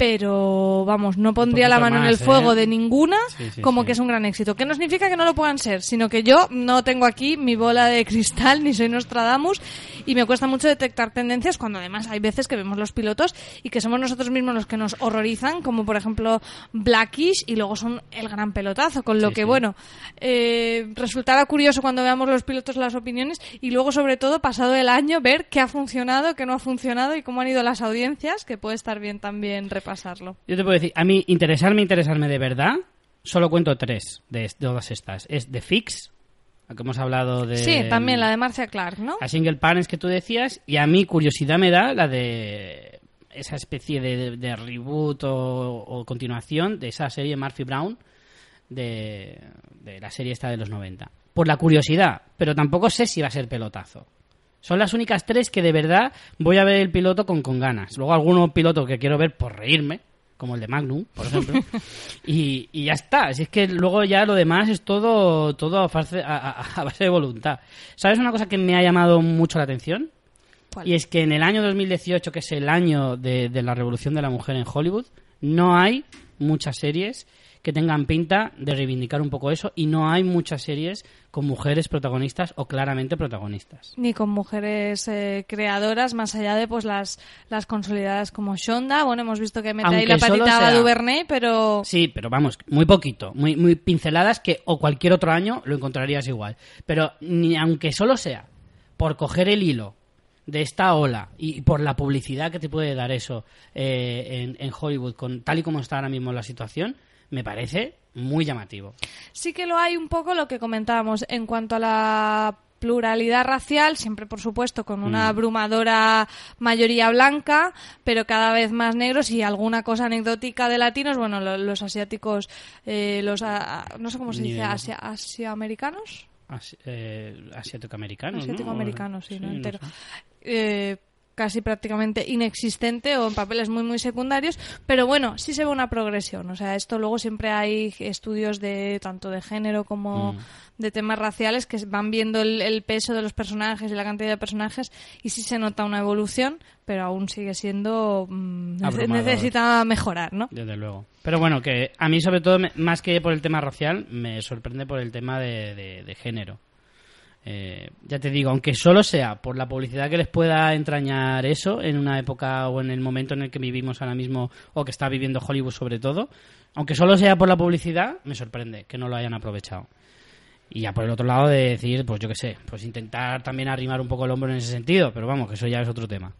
Pero vamos, no pondría la mano en el fuego ¿eh? de ninguna Sí, sí, como sí. que es un gran éxito. Que no significa que no lo puedan ser, sino que yo no tengo aquí mi bola de cristal ni soy Nostradamus y me cuesta mucho detectar tendencias cuando además hay veces que vemos los pilotos y que somos nosotros mismos los que nos horrorizan, como por ejemplo Blackish y luego son el gran pelotazo. Con lo que, bueno, eh, resultará curioso cuando veamos los pilotos las opiniones y luego, sobre todo, pasado el año, ver qué ha funcionado, qué no ha funcionado y cómo han ido las audiencias, que puede estar bien también repasarlo. Yo te puedo decir, a mí interesarme, interesarme de verdad, solo cuento tres de, de todas estas. Es The Fix, la que hemos hablado de... Sí, también la de Marcia Clark, ¿no? A Single Parents que tú decías, y a mí curiosidad me da la de esa especie de, de- de reboot o, o continuación de esa serie Murphy Brown de, de la serie esta de los 90. Por la curiosidad, pero tampoco sé si va a ser pelotazo. Son las únicas tres que de verdad voy a ver el piloto con, con ganas. Luego alguno piloto que quiero ver por reírme, como el de Magnum, por ejemplo. y, y ya está. Si es que luego ya lo demás es todo, todo a, farce- a- a- a base de voluntad. ¿Sabes una cosa que me ha llamado mucho la atención? ¿Cuál? Y es que en el año 2018, que es el año de, de la revolución de la mujer en Hollywood, no hay muchas series que tengan pinta de reivindicar un poco eso y no hay muchas series con mujeres protagonistas o claramente protagonistas. Ni con mujeres eh, creadoras, más allá de pues las, las consolidadas como Shonda. Bueno, hemos visto que mete ahí la patita a Duvernay, pero... Sí, pero vamos, muy poquito, muy, muy pinceladas que o cualquier otro año lo encontrarías igual. Pero ni aunque solo sea por coger el hilo de esta ola y por la publicidad que te puede dar eso eh, en, en Hollywood, con tal y como está ahora mismo la situación, me parece muy llamativo. Sí que lo hay un poco lo que comentábamos en cuanto a la pluralidad racial, siempre por supuesto con una Mm. abrumadora mayoría blanca, pero cada vez más negros y alguna cosa anecdótica de latinos, bueno, lo- los asiáticos, eh, los, a- no sé cómo se Ni dice, asia- asiaamericanos. Asi- eh, asiático-americanos, ¿no? Sí, no no entero. sé. Eh, casi prácticamente inexistente o en papeles muy muy secundarios, pero bueno, sí se ve una progresión. O sea, esto luego siempre hay estudios de tanto de género como Mm. de temas raciales que van viendo el, el peso de los personajes y la cantidad de personajes y sí se nota una evolución, pero aún sigue siendo mm, necesita mejorar, ¿no? Desde luego. Pero bueno, que a mí sobre todo, me- más que por el tema racial, me sorprende por el tema de, de- de género. Eh, ya te digo, aunque solo sea por la publicidad que les pueda entrañar eso en una época o en el momento en el que vivimos ahora mismo o que está viviendo Hollywood sobre todo, aunque solo sea por la publicidad, me sorprende que no lo hayan aprovechado. Y ya por el otro lado de decir, pues yo qué sé, pues intentar también arrimar un poco el hombro en ese sentido, pero vamos, que eso ya es otro tema.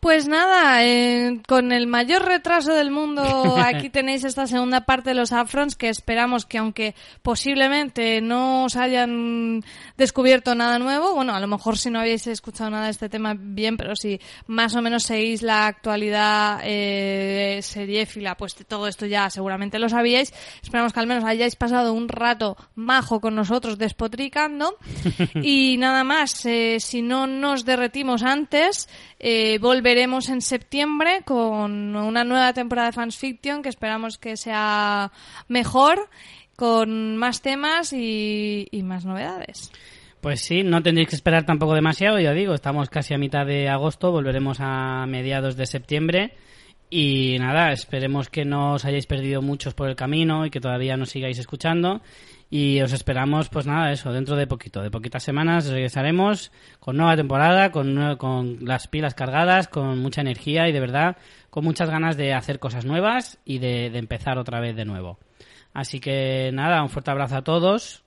Pues nada, eh, con el mayor retraso del mundo, aquí tenéis esta segunda parte de los Afrons que esperamos que aunque posiblemente no os hayan descubierto nada nuevo, bueno, a lo mejor si no habéis escuchado nada de este tema bien, pero si más o menos seguís la actualidad eh, seriéfila, pues todo esto ya seguramente lo sabíais. Esperamos que al menos hayáis pasado un rato majo con nosotros despotricando. y nada más, eh, si no nos derretimos antes, eh, volveremos en septiembre con una nueva temporada de Fans Fiction que esperamos que sea mejor, con más temas y, y más novedades. Pues sí, no tendréis que esperar tampoco demasiado, ya digo, estamos casi a mitad de agosto, volveremos a mediados de septiembre. Y nada, esperemos que no os hayáis perdido muchos por el camino y que todavía nos sigáis escuchando. Y os esperamos, pues nada, eso, dentro de poquito, de poquitas semanas regresaremos con nueva temporada, con, con las pilas cargadas, con mucha energía y de verdad con muchas ganas de hacer cosas nuevas y de, de empezar otra vez de nuevo. Así que nada, un fuerte abrazo a todos.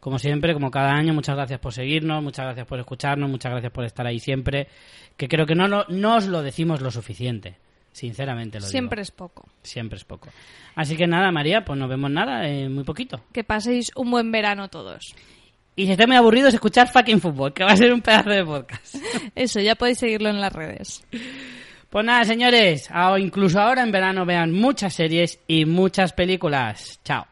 Como siempre, como cada año, muchas gracias por seguirnos, muchas gracias por escucharnos, muchas gracias por estar ahí siempre. Que creo que no, no, no os lo decimos lo suficiente. Sinceramente lo digo. Siempre es poco. Siempre es poco. Así que nada, María, pues nos vemos nada, en muy poquito. Que paséis un buen verano todos. Y si estáis muy aburridos, escuchar fucking fútbol, que va a ser un pedazo de podcast. Eso, ya podéis seguirlo en las redes. Pues nada, señores, incluso ahora en verano vean muchas series y muchas películas. Chao.